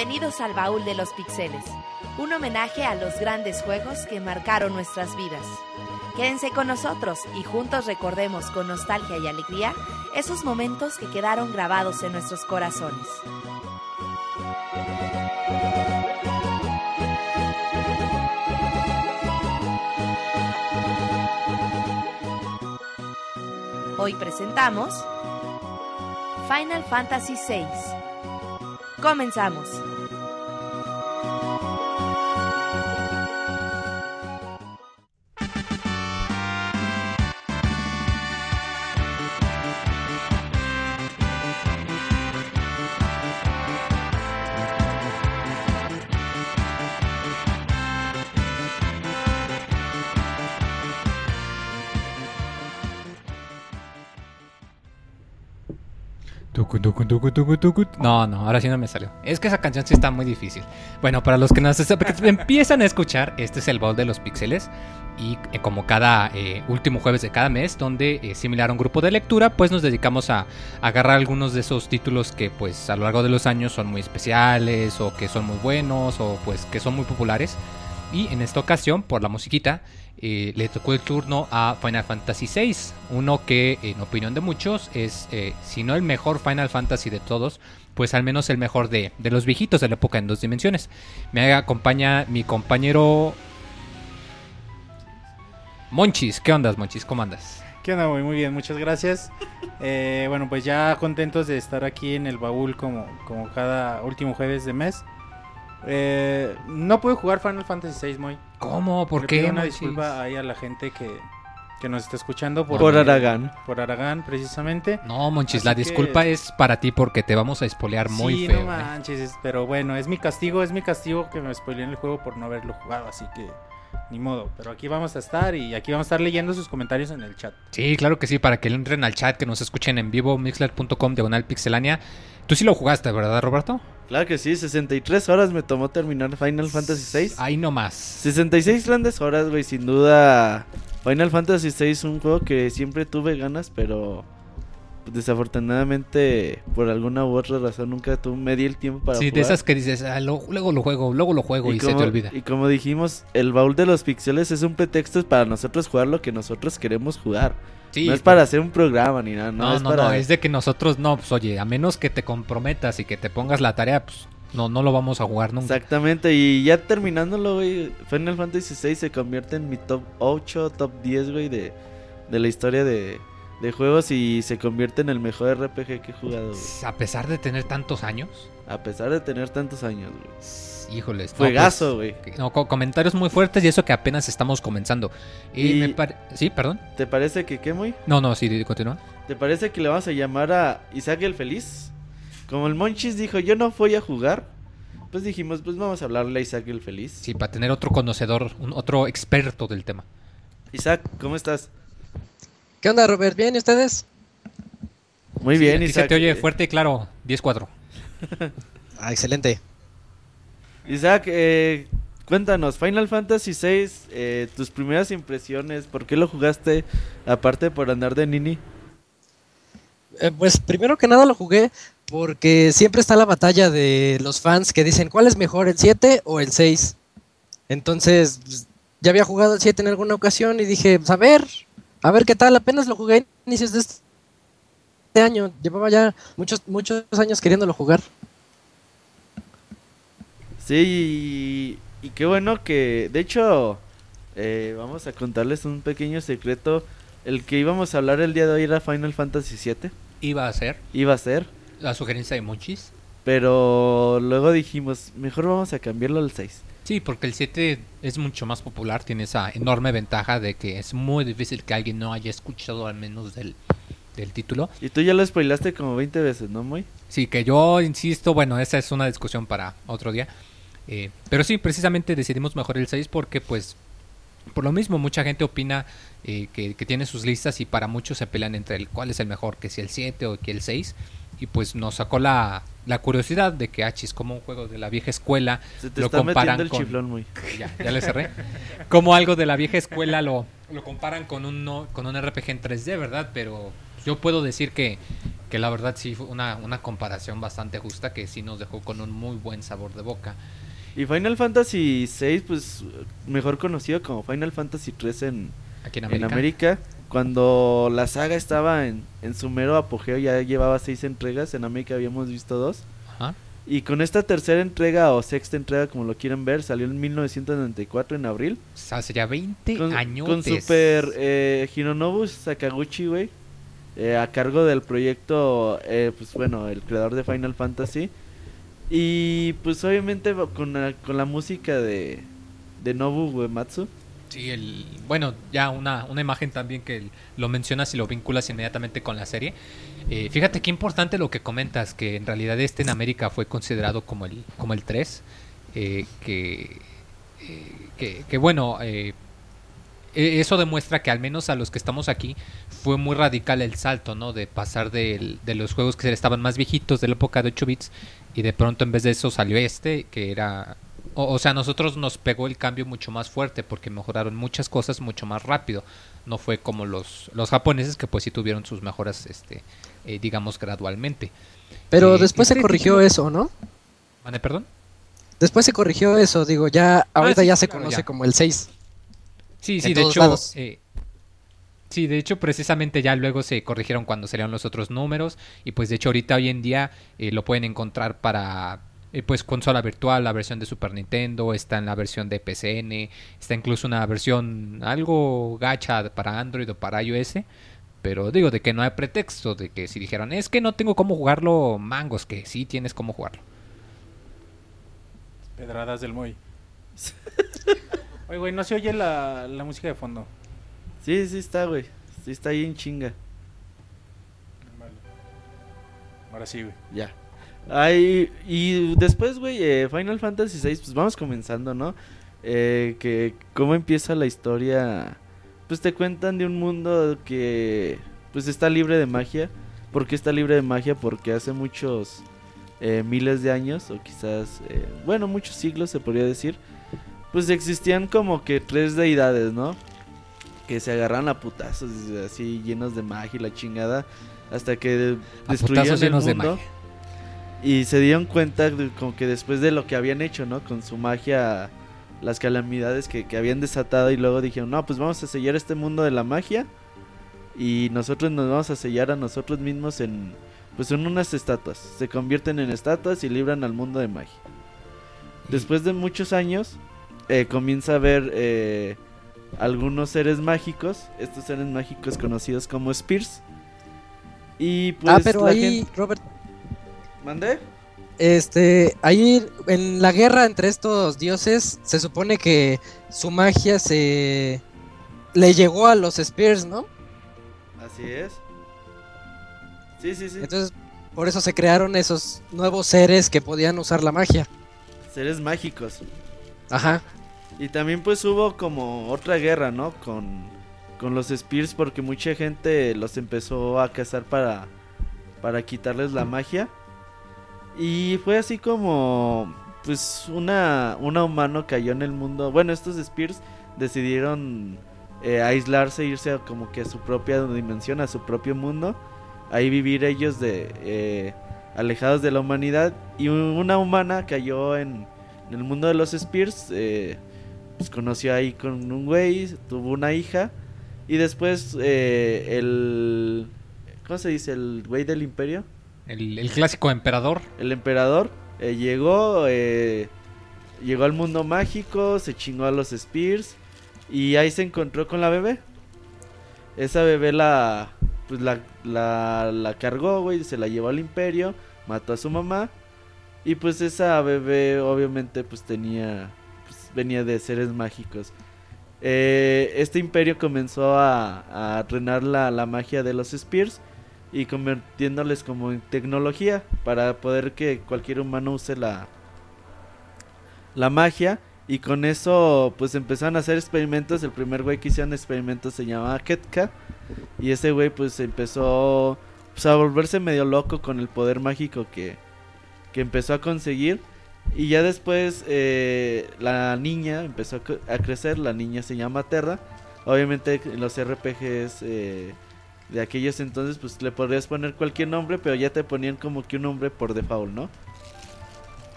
Bienvenidos al Baúl de los Pixeles, un homenaje a los grandes juegos que marcaron nuestras vidas. Quédense con nosotros y juntos recordemos con nostalgia y alegría esos momentos que quedaron grabados en nuestros corazones. Hoy presentamos Final Fantasy VI. Comenzamos. No, no, ahora sí no me salió. Es que esa canción sí está muy difícil. Bueno, para los que nos empiezan a escuchar, este es el Baúl de los Píxeles. Y eh, como cada eh, último jueves de cada mes, donde eh, similar a un grupo de lectura, pues nos dedicamos a, a agarrar algunos de esos títulos que pues a lo largo de los años son muy especiales o que son muy buenos o pues que son muy populares. Y en esta ocasión, por la musiquita, eh, le tocó el turno a Final Fantasy VI, uno que en opinión de muchos es, eh, si no el mejor Final Fantasy de todos, pues al menos el mejor de, de los viejitos de la época en dos dimensiones. Me acompaña mi compañero Monchis. ¿Qué ondas, Monchis? ¿Cómo andas? ¿Qué onda? Muy bien, muchas gracias. Eh, bueno, pues ya contentos de estar aquí en el baúl como, como cada último jueves de mes. No pude jugar Final Fantasy VI, muy. ¿Cómo? ¿Por Le qué? pido una disculpa ahí a la gente que, que nos está escuchando por, Por Aragán. Por Aragán, precisamente. No, Monchis, Así la que- disculpa es para ti porque te vamos a espolear muy sí, feo. no ¿eh? manches, es- pero bueno, es mi castigo, es mi castigo que me spoileé en el juego por no haberlo jugado, así que ni modo. Pero aquí vamos a estar y aquí vamos a estar leyendo sus comentarios en el chat. Sí, claro que sí, para que le entren al chat, que nos escuchen en vivo, mixler.com, diagonal pixelania. Tú sí lo jugaste, ¿verdad, Roberto? Claro que sí, 63 horas me tomó terminar Final Fantasy VI. Ahí nomás. 66 grandes horas, güey, sin duda. Final Fantasy VI es un juego que siempre tuve ganas, pero desafortunadamente por alguna u otra razón nunca tuve, me di el tiempo para Sí, jugar. de esas que dices, "Ah, lo- luego lo juego, luego lo juego y, se te olvida. y como dijimos, el baúl de los pixeles es un pretexto para nosotros jugar lo que nosotros queremos jugar. Sí, no es para hacer un programa ni nada, no, No, es no, para... no, es de que nosotros no, pues oye, a menos que te comprometas y que te pongas la tarea, pues no, no lo vamos a jugar nunca. Exactamente, y ya terminándolo, güey, Final Fantasy VI se convierte en mi top 8, top 10, güey, de, de la historia de, de juegos y se convierte en el mejor RPG que he jugado, güey. A pesar de tener tantos años, A pesar de tener tantos años, güey. Híjoles. no, Fuegazo, güey. pues, no, co- comentarios muy fuertes y eso que apenas estamos comenzando. Y, Y- me pare- Sí, perdón. ¿Te parece que qué, muy? No, no, sí, continúa. ¿Te parece que le vamos a llamar a Isaac el Feliz? Como el Monchis dijo, yo no voy a jugar, pues dijimos, pues vamos a hablarle a Isaac el Feliz. Sí, para tener otro conocedor, un, otro experto del tema. Isaac, ¿cómo estás? ¿Qué onda, Robert? ¿Bien? ¿Y ustedes? Muy Sí, bien, Isaac. se te oye fuerte y claro, 10-4. Ah, excelente. Isaac, eh, cuéntanos, Final Fantasy VI, eh, tus primeras impresiones, ¿por qué lo jugaste aparte por andar de Nini? Eh, pues primero que nada lo jugué porque siempre está la batalla de los fans que dicen cuál es mejor, el 7 o el 6. Entonces, ya había jugado el 7 en alguna ocasión y dije, pues, a ver, a ver qué tal, apenas lo jugué a inicios de este año. Llevaba ya muchos, muchos años queriéndolo jugar. Sí, y, y qué bueno que, de hecho, eh, vamos a contarles un pequeño secreto. El que íbamos a hablar el día de hoy era Final Fantasy VII, Iba a ser iba a ser, la sugerencia de Monchis. pero luego dijimos, mejor vamos a cambiarlo al 6. Sí, porque el 7 es mucho más popular, tiene esa enorme ventaja de que es muy difícil que alguien no haya escuchado al menos del, del título. Y tú ya lo spoilaste como 20 veces, ¿no, muy? Sí, que yo insisto, bueno, esa es una discusión para otro día. Eh, pero sí, precisamente decidimos mejor el 6 porque pues por lo mismo mucha gente opina eh, que, que tiene sus listas y para muchos se pelean entre el cuál es el mejor, que si el 7 o que el 6. Y pues nos sacó la, la curiosidad de que Hachis, como un juego de la vieja escuela, Se te lo está comparan el con- chiflón, muy. ya, ya le cerré. Como algo de la vieja escuela lo, lo comparan con un, no- con un RPG en 3D, ¿verdad? Pero yo puedo decir que Que la verdad sí fue una, una comparación bastante justa que sí nos dejó con un muy buen sabor de boca. Y Final Fantasy VI, pues mejor conocido como Final Fantasy 3 en, Aquí en en América. América. Cuando la saga estaba en, en su mero apogeo, ya llevaba seis entregas. En América habíamos visto dos. Ajá. Y con esta tercera entrega o sexta entrega, como lo quieran ver, salió en 1994 en abril. O sea, ya 20 Con, años. con Super eh, Hironobu Sakaguchi, güey. eh, a cargo del proyecto, eh, pues bueno, el creador de Final Fantasy. Y pues obviamente con la, con la música de, de Nobu Uematsu. Sí, el, bueno, ya una, una imagen también que lo mencionas y lo vinculas inmediatamente con la serie. Eh, fíjate qué importante lo que comentas, que en realidad este en América fue considerado como el, como el 3, eh, que, eh, que, que bueno, eh, e- eso demuestra que al menos a los que estamos aquí fue muy radical el salto, ¿no? De pasar del- de los juegos que estaban más viejitos de la época de 8 bits y de pronto en vez de eso salió este, que era... O, o sea, a nosotros nos pegó el cambio mucho más fuerte porque mejoraron muchas cosas mucho más rápido. No fue como los, los japoneses que pues sí tuvieron sus mejoras, este, eh, digamos, gradualmente. Pero Eh, después se corrigió eso, ¿no? ¿Mande, perdón? Después se corrigió eso, digo, ya ahorita sí, ya se claro, conoce ya. como el 6. Sí, sí, de hecho, eh, sí, de hecho, precisamente ya luego se corrigieron cuando salieron los otros números y pues de hecho ahorita hoy en día eh, lo pueden encontrar para eh, pues consola virtual, la versión de Super Nintendo, está en la versión de PCN, está incluso una versión algo gacha para Android o para iOS. Pero digo, de que no hay pretexto, de que si dijeron, es que no tengo cómo jugarlo, mangos, que sí tienes cómo jugarlo. Pedradas del Moy. Oye, güey, no se oye la, la música de fondo. Sí, sí está, güey. Sí está ahí en chinga. Ahora sí, güey. Ya. Ay, y después, güey, eh, Final Fantasy VI, pues vamos comenzando, ¿no? Eh, que cómo empieza la historia. Pues te cuentan de un mundo que pues está libre de magia. ¿Por qué está libre de magia? Porque hace muchos eh, miles de años, o quizás, eh, bueno, muchos siglos se podría decir, pues existían como que tres deidades, ¿no? Que se agarran a putazos, así llenos de magia y la chingada, hasta que A destruyeron el de mundo. magia. Y se dieron cuenta de- como que después de lo que habían hecho, ¿no? Con su magia, las calamidades que, que habían desatado y luego dijeron, no, pues vamos a sellar este mundo de la magia y nosotros nos vamos a sellar a nosotros mismos en, pues en unas estatuas. Se convierten en estatuas y libran al mundo de magia. Después de muchos años, eh, comienza a ver eh, algunos seres mágicos, estos seres mágicos conocidos como Spears. Y pues ah, pero la ahí, gente- Robert, ¿Mandé? este, ahí en la guerra entre estos dioses se supone que su magia se le llegó a los Spears, ¿no? Así es. Sí, sí, sí. Entonces, por eso se crearon esos nuevos seres que podían usar la magia. Seres mágicos. Ajá. Y también pues hubo como otra guerra, ¿no? Con, con los Spears porque mucha gente los empezó a cazar para, para quitarles la magia. Y fue así como pues una, una humano cayó en el mundo. Bueno, estos Spears decidieron eh, aislarse, irse a como que a su propia dimensión, a su propio mundo. Ahí vivir ellos de eh, alejados de la humanidad. Y un- una humana cayó en, en el mundo de los Spears. eh, pues conoció ahí con un güey, tuvo una hija. Y después eh, el... ¿Cómo se dice? El güey del imperio. El, el clásico emperador. El emperador eh, llegó, eh, llegó al mundo mágico, se chingó a los Spears y ahí se encontró con la bebé. Esa bebé la, pues la, la, la cargó, güey, se la llevó al imperio, mató a su mamá y pues esa bebé obviamente pues tenía, venía de seres mágicos. Eh, este imperio comenzó a, a reinar la, la magia de los Spears y convirtiéndoles como en tecnología para poder que cualquier humano use la la magia. Y con eso pues empezaron a hacer experimentos. El primer güey que hicieron experimentos se llamaba Ketka. Y ese güey pues empezó pues, a volverse medio loco con el poder mágico que, que empezó a conseguir y ya después eh, la niña empezó a, cre- a crecer la niña se llama Terra obviamente en los RPGs eh, de aquellos entonces, pues le podrías poner cualquier nombre, pero ya te ponían como que un nombre por default, ¿no?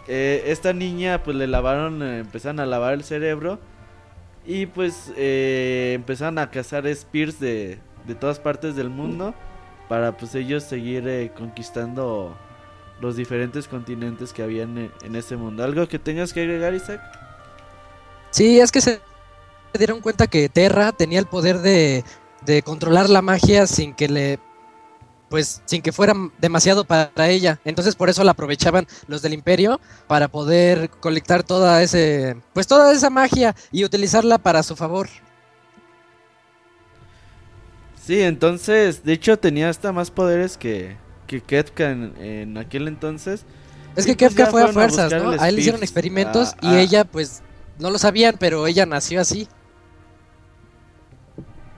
Eh, esta niña, pues le lavaron, empezaron a lavar el cerebro. Y pues empezaron a cazar Spears de, de todas partes del mundo. Para pues ellos seguir conquistando los diferentes continentes que habían en, en ese mundo. ¿Algo que tengas que agregar, Isaac? Sí, es que se dieron cuenta que Terra tenía el poder de, de controlar la magia sin que le pues sin que fuera demasiado para ella. Entonces por eso la aprovechaban los del imperio para poder colectar toda ese pues toda esa magia y utilizarla para su favor. Sí, entonces, de hecho tenía hasta más poderes que, que Ketka en, en aquel entonces. Es que pues Kefka fue a a fuerzas, buscar ¿no? A él le hicieron experimentos Ah, y ah. ella pues no lo sabían, pero ella nació así.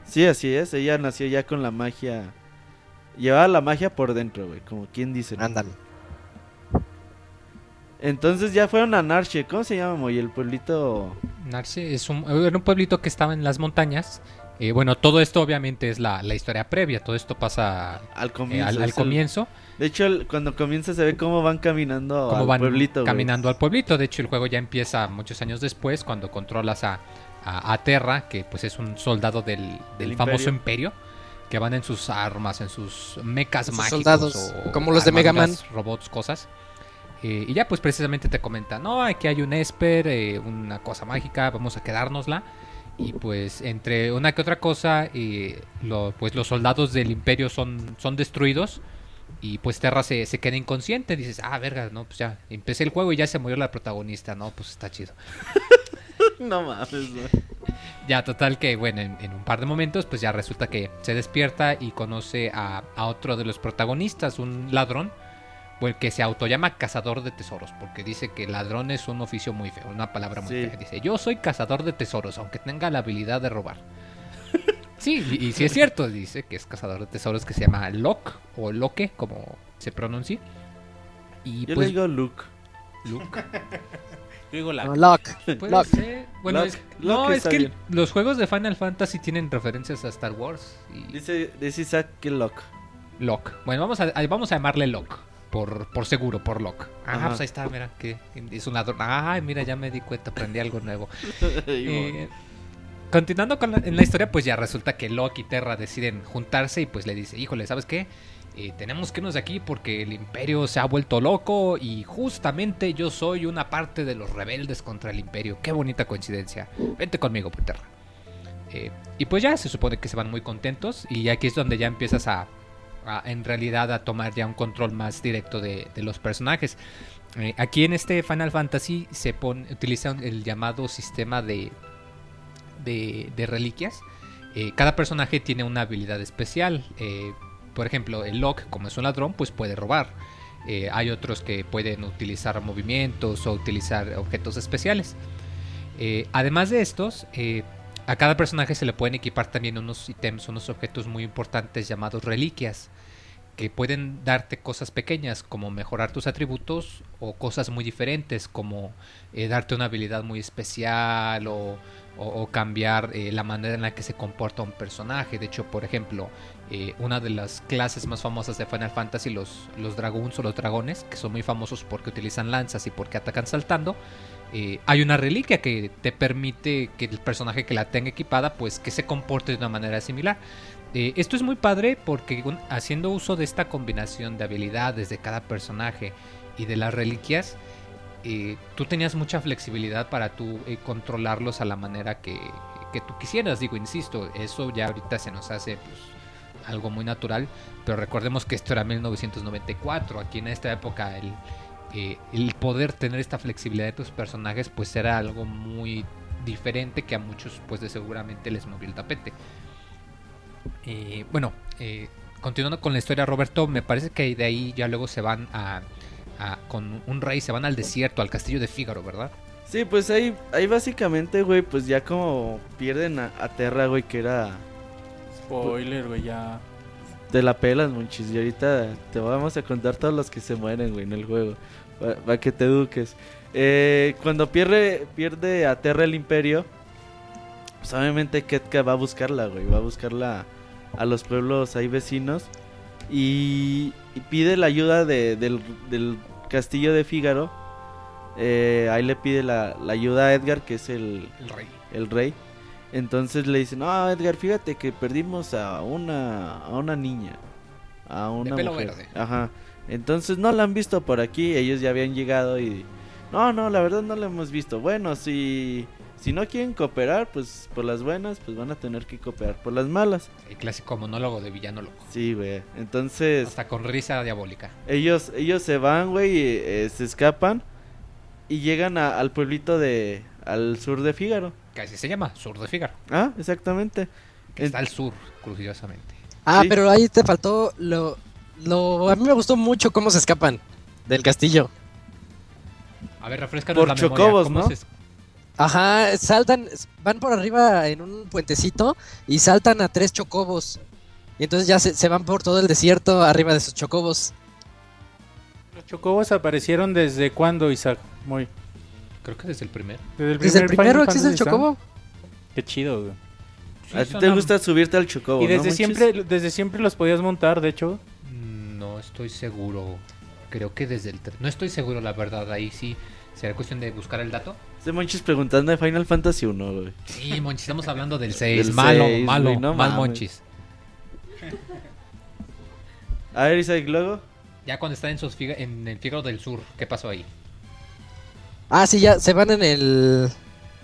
Sí, así es, ella nació ya con la magia. Llevaba la magia por dentro, güey, como quien dice. Ándale. Entonces ya fueron a Narche, ¿cómo se llama, Moy? El pueblito... Narce es un, era un pueblito que estaba en las montañas. Eh, bueno, todo esto obviamente es la, la historia previa. Todo esto pasa Al eh, comienzo. al, al es el- comienzo. De hecho, el- cuando comienza se ve cómo van caminando Cómo al van pueblito, güey. caminando al pueblito. De hecho, el juego ya empieza muchos años después cuando controlas a, a, a Terra, que pues es un soldado del, del famoso imperio. Que van en sus armas, en sus mechas Sus mágicos. soldados, o como los de Mega Man. robots, cosas. Eh, y ya pues precisamente te comenta, no, aquí hay un Esper, eh, una cosa mágica, vamos a quedárnosla. Y pues entre una que otra cosa, eh, lo- pues los soldados del imperio son, son destruidos. Y pues Terra se, se queda inconsciente. Dices, ah, verga, no, pues ya empecé el juego y ya se murió la protagonista. No, pues está chido. no mames. Ya, total que, bueno, en, en un par de momentos, pues ya resulta que se despierta y conoce a, a otro de los protagonistas, un ladrón, o el que se autollama cazador de tesoros, porque dice que ladrón es un oficio muy feo, una palabra muy Sí. fea. Dice, yo soy cazador de tesoros, aunque tenga la habilidad de robar. Sí, y, y sí es cierto, dice que es cazador de tesoros que se llama Locke, o Loque, como se pronuncie. Y Yo pues, le digo Luke. Luke. Yo digo la... No, Locke. Puede Locke. ser. Bueno, Locke- es, Locke no, es que bien. los juegos de Final Fantasy tienen referencias a Star Wars y Dice, dice Isaac que Locke. Locke. Bueno, vamos a, a- vamos a llamarle Locke. Por, por seguro, por Locke. Ah, Ajá. pues ahí está, mira, que es un ladrón. Ay, mira, ya me di cuenta, aprendí algo nuevo. Eh, continuando con la, en la historia, pues ya resulta que Locke y Terra deciden juntarse y pues le dice, híjole, ¿sabes qué? Eh, tenemos que irnos de aquí porque el imperio se ha vuelto loco y justamente yo soy una parte de los rebeldes contra el imperio. Qué bonita coincidencia. Vente conmigo, pues, Terra. Eh, y pues ya se supone que se van muy contentos y aquí es donde ya empiezas a, en realidad a tomar ya un control más directo de, los personajes. Eh, aquí en este Final Fantasy se pone, utilizan el llamado sistema de, de, reliquias. Eh, cada personaje tiene una habilidad especial. Eh, por ejemplo, el Locke, como es un ladrón, pues puede robar. Hay otros que pueden utilizar movimientos o utilizar objetos especiales. Además de estos, a cada personaje se le pueden equipar también unos ítems, unos objetos muy importantes llamados reliquias, que pueden darte cosas pequeñas como mejorar tus atributos o cosas muy diferentes como eh, darte una habilidad muy especial o, cambiar eh, la manera en la que se comporta un personaje. De hecho, por ejemplo, eh, una de las clases más famosas de Final Fantasy, los, los o los dragones, que son muy famosos porque utilizan lanzas y porque atacan saltando, eh, hay una reliquia que te permite que el personaje que la tenga equipada, pues que se comporte de una manera similar. Eh, esto es muy padre porque haciendo uso de esta combinación de habilidades de cada personaje y de las reliquias, eh, tú tenías mucha flexibilidad para tú eh, controlarlos a la manera que, que tú quisieras. Digo, insisto, eso ya ahorita se nos hace pues, algo muy natural, pero recordemos que esto era 1994. Aquí en esta época el, el poder tener esta flexibilidad de tus personajes pues era algo muy diferente que a muchos pues de seguramente les movió el tapete. Eh, bueno, eh, continuando con la historia Roberto, me parece que de ahí ya luego se van a, a- con un rey, se van al desierto, al castillo de Fígaro, ¿verdad? Sí, pues ahí, ahí básicamente, güey, pues ya como pierden a, a Terra, güey, que era... Spoiler, güey, ya. Te la pelas, monchis. Y ahorita te vamos a contar todos los que se mueren, güey, en el juego. Para que te eduques. Eh, cuando pierde, pierde a Terra el Imperio, pues obviamente Ketka va a buscarla, güey. Va a buscarla a los pueblos ahí vecinos y, y pide la ayuda de- del, del castillo de Fígaro. Eh, ahí le pide la, la ayuda a Edgar, que es el, El rey. el rey. Entonces le dicen, no, Edgar, fíjate que perdimos a una, a una niña. A una pelo mujer". verde. Ajá. Entonces no la han visto por aquí, ellos ya habían llegado y... No, no, la verdad no la hemos visto. Bueno, si, si no quieren cooperar, pues por las buenas, pues van a tener que cooperar por las malas. El clásico monólogo de villano loco. Sí, güey. Entonces Hasta con risa diabólica. ellos, ellos se van, güey, y eh, se escapan y llegan a- al pueblito de... al sur de Fígaro. Que así se llama, Sur de Fígaro. Ah, exactamente. Que En- está al sur, curiosamente. Ah, Sí. pero ahí te faltó lo, lo... A mí me gustó mucho cómo se escapan del castillo. A ver, refrescanos Por la memoria. chocobos, ¿Cómo ¿no? se Ajá, saltan, van por arriba en un puentecito y saltan a tres chocobos. Y entonces ya se, se van por todo el desierto arriba de sus chocobos. Los chocobos aparecieron desde cuándo, Isaac? Muy. Creo que desde el primer. Desde el, Desde el primer primero Final existe el chocobo. Qué chido, güey. Sí, ¿A ti te gusta subirte al chocobo? y desde siempre, desde siempre los podías montar, de hecho. Mm, No estoy seguro. Creo que desde el... No estoy seguro, la verdad. Ahí sí. ¿Será cuestión de buscar el dato? Este Monchis preguntando de Final Fantasy 1, güey. Sí, Monchis, estamos hablando del 6. Del malo, seis, malo, güey, no mal mames. Monchis. A ver, Isaac, luego. Ya cuando están en, sus figa- en el Fígaro del Sur, ¿qué pasó ahí? Ah, sí, ya se van en el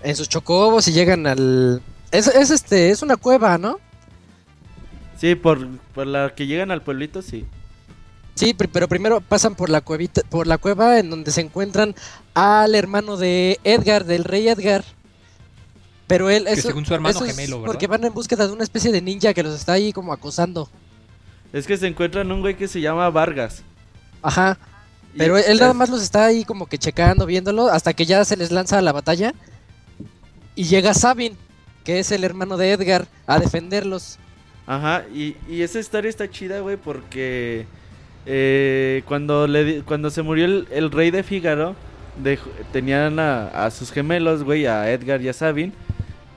en sus chocobos y llegan al es, es este, es una cueva, ¿no? Sí, por, por la que llegan al pueblito, sí. Sí, pero primero pasan por la cuevita, por la cueva en donde se encuentran al hermano de Edgar, del rey Edgar. Pero él Que eso, según su hermano eso es gemelo, ¿verdad? porque van en búsqueda de una especie de ninja que los está ahí como acosando. Es que se encuentran un güey que se llama Vargas. Ajá. Pero él, él nada es- más los está ahí como que checando, viéndolo, hasta que ya se les lanza a la batalla. Y llega Sabin, que es el hermano de Edgar, a defenderlos. Ajá, y, y esa historia está chida, güey, porque eh, cuando, le, cuando se murió el, el rey de Fígaro, tenían a, a sus gemelos, güey, a Edgar y a Sabin.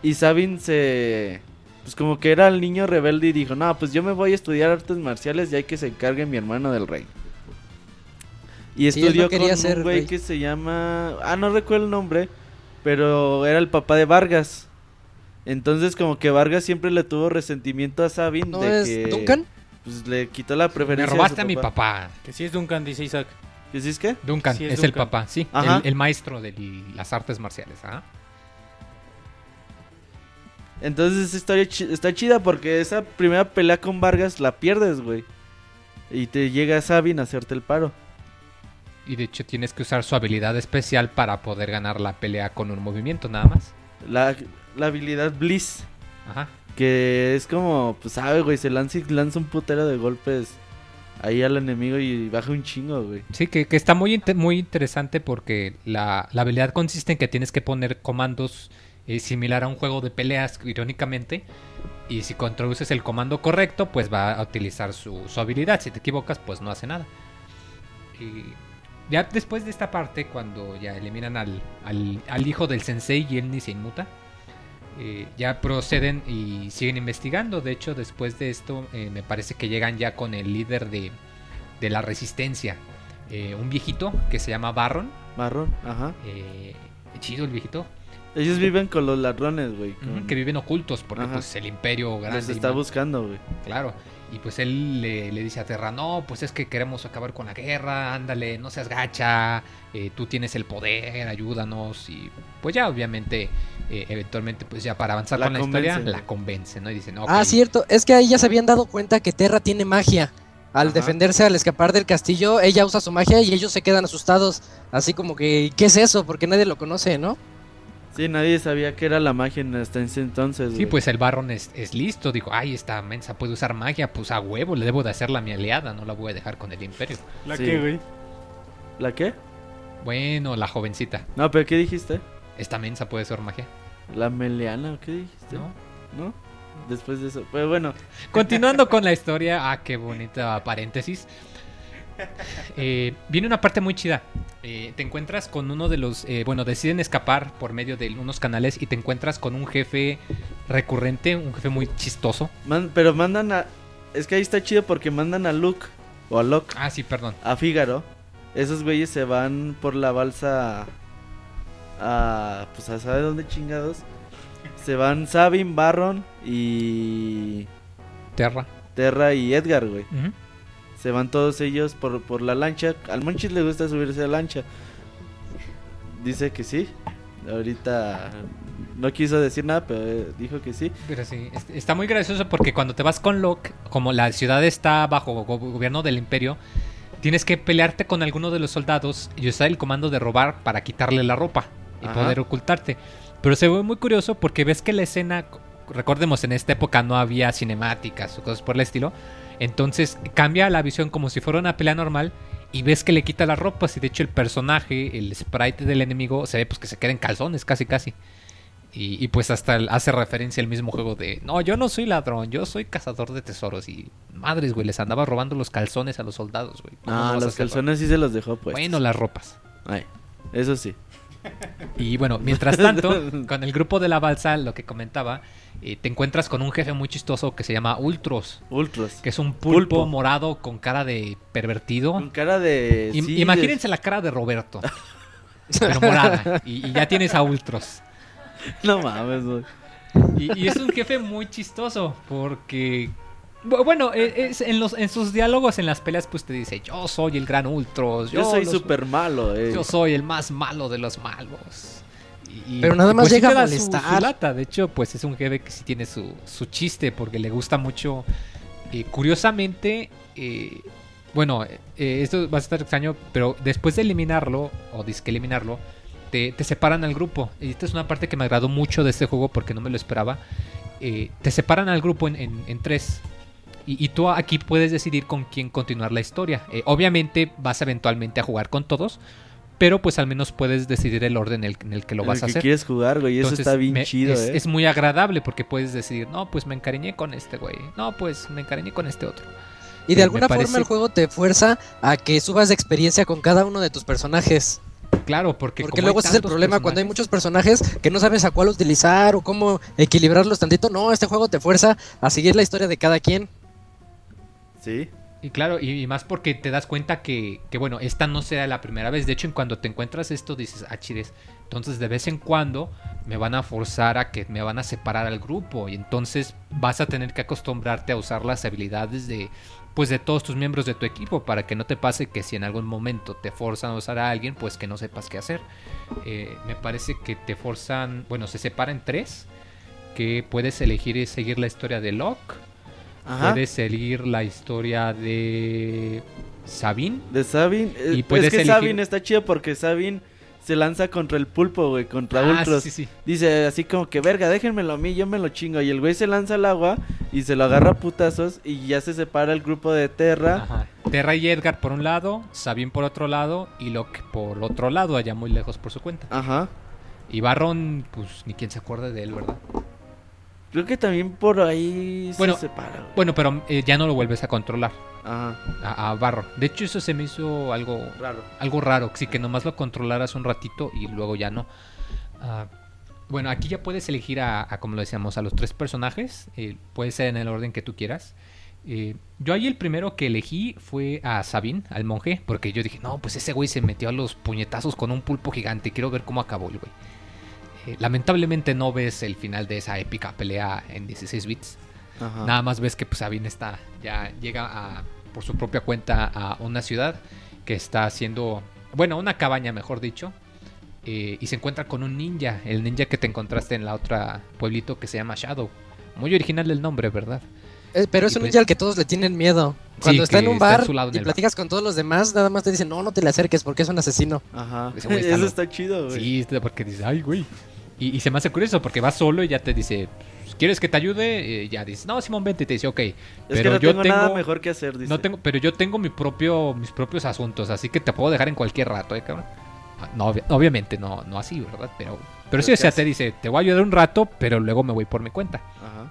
Y Sabin se... Pues como que era el niño rebelde y dijo, no, pues yo me voy a estudiar artes marciales y hay que se encargue mi hermano del rey. Y Sí, él no estudió con ser un güey que se llama... Ah, no recuerdo el nombre, pero era el papá de Vargas. Entonces como que Vargas siempre le tuvo resentimiento a Sabin ¿No de es que Duncan? Pues le quitó la Me preferencia robaste su a mi papá. papá. Que sí es Duncan, dice Isaac. ¿Qué dices qué? Duncan, Sí, es, es el papá, sí. Ajá. El, el maestro de las artes marciales. ¿ah? Entonces esa historia está chida porque esa primera pelea con Vargas la pierdes, güey. Y te llega Sabin a hacerte el paro. Y de hecho tienes que usar su habilidad especial para poder ganar la pelea con un movimiento nada más. La, la habilidad Bliss. Ajá. Que es como, pues sabe, güey, se lanza y lanza un putero de golpes ahí al enemigo y baja un chingo, güey. Sí, que, que está muy, muy interesante porque la, la habilidad consiste en que tienes que poner comandos eh, similar a un juego de peleas, irónicamente. Y si introduces el comando correcto, pues va a utilizar su, su habilidad. Si te equivocas, pues no hace nada. Y ya después de esta parte, cuando ya eliminan al, al, al hijo del sensei y él ni se inmuta, eh, ya proceden y siguen investigando. De hecho, después de esto, eh, me parece que llegan ya con el líder de, de la resistencia. eh, un viejito que se llama Barron. Marrón, ajá. eh, chido el viejito. Ellos viven con los ladrones, güey. con- Que viven ocultos porque Ajá. pues el imperio grande. Está buscando, güey. Claro. Y pues él le, le dice a Terra, no, pues es que queremos acabar con la guerra, ándale, no seas gacha, eh, tú tienes el poder, ayúdanos. Y pues ya obviamente, eh, eventualmente, pues ya para avanzar La con la historia, la convence, ¿no? Y dice, no, Ah, ok". cierto, es que ahí ya se habían dado cuenta que Terra tiene magia. Al Ajá. defenderse, al escapar del castillo, ella usa su magia y ellos se quedan asustados. Así como que, ¿qué es eso? Porque nadie lo conoce, ¿no? Sí, nadie sabía que era la magia hasta ese entonces, Sí, pues el Barron es, es listo. Dijo, ay, esta mensa puede usar magia. Pues a huevo, le debo de hacerla a mi aliada. No la voy a dejar con el imperio. ¿La Sí. qué, güey? ¿La qué? Bueno, la jovencita. No, pero ¿qué dijiste? Esta mensa puede usar magia. ¿La meleana o qué dijiste? ¿No? ¿No? Después de eso. Pero bueno, Continuando con la historia. Ah, qué bonita paréntesis. Eh, viene una parte muy chida. Eh, te encuentras con uno de los. eh, bueno, deciden escapar por medio de unos canales y te encuentras con un jefe recurrente, un jefe muy chistoso. Man- pero mandan a. Es que ahí está chido porque mandan a Luke o a Locke, Ah, sí, perdón. a Fígaro. Esos güeyes se van por la balsa a. Pues a saber dónde chingados. Se van Sabin, Barron y. Terra. Terra y Edgar, güey. Se van todos ellos por, por la lancha. Al Monchis le gusta subirse a lancha. Dice que sí. Ahorita no quiso decir nada, pero eh, dijo que sí. Pero sí, está muy gracioso porque cuando te vas con Locke, como la ciudad está bajo go- gobierno del imperio, tienes que pelearte con alguno de los soldados y usar el comando de robar para quitarle la ropa y Ajá. poder ocultarte. Pero se ve muy curioso porque ves que la escena, recordemos, en esta época no había cinemáticas o cosas por el estilo. Entonces cambia la visión como si fuera una pelea normal y ves que le quita las ropas y de hecho el personaje, el sprite del enemigo, se ve pues que se queda en calzones casi casi. Y, y, pues hasta hace referencia al mismo juego de, no, yo no soy ladrón, yo soy cazador de tesoros. Y madres, güey, les andaba robando los calzones a los soldados, güey. ¿Cómo no Ah, a los calzones sí se los dejó, pues. Bueno, las ropas. Ay, eso sí. Y bueno, mientras tanto, con el grupo de la balsa, lo que comentaba, eh, te encuentras con un jefe muy chistoso que se llama Ultros, Ultros. que es un pulpo, Pulpo. morado con cara de pervertido. Con cara de. Sí, imagínense la cara de Roberto, pero morada. Y, y ya tienes a Ultros. No mames, güey. Y, y es un jefe muy chistoso porque... bu- Bueno, e- es- en, los, en sus diálogos, en las peleas, pues te dice, yo soy el gran Ultros. Yo soy súper malo, eh. Yo soy el más malo de los malos. Y- Pero nada más pues, llega a su- su lata. De hecho, pues es un jefe que sí tiene su, su chiste porque le gusta mucho. Eh, curiosamente, eh, bueno, eh, esto va a estar extraño, pero después de eliminarlo, o disque eliminarlo, te, te separan al grupo. Y esta es una parte que me agradó mucho de este juego porque no me lo esperaba. Eh, te separan al grupo en, en- en tres. Y, y tú aquí puedes decidir con quién continuar la historia. Eh, obviamente vas eventualmente a jugar con todos, pero pues al menos puedes decidir el orden en el, en el que lo vas a que hacer. quieres jugar, güey. Eso está bien me- chido, es, eh. es muy agradable porque puedes decidir, no, pues me encariñé con este güey. No, pues me encariñé con este otro. Y Eh, de me alguna parece- forma el juego te fuerza a que subas de experiencia con cada uno de tus personajes. Claro, porque, Porque como luego ese es el problema cuando hay muchos personajes que no sabes a cuál utilizar o cómo equilibrarlos tantito. No, este juego te fuerza a seguir la historia de cada quien. Y claro, y, y más porque te das cuenta que, que, bueno, esta no será la primera vez. De hecho, en cuando te encuentras esto, dices, ah, chides. Entonces, de vez en cuando me van a forzar a que me van a separar al grupo. Y entonces vas a tener que acostumbrarte a usar las habilidades de, pues, de todos tus miembros de tu equipo. Para que no te pase que si en algún momento te forzan a usar a alguien, pues que no sepas qué hacer. Eh, me parece que te forzan, bueno, se separan tres. Que puedes elegir y seguir la historia de Locke. Ajá. Puedes seguir la historia de Sabine. De Sabin. eh, Y puedes que elegir- está chido porque Sabin se lanza contra el pulpo, güey. Contra Ah, Ultros. sí, sí. Dice así como que, verga, déjenmelo a mí, yo me lo chingo. Y el güey se lanza al agua y se lo agarra a putazos y ya se separa el grupo de Terra. Ajá. Terra y Edgar por un lado, Sabine por otro lado y Locke por otro lado, allá muy lejos por su cuenta. Ajá. Y Barron, pues ni quien se acuerde de él, ¿verdad? Creo que también por ahí Bueno, se separa, güey. Bueno, pero eh, ya no lo vuelves a controlar, Ajá. a, a Barron. De hecho, eso se me hizo algo Raro. algo raro, sí, que nomás lo controlaras un ratito y luego ya no. Ah, bueno, aquí ya puedes elegir a, a, como lo decíamos, a los tres personajes. eh, puede ser en el orden que tú quieras. Eh, yo ahí el primero que elegí fue a Sabine, al monje, porque yo dije, no, pues ese güey se metió a los puñetazos con un pulpo gigante. Quiero ver cómo acabó el güey. Eh, lamentablemente no ves el final de esa épica pelea en 16 bits. Ajá. Nada más ves que pues, Sabine está, ya llega a, por su propia cuenta a una ciudad que está haciendo, bueno, una cabaña mejor dicho, eh, y se encuentra con un ninja, el ninja que te encontraste en la otra pueblito que se llama Shadow. Muy original el nombre, ¿verdad? Eh, pero es Y un pues- ninja al que todos le tienen miedo. Cuando Sí, está en un bar su lado en y el platicas con todos los demás, nada más te dicen, no, no te le acerques porque es un asesino. Ajá. Ese güey está Eso está chido, güey. Sí, porque dice, ay, güey. Y, y se me hace curioso porque va solo y ya te dice, "Pues, ¿quieres que te ayude? Eh, ya dices, no, Simón, vente. Y te dice, ok. Es pero que no yo tengo, nada mejor que hacer, dice. No tengo, pero yo tengo mi propio, mis propios asuntos, así que te puedo dejar en cualquier rato, ¿eh, cabrón? Ah, No, obviamente no, no así, ¿verdad? Pero, pero sí, o sea, te dice, te voy a ayudar un rato, pero luego me voy por mi cuenta. Ajá.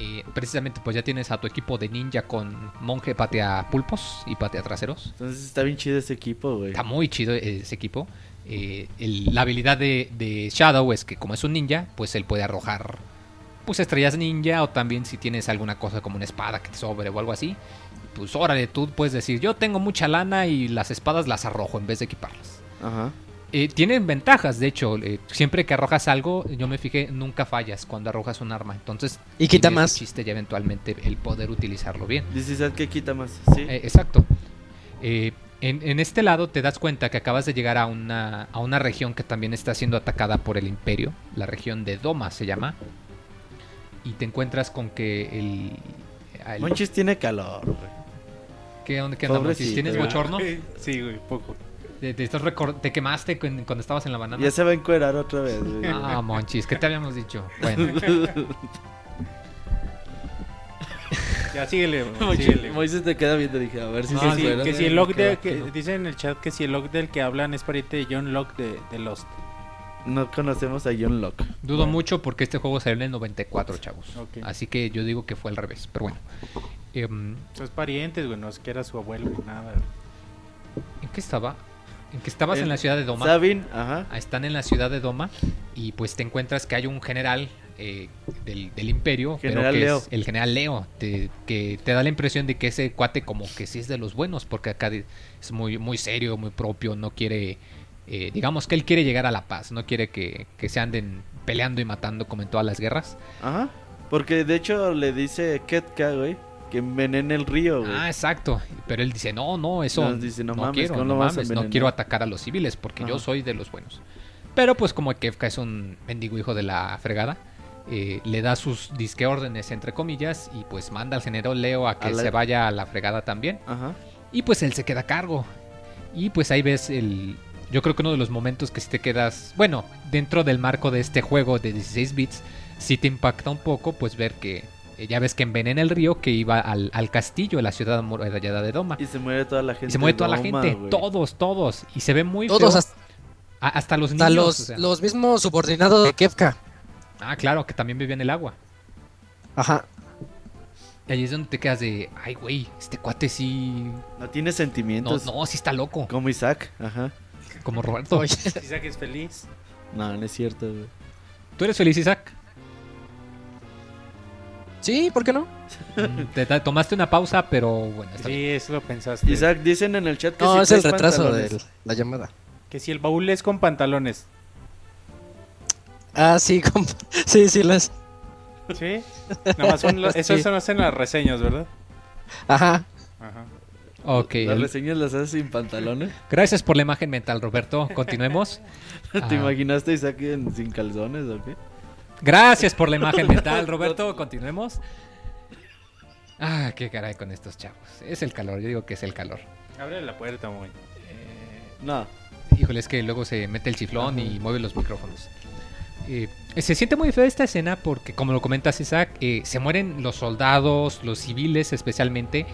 Eh, precisamente, pues ya tienes a tu equipo de ninja con monje patea pulpos y patea traseros. Entonces está bien chido ese equipo, güey. Está muy chido ese equipo. Eh, el- la habilidad de, de Shadow es que como es un ninja, pues él puede arrojar pues estrellas ninja o también si tienes alguna cosa como una espada que te sobre o algo así. Pues órale, tú puedes decir, yo tengo mucha lana y las espadas las arrojo en vez de equiparlas. Ajá. Eh, tienen ventajas, de hecho, eh, siempre que arrojas algo, yo me fijé, nunca fallas cuando arrojas un arma. Entonces, Y quita más. chiste ya eventualmente el poder utilizarlo bien. Dice Isaac que quita más. Sí. Eh, exacto. En, en este lado te das cuenta que acabas de llegar a una, a una región que también está siendo atacada por el imperio. La región de Doma se llama. Y te encuentras con que el... el- Monchis tiene calor, güey. ¿Qué, onda- qué onda, Monchis? ¿Tienes bochorno? Sí, güey, poco. ¿Te, te estás te quemaste cuando estabas en la banana? Ya se va a encuerar otra vez, güey. Ah, Monchis, ¿qué te habíamos dicho? Bueno, Ya síguele, güey, Monchis, síguele. Moisés te queda viendo, dije, a ver si Que se si- encuera. que si el Locke de, Queda- que queda. dice en el chat que si el Locke del que hablan es pariente de John Locke de, de Lost. No conocemos a John Locke. dudo mucho porque este juego salió en el 94, chavos. Ok. Así que yo digo que fue al revés, pero bueno. Em, Son parientes, güey, no es que era su abuelo ni nada. ¿En qué estaba? ¿En qué estabas en, En la ciudad de Doma? Sabin, ajá. Ah, Están en la ciudad de Doma y pues te encuentras que hay un general eh, del, del imperio, pero que Leo. es el general Leo, te- que te da la impresión de que ese cuate como que sí es de los buenos, porque acá es muy, muy serio, muy propio, no quiere, eh, digamos que él quiere llegar a la paz, no quiere que, que se anden peleando y matando como en todas las guerras. Ajá. Porque de hecho le dice Ketka, güey, que envenene el río, güey. Ah, exacto. Pero él dice, no, no, eso No, no, dice, no mames, quiero, atacar a los civiles porque yo soy de los buenos. Pero pues como Kefka es un mendigo hijo de la fregada, eh, le da sus disque órdenes entre comillas y pues manda al general Leo a que A la- se vaya a la fregada también. Ajá. Y pues él se queda a cargo. Y pues ahí ves el... Yo creo que uno de los momentos que si te quedas... Bueno, dentro del marco de este juego de 16 bits, sí te impacta un poco pues ver que... eh, Ya ves que envenena el río que iba al, al castillo, la ciudad amurallada de Doma. Y se muere toda la gente. Y se muere toda la gente, todos, todos. Y se ve muy Todos, feo. hasta, los hasta niños. los, o sea. los mismos subordinados de Kefka. Ah, claro, que también vivían en el agua. Ajá. Y ahí es donde te quedas de, ay, güey, este cuate sí... No tiene No, sentimientos. no, sí está loco. Como Isaac, ajá. Como Roberto. Isaac es feliz. No, no es cierto, güey. ¿Tú eres feliz, Isaac? sí, ¿por qué no? Mm, te, te tomaste una pausa, pero bueno, está bien. Sí, eso lo pensaste. Isaac, dicen en el chat que No, es el retraso pantalones. de la llamada. Que si el baúl es con pantalones. Ah, sí, compa. sí, sí, las. Sí. Nada más son los- eso Sí. se hacen las reseñas, ¿verdad? Ajá. Ajá. Ok. Las el- reseñas las haces sin pantalones. Gracias por la imagen mental, Roberto. Continuemos. ¿Te Ah. imaginaste Isaac en- sin calzones o qué? Gracias por la imagen mental, Roberto. Continuemos. Ah, qué caray con estos chavos. Es el calor, yo digo que es el calor. Abre la puerta, muy. No. Híjole, es que luego se mete el chiflón y mueve los micrófonos. Eh, se siente muy fea esta escena porque, como lo comentas Isaac, eh, se mueren los soldados, los civiles especialmente.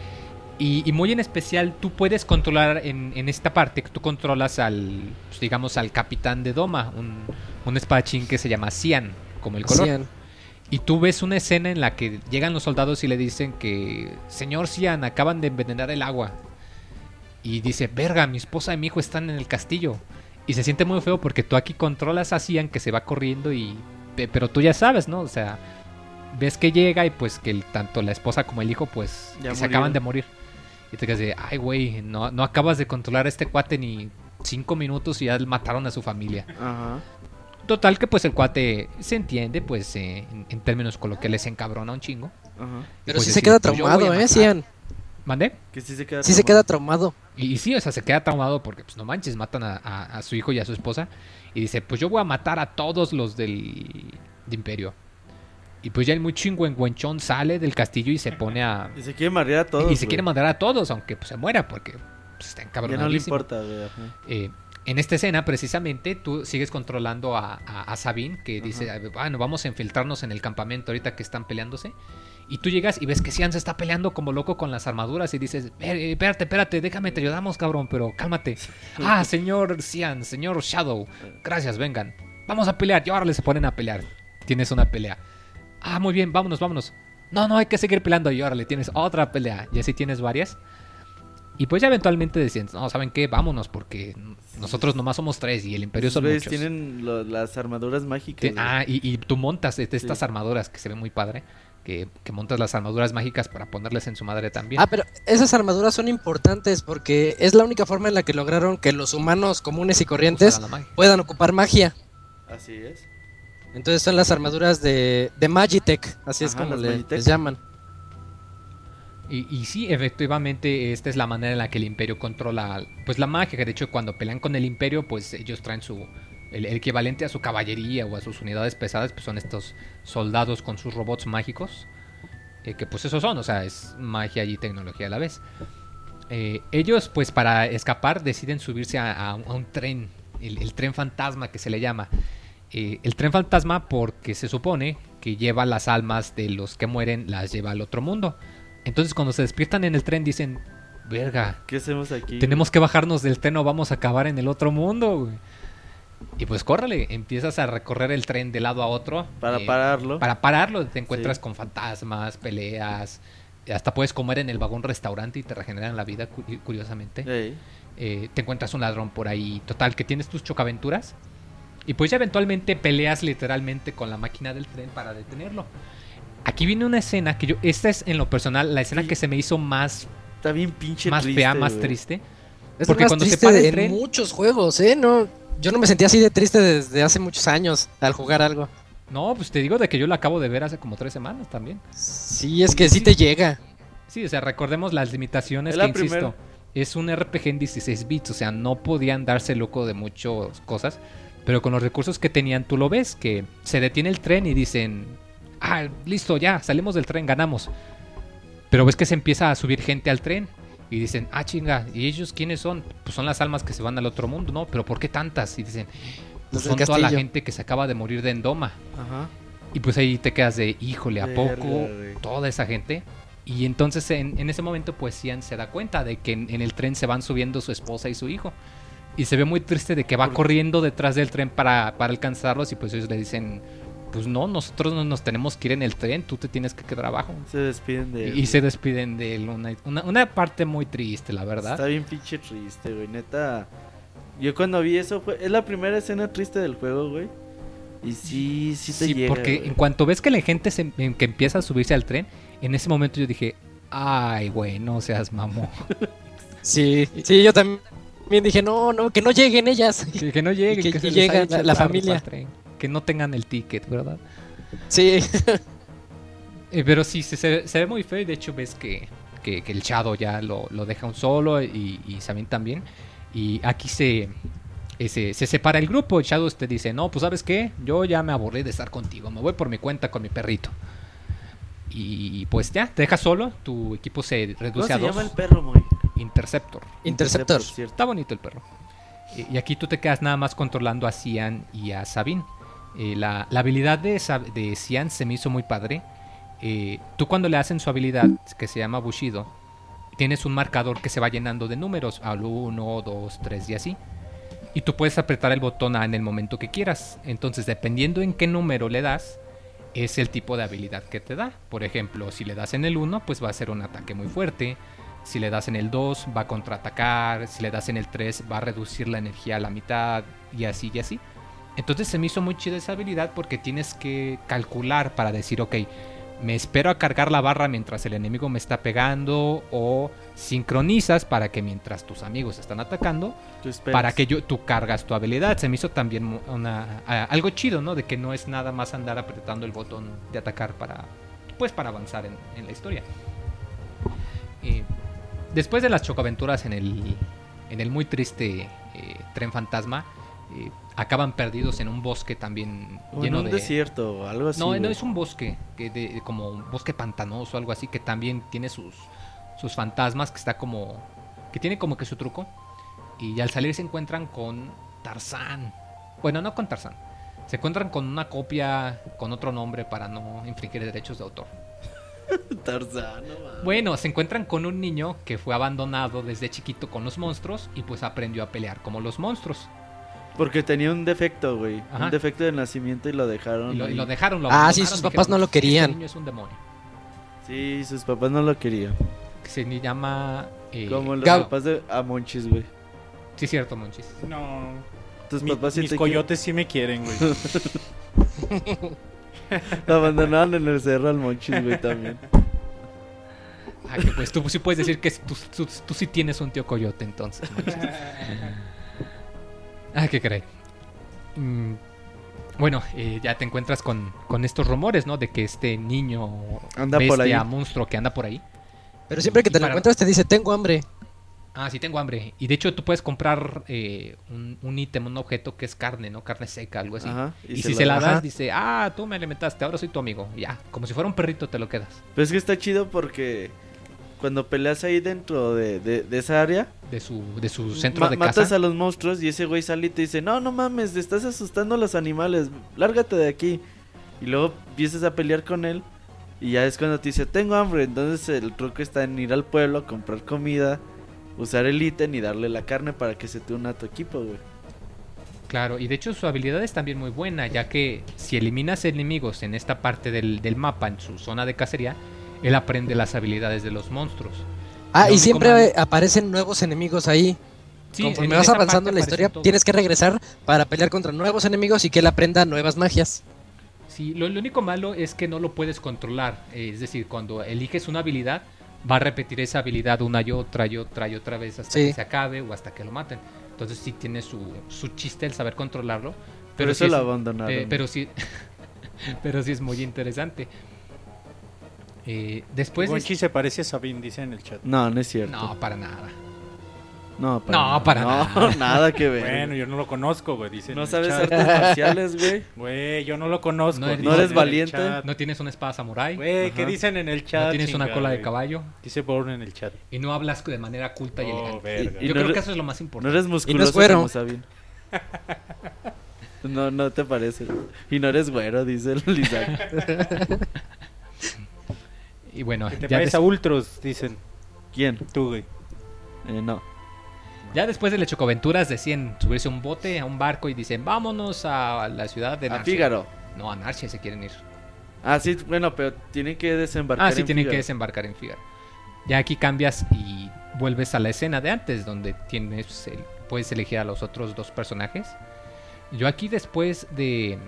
Y, y muy en especial, tú puedes controlar en, en esta parte, tú controlas al, pues, digamos, al capitán de Doma, un, un espadachín que se llama Cian, como el color. Cian. Y tú ves una escena en la que llegan los soldados y le dicen que, señor Cian, acaban de envenenar el agua. Y dice, verga, mi esposa y mi hijo están en el castillo. Y se siente muy feo porque tú aquí controlas a Cian que se va corriendo y... pe- Pero tú ya sabes, ¿no? O sea, ves que llega y pues que el- tanto la esposa como el hijo pues se acaban de morir. Y te quedas de, ay güey, no, no acabas de controlar a este cuate ni cinco minutos y ya mataron a su familia. Ajá. Total que pues el cuate se entiende, pues eh, en, en términos coloquiales se encabrona un chingo. Ajá. Pero pues, sí se queda traumado, ¿eh. Cian? ¿Mandé? Que sí se queda Sí se traumado. queda traumado. Y, y sí, o sea, se queda traumado porque, pues no manches, matan a, a- a su hijo y a su esposa. Y dice, pues yo voy a matar a todos los del de Imperio. Y pues ya el muy chingüengüenchón sale del castillo y se pone a... Y se quiere marear a todos. y se quiere mandar a todos, aunque pues, se muera porque pues, está Ya no le encabronadísimo. importa, güey. Eh, en esta escena, precisamente, tú sigues controlando a, a, a Sabine, que dice, "Ah, bueno, vamos a infiltrarnos en el campamento ahorita que están peleándose. Y tú llegas y ves que Sian se está peleando como loco con las armaduras y dices, "Eh, espérate, espérate, déjame, te ayudamos, cabrón, pero cálmate. ah, señor Sian, señor Shadow, gracias, vengan. Vamos a pelear. Y ahora les se ponen a pelear. Tienes una pelea. Ah, muy bien, vámonos, vámonos. No, no, hay que seguir peleando. Y ahora le tienes otra pelea. Y así tienes varias. Y pues ya eventualmente decían, no, ¿saben qué? Vámonos, porque nosotros nomás somos tres y el imperio son muchos. tienen lo- las armaduras mágicas. Ah, y, y tú montas este- estas Sí. armaduras que se ve muy padre. Que, que montas las armaduras mágicas para ponerles en su madre también. Ah, pero esas armaduras son importantes porque es la única forma en la que lograron que los humanos comunes y corrientes puedan ocupar magia. Así es. Entonces son las armaduras de, de Magitech, así es como le- les llaman. Y, y sí, efectivamente, esta es la manera en la que el imperio controla pues la magia. De hecho, cuando pelean con el imperio, pues ellos traen su. El, el equivalente a su caballería o a sus unidades pesadas, pues son estos soldados con sus robots mágicos. eh, que pues esos son, o sea, es magia y tecnología a la vez. Eh, ellos, pues para escapar, deciden subirse a, a un- a un tren, el, el tren fantasma que se le llama. Eh, el tren fantasma porque se supone que lleva las almas de los que mueren, las lleva al otro mundo. Entonces cuando se despiertan en el tren dicen, verga, ¿Qué hacemos aquí? tenemos que bajarnos del tren o vamos a acabar en el otro mundo. güey". Y pues córrele, empiezas a recorrer el tren de lado a otro. Para eh, pararlo. Para pararlo, te encuentras Sí. con fantasmas, peleas, hasta puedes comer en el vagón restaurante y te regeneran la vida, cu- curiosamente. Ey. Eh, te encuentras un ladrón por ahí, total, que tienes tus chocaventuras. Y pues ya eventualmente peleas literalmente con la máquina del tren para detenerlo. Aquí viene una escena que yo, esta es en lo personal la escena Sí. que se me hizo más, Está bien pinche más triste, fea, más triste. Es Porque más cuando se para el en tren- muchos juegos, ¿eh? No, yo no me sentía así de triste desde hace muchos años al jugar algo. No, pues te digo de que yo lo acabo de ver hace como tres semanas también. Sí, es que sí te llega. Sí, o sea, recordemos las limitaciones Es que la insisto. primera. Es un RPG en 16 bits, o sea, no podían darse loco de muchas cosas. Pero con los recursos que tenían, tú lo ves, que se detiene el tren y dicen, ah, listo, ya, salimos del tren, ganamos. Pero ves que se empieza a subir gente al tren y dicen, ah, chinga, ¿y ellos quiénes son? Pues son las almas que se van al otro mundo, ¿no? Pero ¿por qué tantas? Y dicen, pues del son toda la gente que se acaba de morir de endoma. Ajá. Y pues ahí te quedas de, híjole, ¿a poco toda esa gente? Y entonces en, en ese momento pues Cian se da cuenta de que en, en el tren se van subiendo su esposa y su hijo. Y se ve muy triste de que va corriendo detrás del tren para, para alcanzarlos y pues ellos le dicen, pues no, nosotros no nos tenemos que ir en el tren, tú te tienes que quedar abajo. Se despiden de él. Y, y se despiden de él. Una, una, una parte muy triste, la verdad. Está bien pinche triste, güey. Neta. Yo cuando vi eso fue. Es la primera escena triste del juego, güey. Y sí, sí te Sí, llega. porque güey. en cuanto ves que la gente se, que empieza a subirse al tren, en ese momento yo dije, ay, güey, no seas mamón. Sí, sí, yo también dije, no, no, que no lleguen ellas. Que, que no lleguen, que que, la- familia. Que no tengan el ticket, ¿verdad? Sí, Eh, pero sí, se, se- se ve muy feo y de hecho ves que, que- que el Shadow ya lo, lo deja un solo y, y Sabine también. Y aquí se, se, se separa el grupo. El Shadow te dice, no, pues sabes qué, yo ya me aburrí de estar contigo, me voy por mi cuenta con mi perrito. Y pues ya, te dejas solo, tu equipo se ¿Cómo reduce se a dos. llama el perro, muy? Interceptor. Interceptor. Está bonito el perro. Eh, Y aquí tú te quedas nada más controlando a Cian y a Sabine. Eh, la, habilidad de, de Cian se me hizo muy padre. Eh, tú cuando le hacen su habilidad, que se llama Bushido, tienes un marcador que se va llenando de números, al 1, 2, 3 y así. Y tú puedes apretar el botón A en el momento que quieras. Entonces, dependiendo en qué número le das, es el tipo de habilidad que te da. Por ejemplo, si le das en el 1, pues va a ser un ataque muy fuerte. Si le das en el 2, va a contraatacar. Si le das en el 3, va a reducir la energía a la mitad. Y así y así. Entonces se me hizo muy chida esa habilidad porque tienes que calcular para decir, ok, me espero a cargar la barra mientras el enemigo me está pegando. O sincronizas para que mientras tus amigos están atacando, para que yo, tú cargas tu habilidad. Se me hizo también una, a- algo chido, ¿no? De que no es nada más andar apretando el botón de atacar para, pues, para avanzar en, en la historia. Eh, después de las chocaventuras en el, en el muy triste eh, tren fantasma, eh, acaban perdidos en un bosque también O en un de... desierto algo así. No, no es un bosque, que de, como un bosque pantanoso, algo así, que también tiene sus, sus fantasmas, que está como, que tiene como que su truco. Y al salir se encuentran con Tarzán. Bueno, no con Tarzán. Se encuentran con una copia con otro nombre para no infringir derechos de autor. Tarzán, no. Bueno, se encuentran con un niño que fue abandonado desde chiquito con los monstruos y pues aprendió a pelear como los monstruos. Porque tenía un defecto, güey. Ajá. Un defecto de nacimiento y lo dejaron. Y lo, y lo dejaron. Lo Ah, sí, sus dijeron, papás no lo "Este querían". niño es un demonio. Sí, sus papás no lo querían. que se llama... eh, Como los papás de Amonchis, güey. Sí, cierto, Monchis. No. Tus Mi- papás sí mis te coyotes sí me quieren, güey. Lo abandonaron en el cerro al Monchis, güey, también. Ah, que pues tú sí puedes decir que tú, tú- tú sí tienes un tío coyote, entonces. Monchis. ah, ¿qué crees? Mm, bueno, eh, ya te encuentras con, con estos rumores, ¿no? De que este niño Anda por bestia, ahí. monstruo que anda por ahí. Pero siempre que te lo para- encuentras te dice, tengo hambre. Ah, sí, tengo hambre. Y de hecho tú puedes comprar eh, un, un ítem, un objeto que es carne, ¿no? Carne seca, algo así. Ajá. Y, si se la Ajá. das, dice, ah, tú me alimentaste, ahora soy tu amigo. Ya, como si fuera un perrito te lo quedas. Pero es que está chido porque cuando peleas ahí dentro de, de- de esa área, De su, de su centro ma- de matas casa. a los monstruos y ese güey sale y te dice, no, no mames, te estás asustando a los animales, lárgate de aquí. Y luego empiezas a pelear con él y ya es cuando te dice, tengo hambre. Entonces el truco está en ir al pueblo, comprar comida, usar el ítem y darle la carne para que se te una a tu equipo, güey. Claro, y de hecho su habilidad es también muy buena, ya que si eliminas enemigos en esta parte del, del mapa, en su zona de cacería, él aprende las habilidades de los monstruos. Ah, y siempre aparecen nuevos enemigos ahí. Sí, Conforme vas avanzando en la historia, todos. tienes que regresar para pelear contra nuevos enemigos y que él aprenda nuevas magias. Sí, lo, lo único malo es que no lo puedes controlar. eh, es decir, cuando eliges una habilidad, va a repetir esa habilidad una y otra y otra y otra vez hasta Sí. que se acabe o hasta que lo maten. Entonces sí tiene su, su chiste el saber controlarlo. Pero Pero eso lo abandonaron. eh, pero sí, pero sí es muy interesante. Eh, después de- Gonchi se parece a Sabine, dice en el chat. No, no es cierto. no para nada. No, para No, nada. para No, nada. nada que ver. Bueno, yo no lo conozco, güey. Dice no sabes chat. artes marciales, güey. Güey, yo no lo conozco. No eres- no valiente. No tienes una espada samurai. Güey, ¿qué dicen en el chat? No tienes una cola de caballo. Dice Born en el chat. Y no hablas de manera culta y Oh, elegante. verga. Y Yo no creo que eso es lo más No importante. eres musculoso como Sabine. No, no te parece. Y no eres güero, dice el Isaac. Y bueno, ¿Qué te ya, des- a Ultros? Dicen. ¿Quién? Tú, güey. Eh, no. ya después de las chocoventuras deciden subirse a un bote, a un barco y dicen, vámonos a la ciudad de A Narcia". Fígaro. No, a Narcia se quieren ir. Ah, sí, bueno, pero tienen que desembarcar Ah, sí, en tienen que desembarcar en Fígaro. Ya aquí cambias y vuelves a la escena de antes, donde tienes el- puedes elegir a los otros dos personajes. Yo aquí después de,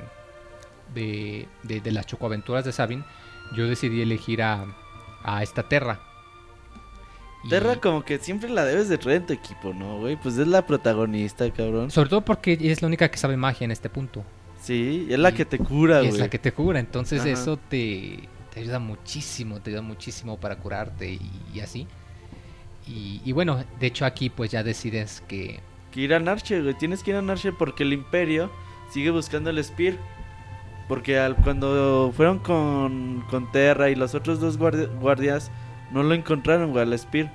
de, de, de las chocoaventuras de Sabin, yo decidí elegir a, a esta Terra. Y- Terra como que siempre la debes de traer en tu equipo, ¿no, güey? Pues es la protagonista, cabrón. Sobre todo porque es la única que sabe magia en este punto. Sí, es la Y- que te cura, güey. es la que te cura, entonces Ajá. eso te, te ayuda muchísimo, te ayuda muchísimo para curarte y, y así. Y, y bueno, de hecho aquí pues ya decides que... Que ir a Narche, güey. Tienes que ir a Narche porque el Imperio sigue buscando el Spear. Porque al, cuando fueron con, con Terra y los otros dos guardi- guardias no lo encontraron, güey, al Spear.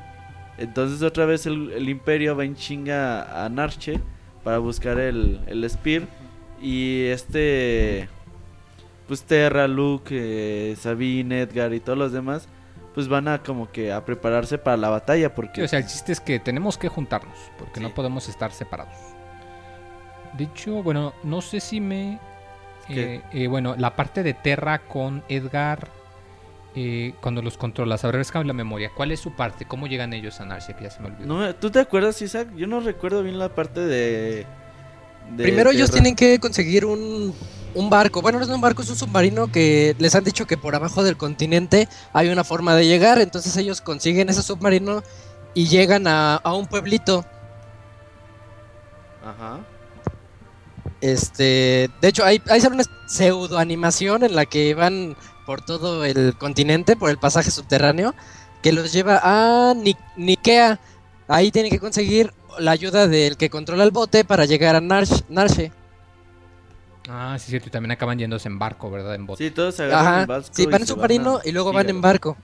Entonces otra vez el, el Imperio va en chinga a Narche para buscar el, el Spear. Y este... Pues Terra, Luke, eh, Sabine, Edgar y todos los demás pues van a como que a prepararse para la batalla porque o sea, el chiste es que tenemos que juntarnos, porque Sí. no podemos estar separados. De hecho, bueno, no sé si me... Eh, eh, bueno, la parte de Terra con Edgar, eh, cuando los controlas, ahora es la memoria, ¿cuál es su parte? ¿Cómo llegan ellos a Narcia? Que ya se me olvidó. No, ¿Tú te acuerdas, Isaac? Yo no recuerdo bien la parte de... de Primero ellos tienen que conseguir un, un barco. Bueno, no es un barco, es un submarino que les han dicho que por abajo del continente hay una forma de llegar. Entonces ellos consiguen ese submarino y llegan a, a un pueblito. Ajá. Este, de hecho, hay, hay una pseudo animación en la que van por todo el continente, por el pasaje subterráneo, que los lleva a Ni- Nikea. Ahí tienen que conseguir la ayuda del que controla el bote para llegar a Narsh- Narshe. Ah, sí, cierto, y también acaban yéndose en barco, ¿verdad? En bote. Sí, todos se agarran Ajá, el vasco sí, van en submarino a y luego van en barco.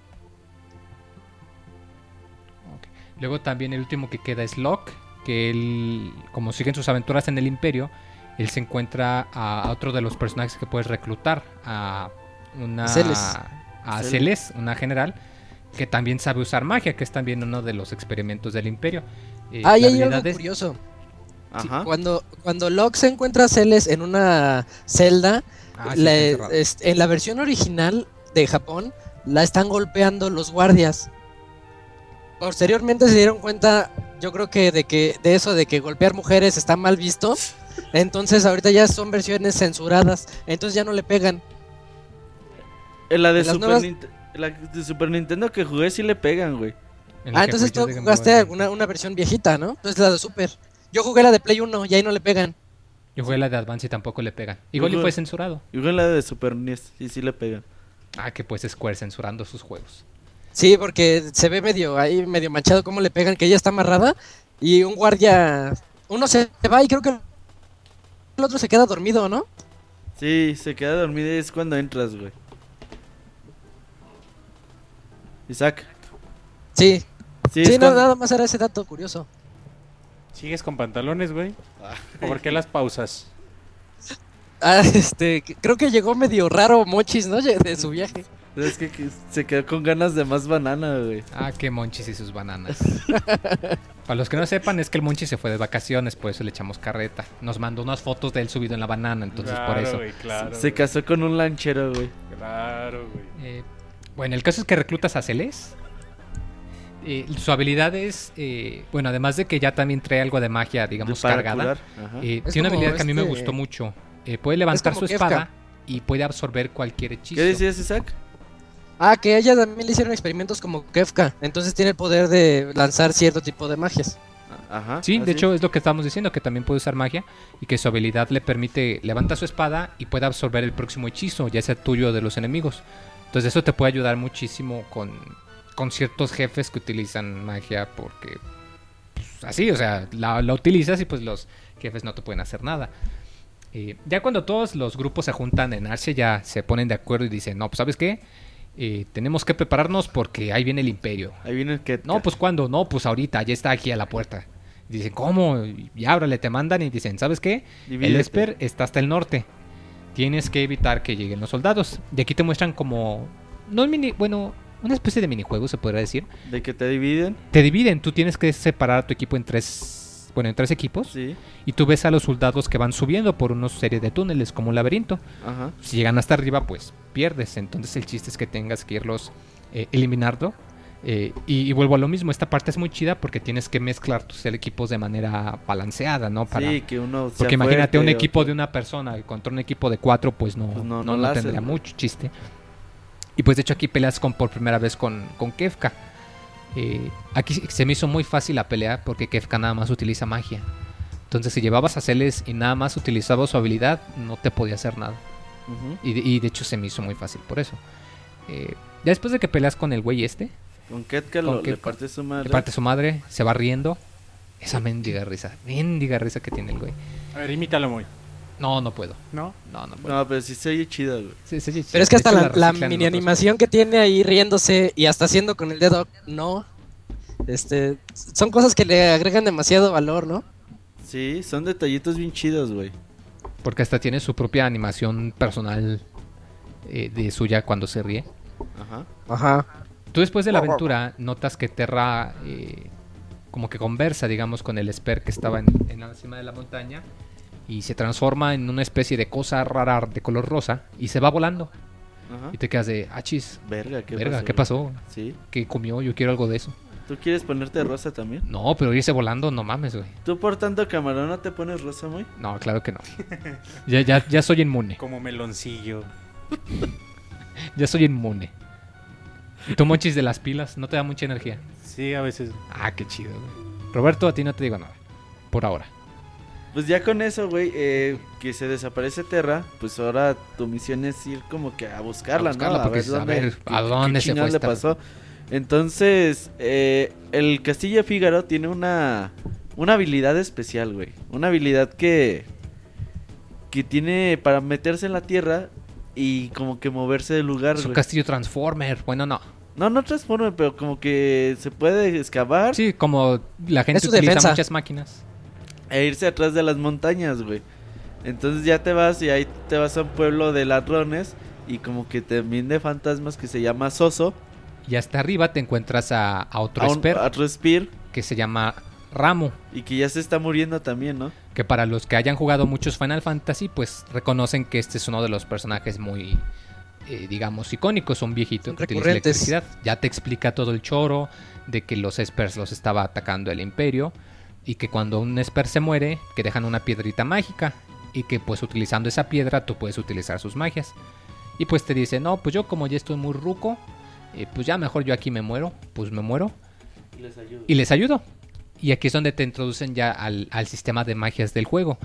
Luego también el último que queda es Locke, que él, como siguen sus aventuras en el Imperio, él se encuentra a, a otro de los personajes que puedes reclutar, a una... Celes. A Celes. Una general, que también sabe usar magia, que es también uno de los experimentos del Imperio. Eh, Ah, y hay algo es- curioso. Sí, Ajá. cuando, cuando Locke se encuentra a Celes en una celda, Ah, sí, la- este, en la versión original de Japón, la están golpeando los guardias. Posteriormente se dieron cuenta, yo creo que de que de eso de que golpear mujeres está mal visto. Entonces ahorita ya son versiones censuradas, entonces ya no le pegan. En la de, En Super nuevas- Nint- la de Super Nintendo que jugué sí le pegan, güey. En Ah, entonces yo tú jugaste alguna, una versión viejita, ¿no? Entonces la de Super. Yo jugué la de Play 1 y ahí no le pegan. Yo jugué la de Advance y tampoco le pegan. Igual y Yo fue jugué- censurado. Y jugué la de Super NES y sí le pegan. Ah, que pues Square censurando sus juegos. Sí, porque se ve medio ahí, medio manchado cómo le pegan, que ella está amarrada y un guardia, uno se va y creo que el otro se queda dormido, ¿no? Sí, se queda dormida y es cuando entras, güey. Isaac. Sí, Sí, sí, no, cuando- nada más era ese dato curioso. ¿Sigues con pantalones, güey? Ah. ¿O por qué las pausas? Ah, este, creo que llegó medio raro Mochis, ¿no? De su viaje. Es que, que se quedó con ganas de más banana, güey. Ah, qué monchis y sus bananas. Para los que no sepan, es que el monchis se fue de vacaciones, por eso le echamos carreta. Nos mandó unas fotos de él subido en la banana, entonces por Claro, eso. güey, claro. se güey. casó con un lanchero, güey. Claro, güey. Eh, bueno, el caso es que reclutas a Celes. Eh, su habilidad es, eh, bueno, además de que ya también trae algo de magia, digamos, Para cargada. eh, Es tiene una habilidad que a mí me este- gustó mucho. Eh, puede levantar su espada Kefka. y puede absorber cualquier hechizo. ¿Qué decías, Isaac? Ah, que a ella también le hicieron experimentos como Kefka, entonces tiene el poder de lanzar cierto tipo de magias. Ajá. Sí, de hecho es lo que estábamos diciendo, que también puede usar magia y que su habilidad le permite levanta su espada y puede absorber el próximo hechizo, ya sea tuyo o de los enemigos. Entonces eso te puede ayudar muchísimo con, con ciertos jefes que utilizan magia porque pues, así, o sea, la, la utilizas y pues los jefes no te pueden hacer nada. Eh, ya cuando todos los grupos se juntan en Arce ya se ponen de acuerdo y dicen, no, pues sabes qué, Eh, tenemos que prepararnos porque ahí viene el imperio. Ahí viene el que. No, pues cuando, no, pues ahorita, ya está aquí a la puerta. Dicen, ¿cómo? Y ábrale, te mandan y dicen, ¿sabes qué? El. Esper está hasta el norte. Tienes que evitar que lleguen los soldados. Y aquí te muestran como, no un mini, bueno, una especie de minijuego se podría decir. De que te dividen. Te dividen, tú tienes que separar a tu equipo en tres, bueno, en tres equipos. Sí. Y tú ves a los soldados que van subiendo por una serie de túneles como un laberinto. Ajá. Si llegan hasta arriba, pues pierdes. Entonces el chiste es que tengas que irlos eh, eliminando. Eh, y, y vuelvo a lo mismo, esta parte es muy chida porque tienes que mezclar tus equipos de manera balanceada, ¿no? Para, Sí, que uno. porque imagínate un equipo de una persona contra un equipo de cuatro, pues no, Pues no, no, no no la haces, tendría mucho chiste. Y pues de hecho aquí peleas con, por primera vez con, con Kefka. Eh, aquí se me hizo muy fácil la pelea porque Kefka nada más utiliza magia. Entonces si llevabas a Celes y nada más utilizaba su habilidad, no te podía hacer nada. Y de, y de hecho se me hizo muy fácil por eso. Eh, ya después de que peleas con el güey este, Con Ketka Con lo, le Ketka. parte su madre. le parte su madre, se va riendo. Esa mendiga risa, mendiga risa que tiene el güey. A ver, imítalo muy. No, no puedo. ¿No? No, no puedo. No, pero sí se oye chida, güey. Sí, sí, sí, Pero es que hasta hecho la, mini animación que tiene ahí riéndose y hasta haciendo con el dedo, no. Este, son cosas que le agregan demasiado valor, ¿no? Sí, son detallitos bien chidos, güey. Porque hasta tiene su propia animación personal eh, de suya cuando se ríe. Ajá. Ajá. Tú después de la aventura notas que Terra eh, como que conversa, digamos, con el Esper que estaba en, en la cima de la montaña y se transforma en una especie de cosa rara de color rosa y se va volando. Ajá. Y te quedas de, ah, chis, Verga, ¿qué verga, pasó? ¿qué pasó? Sí. ¿Qué comió? Yo quiero algo de eso. ¿Tú quieres ponerte rosa también? No, pero irse volando, no mames, güey. ¿Tú por tanto camarón no te pones rosa, muy? No, claro que no. Ya, ya, ya soy inmune. Como meloncillo. Ya soy inmune. ¿Y tú, Monchis, de las pilas? ¿No te da mucha energía? Sí, a veces. Ah, qué chido, güey. Roberto, a ti no te digo nada. Por ahora. Pues ya con eso, güey, eh, que se desaparece Terra, pues ahora tu misión es ir como que a buscarla, A buscarla, ¿no? ver a ver, qué- ¿a qué dónde se fue le esta? pasó. Entonces, eh, el Castillo Fígaro tiene una, una habilidad especial, güey. Una habilidad que, que tiene para meterse en la tierra y como que moverse del lugar, Es un güey. castillo Transformer. Bueno, no. No, no transforma, pero como que se puede excavar Sí, como la gente utiliza defensa. muchas máquinas. E irse atrás de las montañas, güey. Entonces ya te vas y ahí te vas a un pueblo de ladrones y como que también de fantasmas que se llama Soso. Y hasta arriba te encuentras a, a otro a un- Esper a otro Spear que se llama Ramo. y que ya se está muriendo también, ¿no? Que para los que hayan jugado muchos Final Fantasy, pues reconocen que este es uno de los personajes muy, eh, digamos, icónicos. Un viejito que utiliza recurrentes. electricidad. Ya te explica todo el choro. de que los Espers los estaba atacando el imperio y que cuando un Esper se muere, que dejan una piedrita mágica y que pues utilizando esa piedra tú puedes utilizar sus magias. Y pues te dice, no, pues yo como ya estoy muy ruco, eh, pues ya mejor yo aquí me muero, pues me muero Les ayudo. y les ayudo. Y aquí es donde te introducen ya al, al sistema de magias del juego.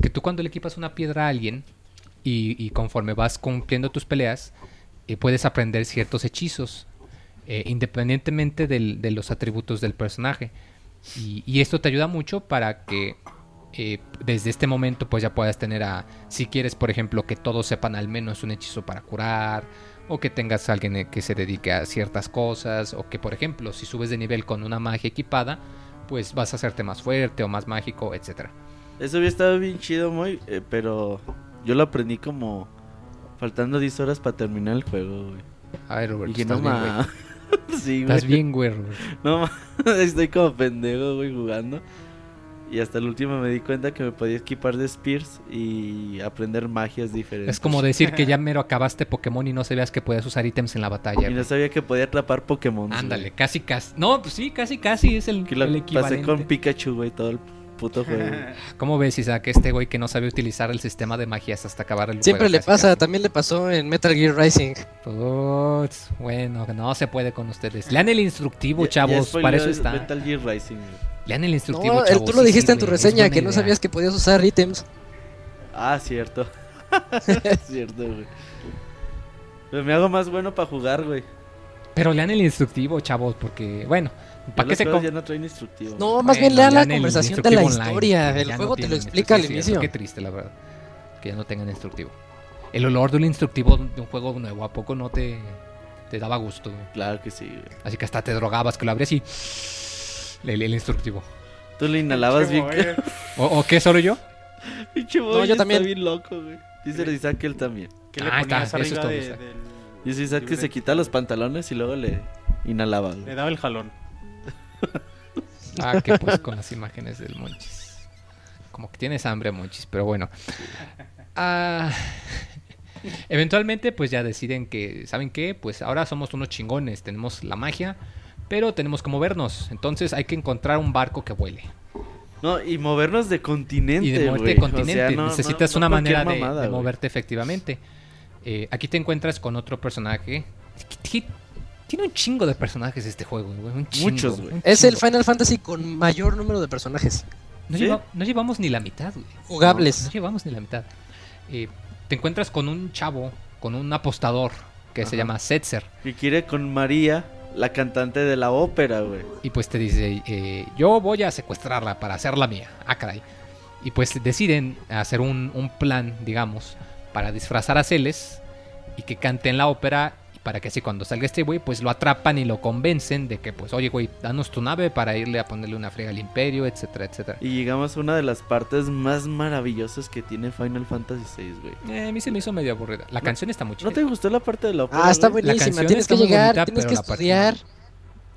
Que tú cuando le equipas una piedra a alguien y, y conforme vas cumpliendo tus peleas, eh, puedes aprender ciertos hechizos, eh, independientemente del- de los atributos del personaje. Y, y esto te ayuda mucho para que eh, desde este momento pues ya puedas tener a, si quieres por ejemplo que todos sepan al menos un hechizo para curar, o que tengas a alguien que se dedique a ciertas cosas, o que por ejemplo si subes de nivel con una magia equipada, pues vas a hacerte más fuerte o más mágico, etcétera. Eso había estado bien chido, muy, eh, pero yo lo aprendí como faltando 10 horas para terminar el juego, güey. A ver, Robert, Y que no bien. sí, güey. Estás bien, güey, Robert. No. Estoy como pendejo, güey, jugando. Y hasta el último me di cuenta que me podía equipar de Spears y aprender magias diferentes. Es como decir que ya mero acabaste Pokémon y no sabías que podías usar ítems en la batalla. Y no sabía que podía atrapar Pokémon. Ándale, casi casi. No, pues sí, casi casi es el, Que lo el pasé con Pikachu, güey, todo el puto juego. ¿Cómo ves, Isaac, este güey que no sabe utilizar el sistema de magias hasta acabar el Siempre juego? le casi, pasa, casi? también le pasó en Metal Gear Rising. Puts, bueno, no se puede con ustedes. Lean el instructivo, Ya- chavos, para eso está. Metal Gear Rising. Lean el No, instructivo, el- chavos. tú lo sí dijiste en tu reseña, que no sabías que podías usar ítems. Ah, cierto. cierto, güey. Pero me hago más bueno para jugar, güey. Pero lean el instructivo, chavos, porque, bueno, ¿para qué se ya no traen instructivo. No, más Bueno, bien lean la el conversación de la online, historia. que El juego no te lo explica al sí, inicio. Qué triste, la verdad. Que ya no tengan instructivo. El olor del instructivo de un juego nuevo, ¿a poco no te, te daba gusto? güey? Claro que sí, güey. Así que hasta te drogabas, que lo abrías y... El, el instructivo. Tú le inhalabas bien. ¿O, o qué, solo yo? Pinche No, yo está también. bien loco, güey. Dice Isaac que él también. ¿Qué le Ah, ponías está, eso es todo, de- del- Dice Isaac que se quita los pantalones y luego le inhalaba, Le daba el jalón. Ah, que pues con las imágenes del Monchis. Como que tienes hambre, Monchis, pero bueno. Ah, eventualmente, pues ya deciden que, ¿saben qué? Pues ahora somos unos chingones, tenemos la magia, pero tenemos que movernos. Entonces hay que encontrar un barco que vuele. No, y movernos de continente, Y de moverte de O sea, continente. no- Necesitas no- no una manera de, de moverte efectivamente. Eh, aquí te encuentras con otro personaje. Tiene un chingo de personajes este juego, güey. Un chingo, Muchos, güey. un Es el. Final Fantasy con mayor número de personajes No, ¿Sí? lleva- no llevamos ni la mitad, güey. jugables. No llevamos ni la mitad. Eh, te encuentras con un chavo, con un apostador que se llama Setzer. Que quiere con María, la cantante de la ópera, güey. Y pues te dice, eh, yo voy a secuestrarla para hacerla mía. Ah, caray. Y pues deciden hacer un, un plan, digamos, para disfrazar a Celes y que cante en la ópera. Para que así cuando salga este güey, pues lo atrapan y lo convencen de que, pues, oye, güey, danos tu nave para irle a ponerle una frega al imperio, etcétera, etcétera. Y llegamos a una de las partes más maravillosas que tiene Final Fantasy VI, güey. Eh, a mí se me hizo medio aburrida. La No- canción está muy chida. ¿No te gustó la parte de la ópera? Ah, está güey? buenísima. canción Tienes está que muy llegar, bonita, tienes pero que la parte- estudiar.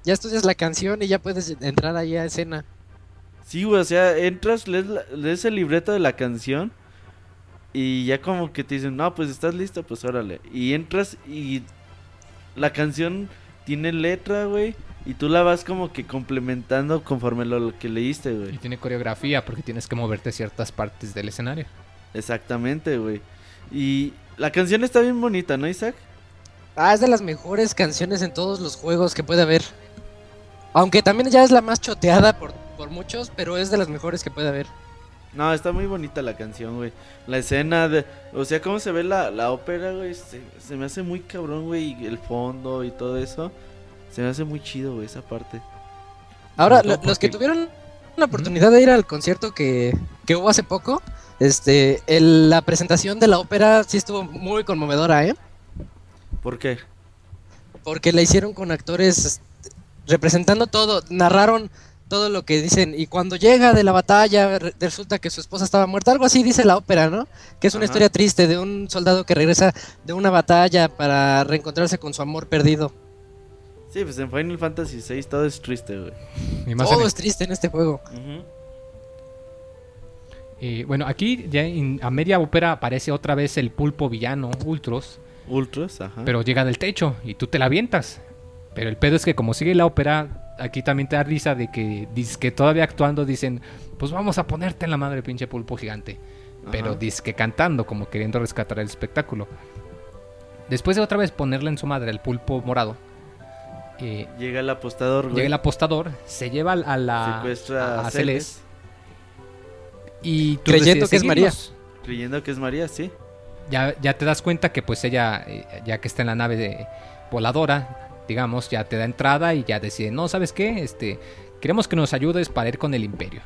Ya estudias la canción y ya puedes entrar ahí a escena. Sí, güey, o sea, entras, lees, la- lees el libreto de la canción y ya como que te dicen, no, pues estás listo, pues órale. Y entras y la canción tiene letra, güey, y tú la vas como que complementando conforme lo, lo que leíste, Y güey. tiene coreografía porque tienes que moverte ciertas partes del escenario. Exactamente, güey. Y la canción está bien bonita, ¿no, Isaac? Ah, es de las mejores canciones en todos los juegos que puede haber. Aunque también ya es la más choteada por, por muchos, pero es de las mejores que puede haber. No, está muy bonita la canción, güey. La escena de... O sea, cómo se ve la, la ópera, güey. Se, se me hace muy cabrón, güey. Y el fondo y todo eso. Se me hace muy chido, güey, esa parte. Ahora, lo- los que tuvieron la oportunidad de ir al concierto que, que hubo hace poco, este, el- la presentación de la ópera sí estuvo muy conmovedora, ¿eh? ¿Por qué? Porque la hicieron con actores este, representando todo, narraron todo lo que dicen y cuando llega de la batalla re- resulta que su esposa estaba muerta, algo así dice la ópera, ¿no? Que es una Ajá. historia triste de un soldado que regresa de una batalla para reencontrarse con su amor perdido. Sí, pues en Final Fantasy VI todo es triste, güey. Y más Todo en- es triste en este juego. Y, bueno, aquí ya en- a media ópera aparece otra vez el pulpo villano, Ultros, Ultras, ajá. pero llega del techo y tú te la avientas. Pero el pedo es que como sigue la ópera, aquí también te da risa de que, que todavía actuando dicen, pues vamos a ponerte en la madre pinche pulpo gigante. Pero Ajá. dice que cantando, como queriendo rescatar el espectáculo. Después de otra vez ponerle en su madre el pulpo morado, eh, Llega el apostador, güey. llega el apostador, se lleva a la Secuestra a, a Celes y tú Creyendo que es María. creyendo que es María, sí. Ya, ya te das cuenta que pues ella, eh, ya que está en la nave de voladora, digamos, ya te da entrada y ya decide, no, ¿sabes qué? Este, queremos que nos ayudes para ir con el imperio.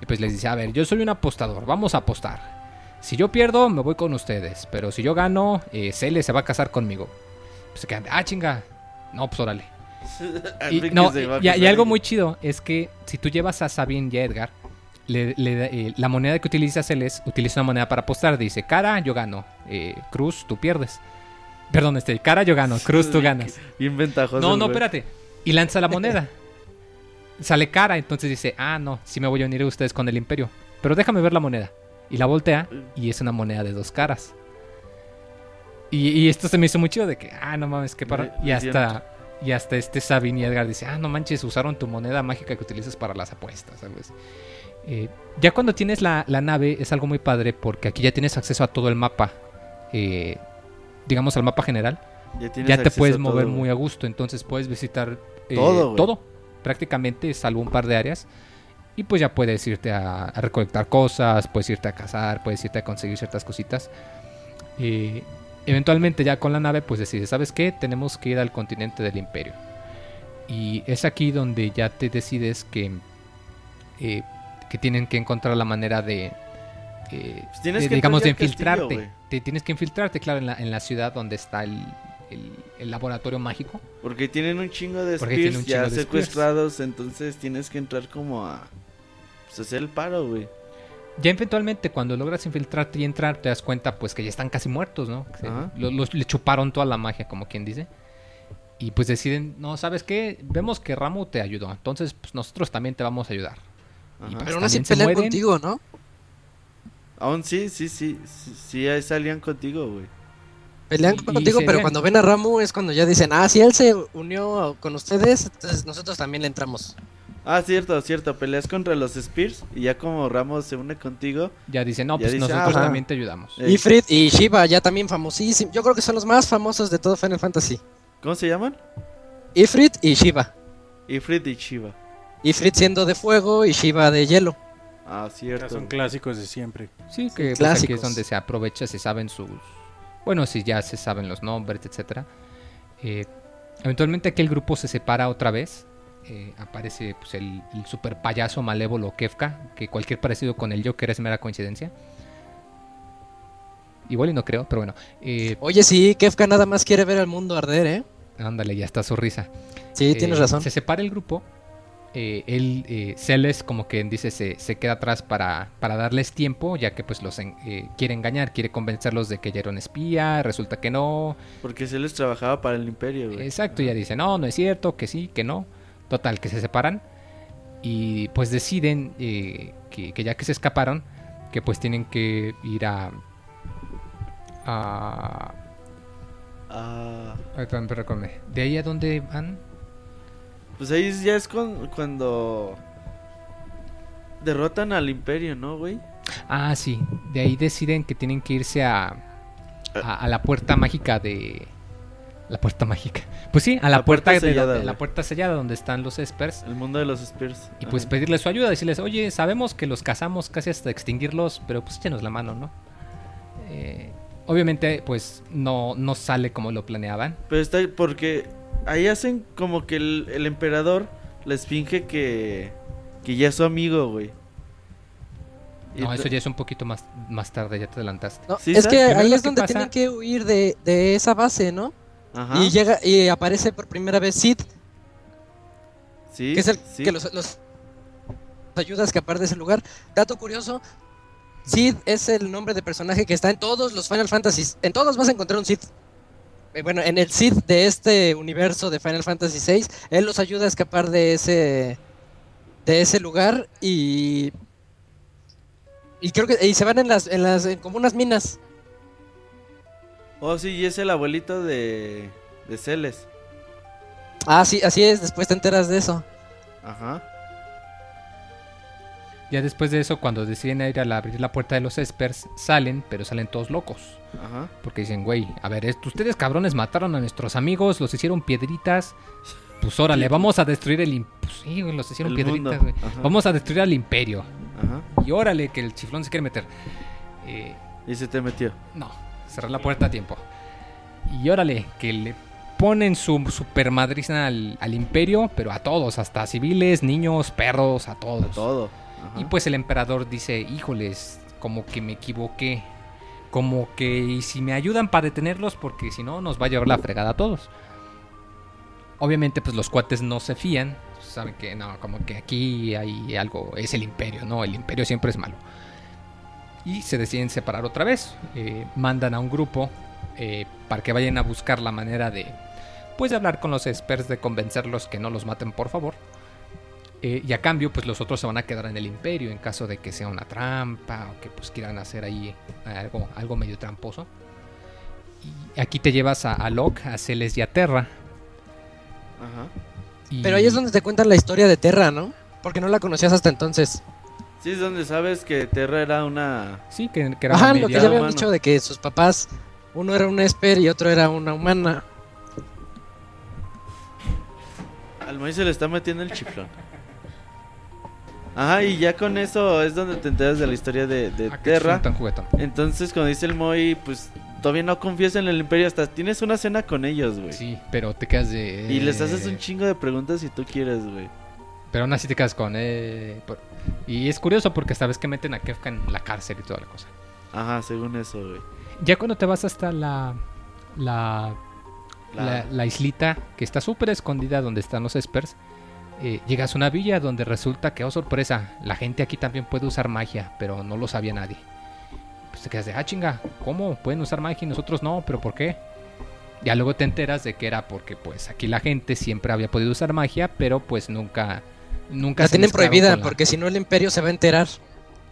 Y pues les dice, a ver, yo soy un apostador, vamos a apostar. Si yo pierdo, me voy con ustedes, pero si yo gano, eh, Cele se va a casar conmigo. Pues se quedan, ah, chinga. No, pues órale. Y, no, y, algo muy chido es que si tú llevas a Sabine y a Edgar, le- le eh, la moneda que utiliza Celes utiliza una moneda para apostar. Dice, cara, yo gano. Eh, Cruz, tú pierdes. Perdón, este, cara, yo gano. Cruz, tú ganas. Bien ventajoso. No, no, güey. espérate. Y lanza la moneda. Sale cara, entonces dice, ah, no, sí me voy a unir a ustedes con el imperio. Pero déjame ver la moneda. Y la voltea y es una moneda de dos caras. Y, y esto se me hizo muy chido de que, ah, no mames, qué para. Y hasta, y hasta este Sabine y Edgar dice, ah, no manches, usaron tu moneda mágica que utilizas para las apuestas, algo así. Eh, ya cuando tienes la, la nave es algo muy padre porque aquí ya tienes acceso a todo el mapa. eh, digamos al mapa general Ya, te puedes mover todo, muy a gusto. Entonces puedes visitar eh, Todo, güey. prácticamente, salvo un par de áreas. Y pues ya puedes irte a, a recolectar cosas, puedes irte a cazar, puedes irte a conseguir ciertas cositas. Eh, eventualmente ya con la nave pues decides, ¿sabes qué? Tenemos que ir al continente del imperio. Y es aquí donde ya te decides que, eh, que tienen que encontrar la manera de, eh, Pues tienes de, que digamos, de castillo, infiltrarte. te tienes que infiltrarte, claro, en la, en la ciudad donde está el, el- el laboratorio mágico. Porque tienen un chingo de Spears chingo ya de Spears. secuestrados, entonces tienes que entrar como a... Pues hacer el paro, güey. Ya eventualmente cuando logras infiltrarte y entrar te das cuenta pues que ya están casi muertos, ¿no? Se- los- le chuparon toda la magia, como quien dice. Y pues deciden, no, ¿sabes qué? Vemos que Ramu te ayudó, entonces pues nosotros también te vamos a ayudar. Y, pues, Pero aún así pelean mueren. contigo, ¿no? Aún sí, sí, sí, sí, sí, ahí salían contigo, güey. Pelean Y- y contigo, pero cuando ven a Ramu es cuando ya dicen, ah, si él se unió con ustedes, entonces nosotros también le entramos. Ah, cierto, cierto, peleas contra los Spears y ya como Ramos se une contigo, Ya dicen, no, Ya pues dice, nosotros ajá. también te ayudamos. Eh. Ifrit y Shiva ya también famosísimos. Yo creo que son los más famosos de todo Final Fantasy. ¿cómo se llaman? Ifrit y Shiva. Ifrit y Shiva. Ifrit siendo de fuego y Shiva de hielo. Ah, Ya cierto. son clásicos de siempre. Sí, que pues, aquí es donde se aprovecha, se saben sus... Bueno, si ya se saben los nombres, etcétera. Eh, eventualmente aquí el grupo se separa otra vez. Eh, aparece pues, el, el super payaso malévolo Kefka, que cualquier parecido con el Joker es mera coincidencia. Igual y no creo, pero bueno. Eh, Oye, sí, Kefka nada más quiere ver al mundo arder, ¿eh? ándale, ya está su risa. Sí, Eh, tienes razón. Se separa el grupo. Eh, él, eh, Celes, como que dice, se, se queda atrás para, para darles tiempo, ya que pues los en- eh, quiere engañar, quiere convencerlos de que ella era un espía, resulta que no. Porque se les trabajaba para el imperio, güey. Exacto, ya dice, no, no es cierto, que sí, que no. Total, que se separan. Y pues deciden eh, que, que ya que se escaparon, que pues tienen que ir a... a Ah, ay, ¿De ahí a dónde van? Pues ahí ya es con, cuando derrotan al imperio, ¿no, güey? Ah, sí. De ahí deciden que tienen que irse a, a, a la puerta mágica de... La puerta mágica. Pues sí, a la, La puerta, puerta de sellada, la puerta sellada donde están los espers. El mundo de los Spears. Y pues Ajá. pedirle su ayuda, decirles, oye, sabemos que los cazamos casi hasta extinguirlos, pero pues échenos la mano, ¿no? Eh, obviamente, pues no, no sale como lo planeaban. Pero está porque ahí hacen como que el, el emperador les finge que que ya es su amigo, güey. Y No, eso ya es un poquito más, más tarde, ya te adelantaste. No, sí, es ¿sabes? que Primero ahí es que donde pasa- tienen que huir de, de esa base, ¿no? Ajá. Y llega y aparece por primera vez Sid, Sí. que es el sí. que los, los ayuda a escapar de ese lugar. Dato curioso, Sid es el nombre de personaje que está en todos los Final Fantasies. En todos vas a encontrar un Sid. Eh, Bueno, en el Sid de este universo de Final Fantasy VI, él los ayuda a escapar de ese de ese lugar y y creo que y se van en las en las en como unas minas. Oh, sí, y es el abuelito de de Celes. Ah, sí, así es, después te enteras de eso. Ajá. Ya después de eso, cuando deciden ir a la- abrir la puerta de los Espers, salen, pero salen todos locos. Ajá. Porque dicen, güey, a ver, est- ustedes cabrones mataron a nuestros amigos, los hicieron piedritas. Pues órale, vamos a destruir el... Pues sí, güey, los hicieron El piedritas, güey. Vamos a destruir al imperio. Ajá. Y órale, que el chiflón se quiere meter. Eh, Y se te metió. no, cerrar la puerta a tiempo. Y órale, que le ponen su super madriza al, al imperio, pero a todos, hasta civiles, niños, perros, a todos. Todo. Ajá. Y pues el emperador dice, híjoles, como que me equivoqué. Como que y si me ayudan para detenerlos, porque si no nos va a llevar la fregada a todos. Obviamente pues los cuates no se fían. Saben que no, como que aquí hay algo, es el imperio, no, el imperio siempre es malo. Y se deciden separar otra vez. Eh, mandan a un grupo eh, para que vayan a buscar la manera de, pues de hablar con los experts, de convencerlos que no los maten por favor. Eh, y a cambio, pues los otros se van a quedar en el imperio en caso de que sea una trampa o que pues quieran hacer ahí algo, algo medio tramposo. Y aquí te llevas a, a Locke, a Celes y a Terra. Ajá. y- Pero ahí es donde te cuentan la historia de Terra, ¿no? Porque no la conocías hasta entonces. Sí, es donde sabes que Terra era una. Sí, que, que era Ajá, lo que ya habían dicho de que sus papás, uno era un Esper y otro era una humana. Al maíz se le está metiendo el chiflón. Ajá, y ya con eso es donde te enteras de la historia de, de Ah, Terra. chiflón tan juguetón. Entonces, cuando dice el Moy, pues todavía no confías en el Imperio. Hasta tienes una cena con ellos, güey. Sí, pero te quedas de... Y les haces eh, un chingo de preguntas si tú quieres, güey. Pero aún así te quedas con... eh, por- Y es curioso porque esta vez que meten a Kefka en la cárcel y toda la cosa. Ajá, según eso, güey. Ya cuando te vas hasta la... La, La- la, la islita que está súper escondida donde están los espers, eh, llegas a una villa donde resulta que, oh sorpresa, la gente aquí también puede usar magia, pero no lo sabía nadie. Pues te quedas de, ah chinga, ¿cómo? Pueden usar magia y nosotros no, pero ¿por qué? Ya luego te enteras de que era porque pues aquí la gente siempre había podido usar magia, pero pues nunca... Nunca La se tienen prohibida la- porque si no el imperio se va a enterar.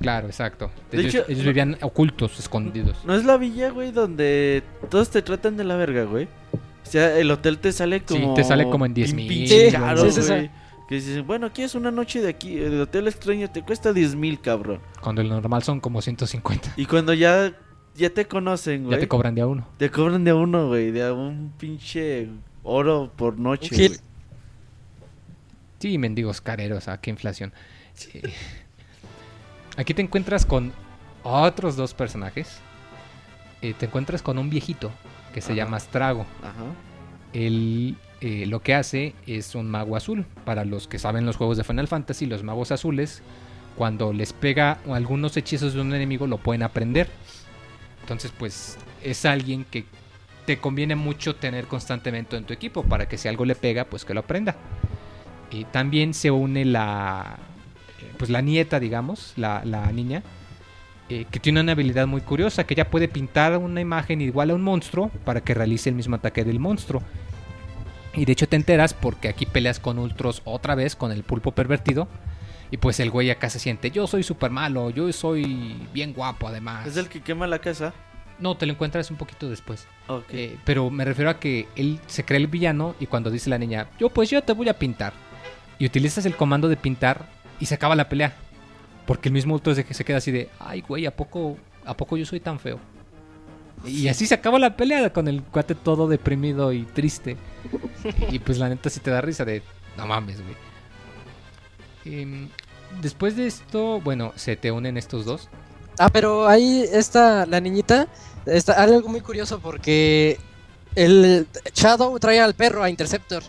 Claro, exacto. De ellos, hecho, ellos no- vivían ocultos, escondidos. ¿No es la villa, güey, donde todos te tratan de la verga, güey? O sea, el hotel te sale Sí, como... te sale como en 10 pin- mil, pinche Sí, caro, Que dices, bueno, aquí es una noche de aquí, el hotel extraño te cuesta 10 mil, cabrón. Cuando el normal son como 150. Y cuando ya, ya te conocen, güey, Ya te cobran de a uno. te cobran de a uno, güey, de a un pinche oro por noche, güey. Sí, mendigos careros, ¿a qué inflación? Sí. Aquí te encuentras con otros dos personajes. Eh, te encuentras con un viejito que se Ajá. llama Strago. Ajá. Él eh, lo que hace es un mago azul. Para los que saben los juegos de Final Fantasy, los magos azules, cuando les pega algunos hechizos de un enemigo, lo pueden aprender. Entonces, pues es alguien que te conviene mucho tener constantemente en tu equipo para que si algo le pega, pues que lo aprenda. Y también se une la, eh, pues la nieta, digamos, la, niña, eh, que tiene una habilidad muy curiosa, que ella puede pintar una imagen igual a un monstruo para que realice el mismo ataque del monstruo. Y de hecho te enteras porque aquí peleas con Ultros otra vez, con el pulpo pervertido. Y pues el güey acá se siente, yo soy súper malo, yo soy bien guapo además. ¿Es el que quema la casa? No, te lo encuentras un poquito después. Ok. Eh, pero me refiero a que él se cree el villano y cuando dice la niña, yo pues yo te voy a pintar. Y utilizas el comando de pintar y se acaba la pelea. Porque el mismo Ultros se queda así de, ay güey, ¿a poco, ¿a poco yo soy tan feo? Y así se acaba la pelea con el cuate todo deprimido y triste. Y pues la neta sí te da risa de, no mames, güey. Em, después de esto, bueno, se te unen estos dos. Ah, pero ahí está la niñita. Está algo muy curioso porque el Shadow trae al perro a Interceptor.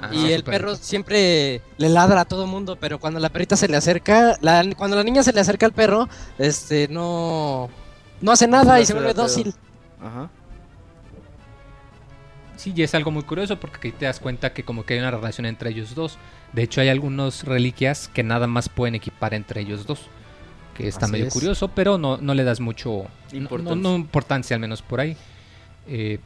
Ah, y el perro siempre le ladra a todo mundo, pero cuando la perrita se le acerca, la- cuando la niña se le acerca al perro, este no no hace nada y se vuelve pedo. Ajá. Sí, y es algo muy curioso porque aquí te das cuenta que como que hay una relación entre ellos dos. De hecho, hay algunas reliquias que nada más pueden equipar entre ellos dos. Que está Así medio es. curioso, pero no, no le das mucho Importancia. No, no importancia, al menos por ahí. Eh,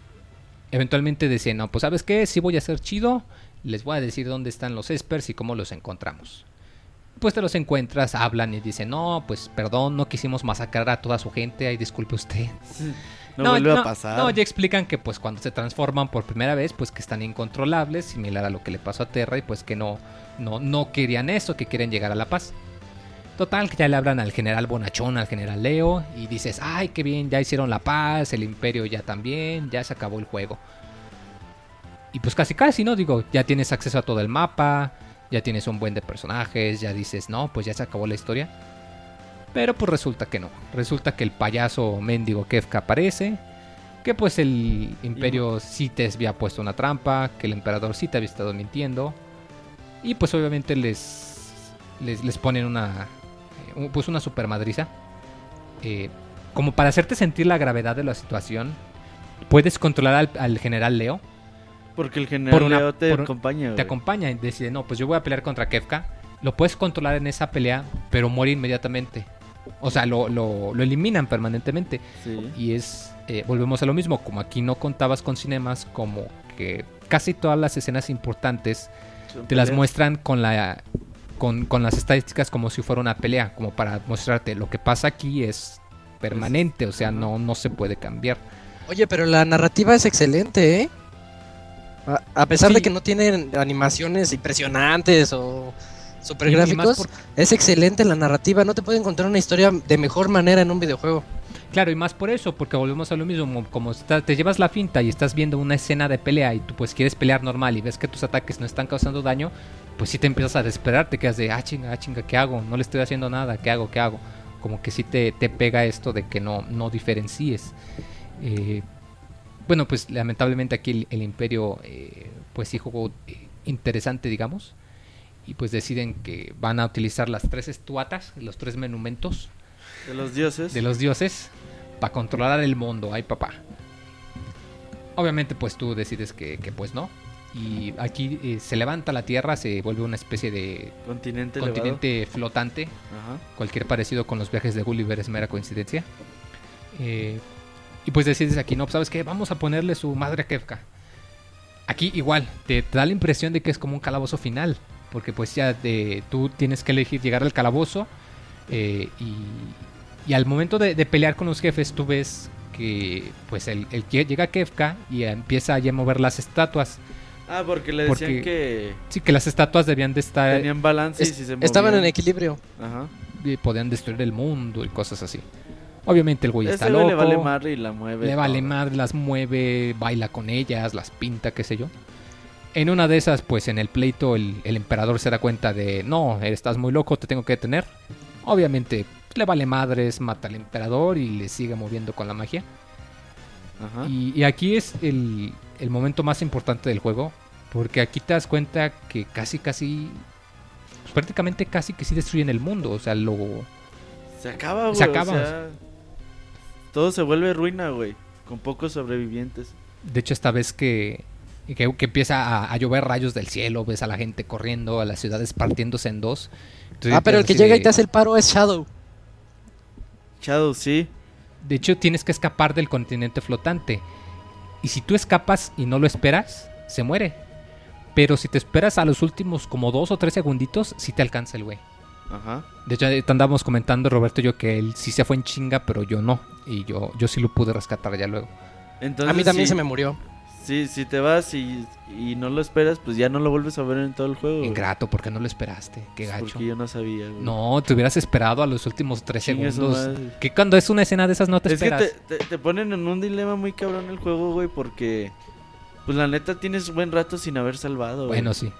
eventualmente decían, no, pues sabes qué, si voy a ser chido, les voy a decir dónde están los espers y cómo los encontramos. Pues te los encuentras, hablan y dicen, no, pues perdón, no quisimos masacrar a toda su gente, ay, disculpe usted. No, vuelve a pasar. No, ya explican que pues cuando se transforman por primera vez, pues que están incontrolables, similar a lo que le pasó a Terra y pues que no, no, no querían eso, que quieren llegar a la paz. Total, que ya le hablan al general Bonachón, al general Leo, y dices, ay, qué bien, ya hicieron la paz, el imperio ya también, ya se acabó el juego. Y pues casi casi, ¿no? Digo, ya tienes acceso a todo el mapa, ya tienes un buen de personajes, ya dices, no, pues ya se acabó la historia. Pero pues resulta que no. Resulta que el payaso mendigo Kefka aparece, que pues el imperio sí te había puesto una trampa, que el emperador sí te había estado mintiendo. Y pues obviamente les, les, les ponen una, eh, pues una super madriza. Eh, como para hacerte sentir la gravedad de la situación, puedes controlar al, al general Leo. Porque el general una- Leo te acompaña, Te acompaña y decide, no, pues yo voy a pelear contra Kefka. Lo puedes controlar en esa pelea, pero muere inmediatamente. O sea, lo, lo- lo eliminan permanentemente. Sí. Y es, eh, volvemos a lo mismo, como aquí no contabas con cinemas, como que casi todas las escenas importantes Son te las muestran con la con, con las estadísticas como si fuera una pelea, como para mostrarte lo que pasa aquí es permanente, o sea, no, no se puede cambiar. Oye, pero la narrativa es excelente, ¿eh? A, a pesar Sí. de que no tienen animaciones impresionantes o super gráficos, por- es excelente la narrativa. No te pueden contar una historia de mejor manera en un videojuego. Claro, y más por eso, porque volvemos a lo mismo, como- como está- te llevas la finta y estás viendo una escena de pelea y tú pues quieres pelear normal y ves que tus ataques no están causando daño, pues sí te empiezas a desesperar, te quedas de, ah chinga, ah chinga, ¿qué hago? No le estoy haciendo nada, ¿qué hago? ¿Qué hago? Como que sí te, te pega esto de que no, no diferencies. Eh, bueno, pues lamentablemente aquí el, el imperio eh, pues sí jugó eh, interesante, digamos. Y pues deciden que van a utilizar las tres estuatas, los tres monumentos De los dioses. de los dioses para controlar el mundo, ay papá. Obviamente pues tú decides que, que, pues no. Y aquí eh, se levanta la tierra, se vuelve una especie de Continente, continente flotante. Ajá. Cualquier parecido con los viajes de Gulliver es mera coincidencia. Eh, y pues decides aquí, no, pues, ¿sabes qué? Vamos a ponerle su madre a Kefka. Aquí igual, te, te da la impresión de que es como un calabozo final. Porque pues ya de, tú tienes que elegir llegar al calabozo. eh, y, y al momento de, de pelear con los jefes, tú ves que pues el, el que llega Kefka y empieza ya a mover las estatuas. Ah, porque le decían Porque que Sí, que las estatuas debían de estar... tenían balance y Es- si se Estaban en equilibrio. Ajá. y podían destruir el mundo y cosas así. Obviamente el güey está loco. le vale madre y la mueve. le vale madre, las mueve, baila con ellas, las pinta, qué sé yo. En una de esas, pues en el pleito, el, el emperador se da cuenta de, no, estás muy loco, te tengo que detener. Obviamente le vale madres, mata al emperador y le sigue moviendo con la magia. Ajá. Y, y aquí es el, el momento más importante del juego, porque aquí te das cuenta que casi, casi, pues, prácticamente casi que sí destruyen el mundo. O sea, lo, Se acaba, güey. Se o acaba. sea, todo se vuelve ruina, güey. Con pocos sobrevivientes. De hecho, esta vez que, que, que empieza a, a llover rayos del cielo, ves a la gente corriendo, a las ciudades partiéndose en dos. Entonces, Ah, pero el que llega de- y te hace el paro es Shadow. Shadow, sí. De hecho, tienes que escapar del continente flotante. Y si tú escapas y no lo esperas, se muere. Pero si te esperas a los últimos como dos o tres segunditos, sí te alcanza el güey. Ajá. De hecho, te andábamos comentando, Roberto y yo, que él sí se fue en chinga, pero yo no. Y yo, yo sí lo pude rescatar ya luego. Entonces, a mí también sí, se me murió. Sí, si te vas y, y no lo esperas, pues ya no lo vuelves a ver en todo el juego. Ingrato, ¿por qué no lo esperaste? Qué gacho. Porque yo no sabía, güey. No, te hubieras esperado a los últimos tres Chingue segundos. Que cuando es una escena de esas no te es que esperas. te, te- te ponen en un dilema muy cabrón el juego, güey, porque... Pues la neta tienes buen rato sin haber salvado, güey. Bueno, sí.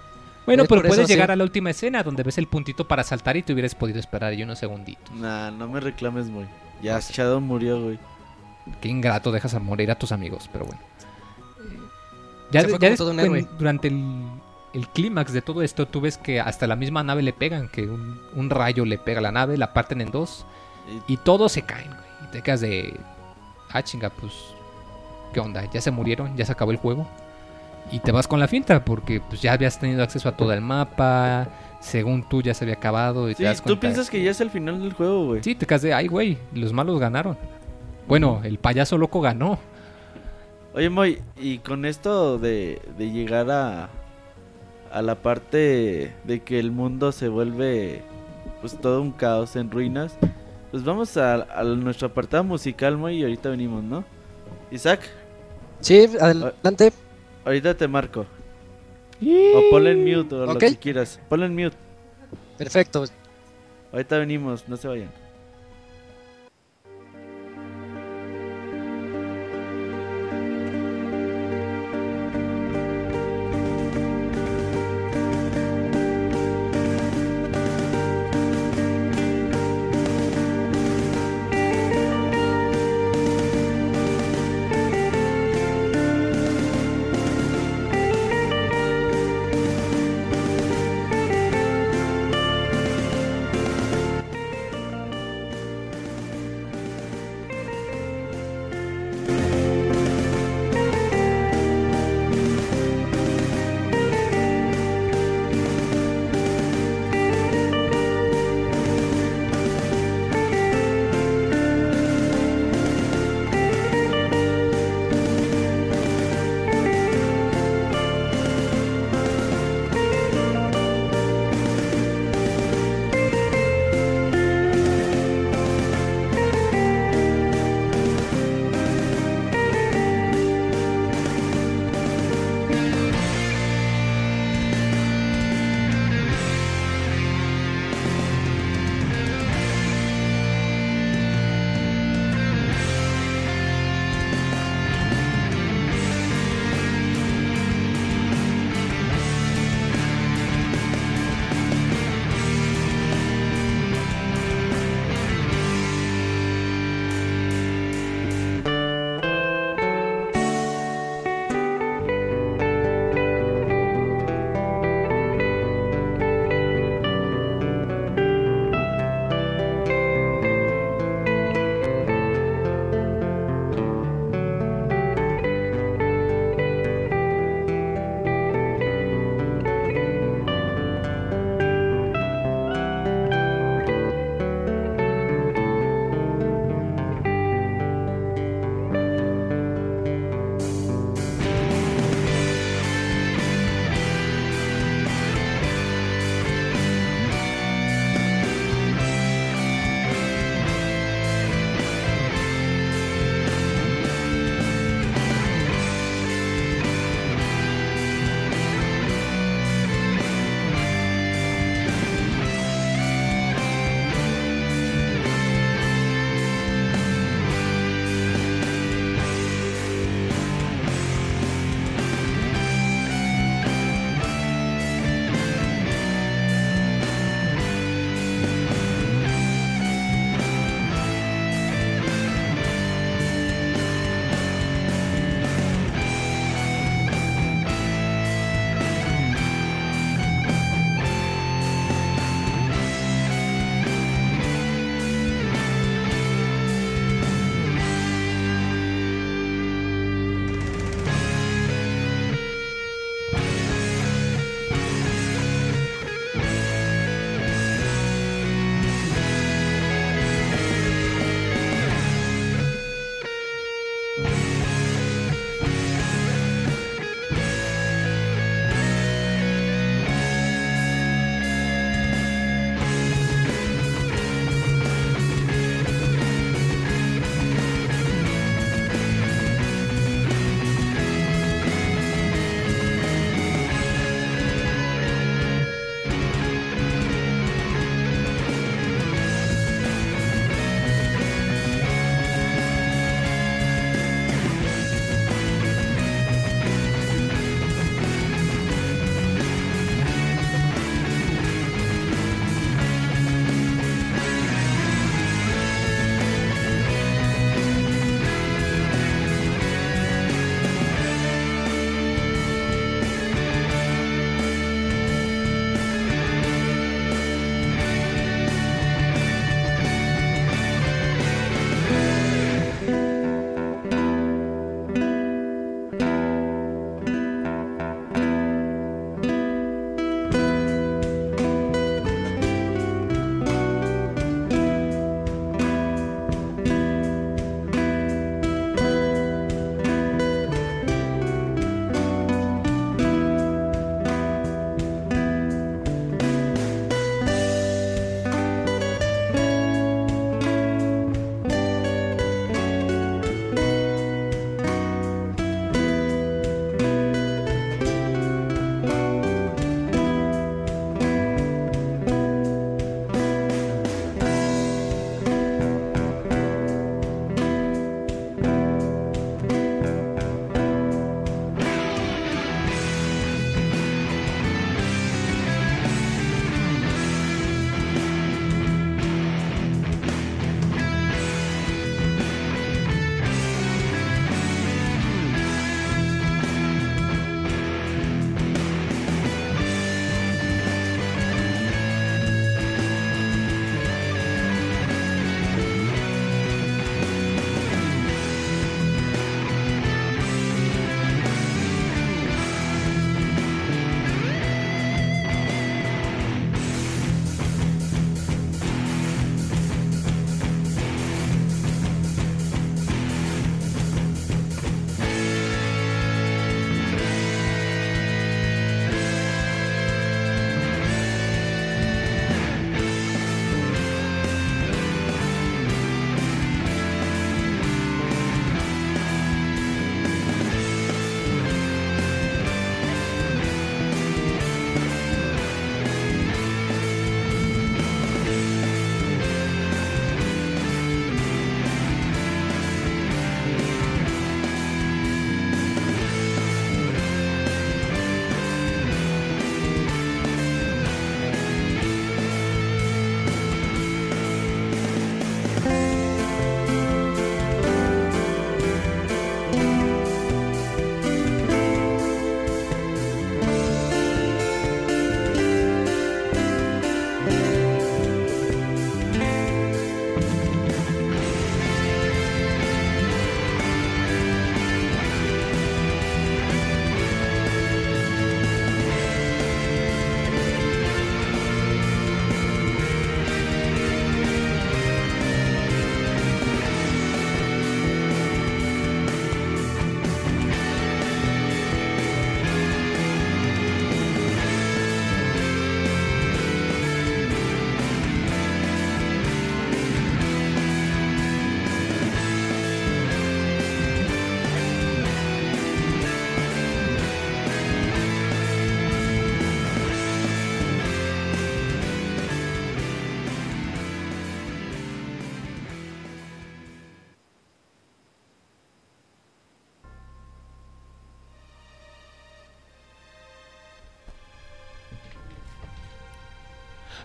Bueno, pero puedes sí. llegar a la última escena donde ves el puntito para saltar y te hubieras podido esperar ahí unos segunditos. Nah, no me reclames, güey. Ya No sé. Shadow murió, güey. Qué ingrato dejas a morir a tus amigos, pero bueno. Ya, Se fue ya como todo un héroe. durante el, el clímax de todo esto, tú ves que hasta la misma nave le pegan, que un, un rayo le pega a la nave, la parten en dos Y- y todos se caen, güey. Y te quedas de. Ah, chinga, pues. ¿Qué onda? ¿Ya se murieron? ¿Ya se acabó el juego? Y te vas con la finta porque pues ya habías tenido acceso a todo el mapa. Según tú ya se había acabado. Y Sí, te das tú piensas que ya es el final del juego, güey. Sí, te quedas de. Ay, güey, los malos ganaron. Bueno, el payaso loco ganó. Oye, Moy, y con esto de, de llegar a, a la parte de que el mundo se vuelve pues todo un caos en ruinas, pues vamos a, a nuestro apartado musical, Moy, y ahorita venimos, ¿no? Isaac, Sí, adelante. ahorita te marco. O ponle en mute o lo que quieras. Ponle en mute. Perfecto. Ahorita venimos, no se vayan.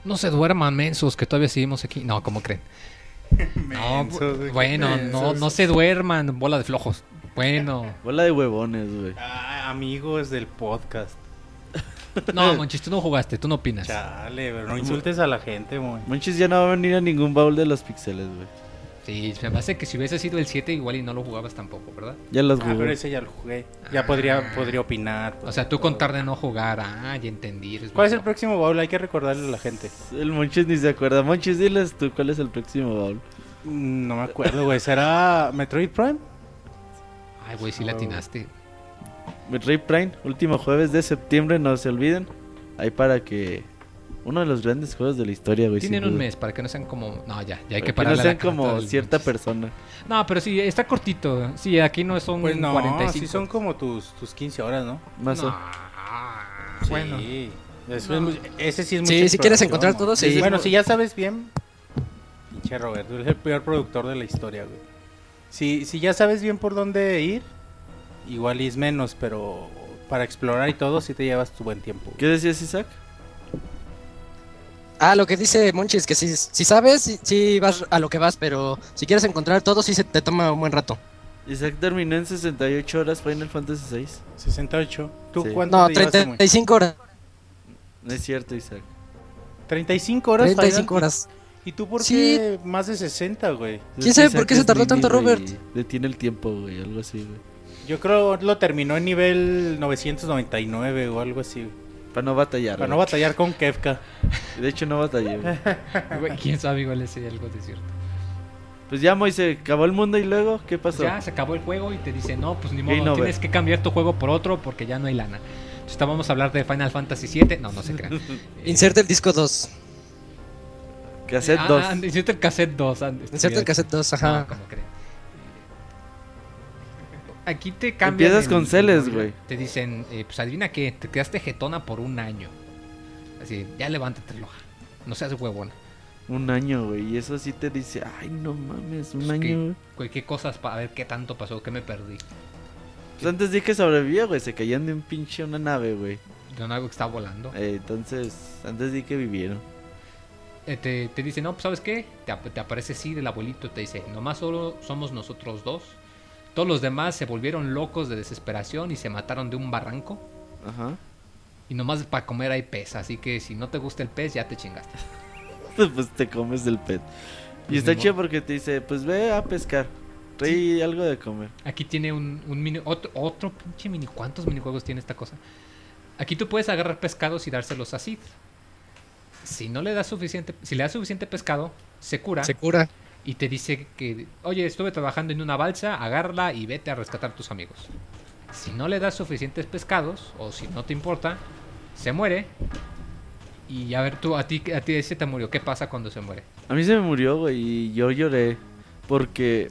No se duerman, mensos, que todavía seguimos aquí. No, ¿cómo creen? No, Mensos, bueno, no, no se duerman, bola de flojos. Bueno, Bola de huevones, güey. Ah, amigos del podcast. no, Monchis, tú no jugaste, tú no opinas. Chale, pero no insultes a la gente, güey. Monchis ya no va a venir a ningún baúl de los pixeles, güey. Sí, me parece que si hubiese sido el 7 igual y no lo jugabas tampoco, ¿verdad? Ya los Ah, jugué. pero ese ya lo jugué. Ya podría, podría opinar. O sea, tú contar de no jugar, ah, ya entendí. eres ¿Cuál es el próximo baúl? Hay que recordarle a la gente. El Monchis ni se acuerda. Monchis, diles tú cuál es el próximo baúl. Mm, No me acuerdo, güey. ¿Será Metroid Prime? Ay, güey, sí latinaste. Metroid Prime, último jueves de septiembre, no se olviden. Ahí para que. Uno de los grandes juegos de la historia, güey. Tienen un duda. mes para que no sean como. No, ya, ya hay que que parar. no sean como cierta persona. No, pero sí, está cortito. Sí, aquí no son Pues no, 45. sí son como tus, tus 15 horas, ¿no? Más No, o- Bueno, Sí. Eso No. es muy- ese sí es Sí, mucha si quieres encontrar todo, sí. Bueno, si ya sabes bien, pinche Roberto, eres el peor productor de la historia, güey. Si, si ya sabes bien por dónde ir, igual es menos, pero para explorar y todo, sí te llevas tu buen tiempo. ¿Qué decías, Isaac? Ah, lo que dice Monchis, que si, si sabes, si, si vas a lo que vas, pero si quieres encontrar todo, sí se te toma un buen rato. Isaac terminó en 68 horas Final Fantasy VI. 68. ¿Tú Sí. cuánto No, te llevaste, güey? 35 horas. No es cierto, Isaac. 35 horas. 35 Final? horas. ¿Y tú por Sí. qué más de 60, güey? ¿Quién Es sabe por qué se tardó es tanto, güey. Robert? Detiene el tiempo, güey, algo así, güey. Yo creo lo terminó en nivel 999 o algo así. Para no batallar. Para no batallar con Kefka. De hecho, no batallé, güey. quién sabe, igual es algo de cierto. Pues ya, Moise, acabó el mundo y luego, ¿qué pasó? Ya se acabó el juego y te dice, no, pues ni modo, over. tienes que cambiar tu juego por otro porque ya no hay lana. Entonces vamos a hablar de Final Fantasy VII. No, no se crean. Inserta el disco 2. Cassette Ah, 2. ah, Inserta el cassette 2. ah, Inserta el cassette 2, ajá. No, como creen. Aquí te cambian. Empiezas el- con celes, el- güey. Te dicen, eh, pues adivina qué, te quedaste jetona por un año. Así, ya levántate, loja. No seas huevona. Un año, güey. Y eso sí te dice, ay, no mames, un Pues, año, ¿qué, ¿Qué cosas para ver qué tanto pasó? ¿Qué me perdí? Pues antes di que sobrevivía, güey. Se caían de un pinche una nave, güey. De un algo que estaba volando. Eh, entonces, antes di que vivieron. Eh, te, te dice, no, pues ¿sabes qué? Te, ap- te aparece sí el abuelito, te dice, nomás solo somos nosotros dos. Todos los demás se volvieron locos de desesperación y se mataron de un barranco. Ajá. Y nomás para comer hay pez, así que si no te gusta el pez, ya te chingaste. pues te comes del. Pues y está ni chido porque te dice, pues ve a pescar. Trae algo de comer. Aquí tiene un, un mini, otro, otro pinche mini. ¿Cuántos minijuegos tiene esta cosa? Aquí tú puedes agarrar pescados y dárselos a Sid. Si no le das suficiente, si le das suficiente pescado, se cura Se cura. Y te dice que, oye, estuve trabajando en una balsa, agárrala y vete a rescatar a tus amigos. Si no le das suficientes pescados, o si no te importa, se muere. Y a ver, tú, a ti, a ti ese te murió. ¿Qué pasa cuando se muere? A mí se me murió, güey, y yo lloré. Porque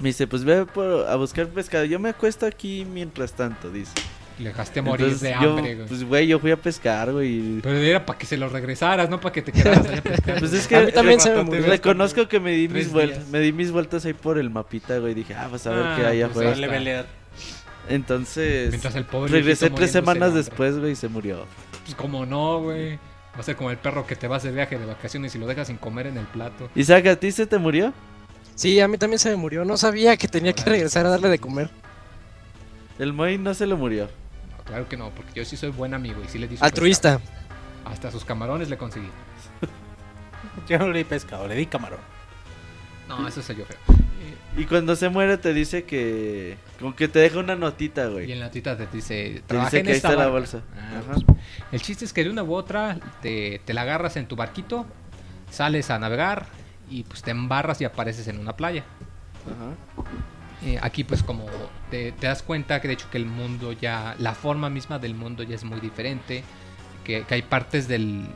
me dice, pues ve a buscar pescado. Yo me acuesto aquí mientras tanto, dice. Le dejaste morir Entonces, de yo, hambre, güey. Pues, güey, yo fui a pescar, güey. Pero era para que se lo regresaras, no para que te quedaras allá pescando. Pues es que A mí también se me reconozco que me di mis vueltas, me di mis vueltas ahí por el mapita, güey. Dije, ah, pues a ver Ah, qué hay pues, afuera. Entonces, Mientras el pobre regresé tres semanas después, güey, y se murió. Pues como no, güey. Va a ser como el perro que te vas de viaje de vacaciones y lo dejas sin comer en el plato. Isaac, ¿a ti se te murió? Sí, a mí también se me murió. No sabía que tenía que regresar a darle de comer. El Moy no se le murió. Claro que no, porque yo sí soy buen amigo y sí le di su Altruista. pescado. Hasta sus camarones le conseguí. Yo no le di pescado, le di camarón. No, eso soy yo feo. Y cuando se muere te dice que... Como que te deja una notita, Y güey. en la tita te dice, Te dice en que ahí esta está la barca". bolsa. Ah, Ajá. pues, el chiste es que de una u otra te, te la agarras en tu barquito, sales a navegar y pues te embarras y apareces en una playa. Ajá. Eh, aquí pues como te, das cuenta que de hecho que el mundo ya, la forma misma del mundo ya es muy diferente, que, hay partes del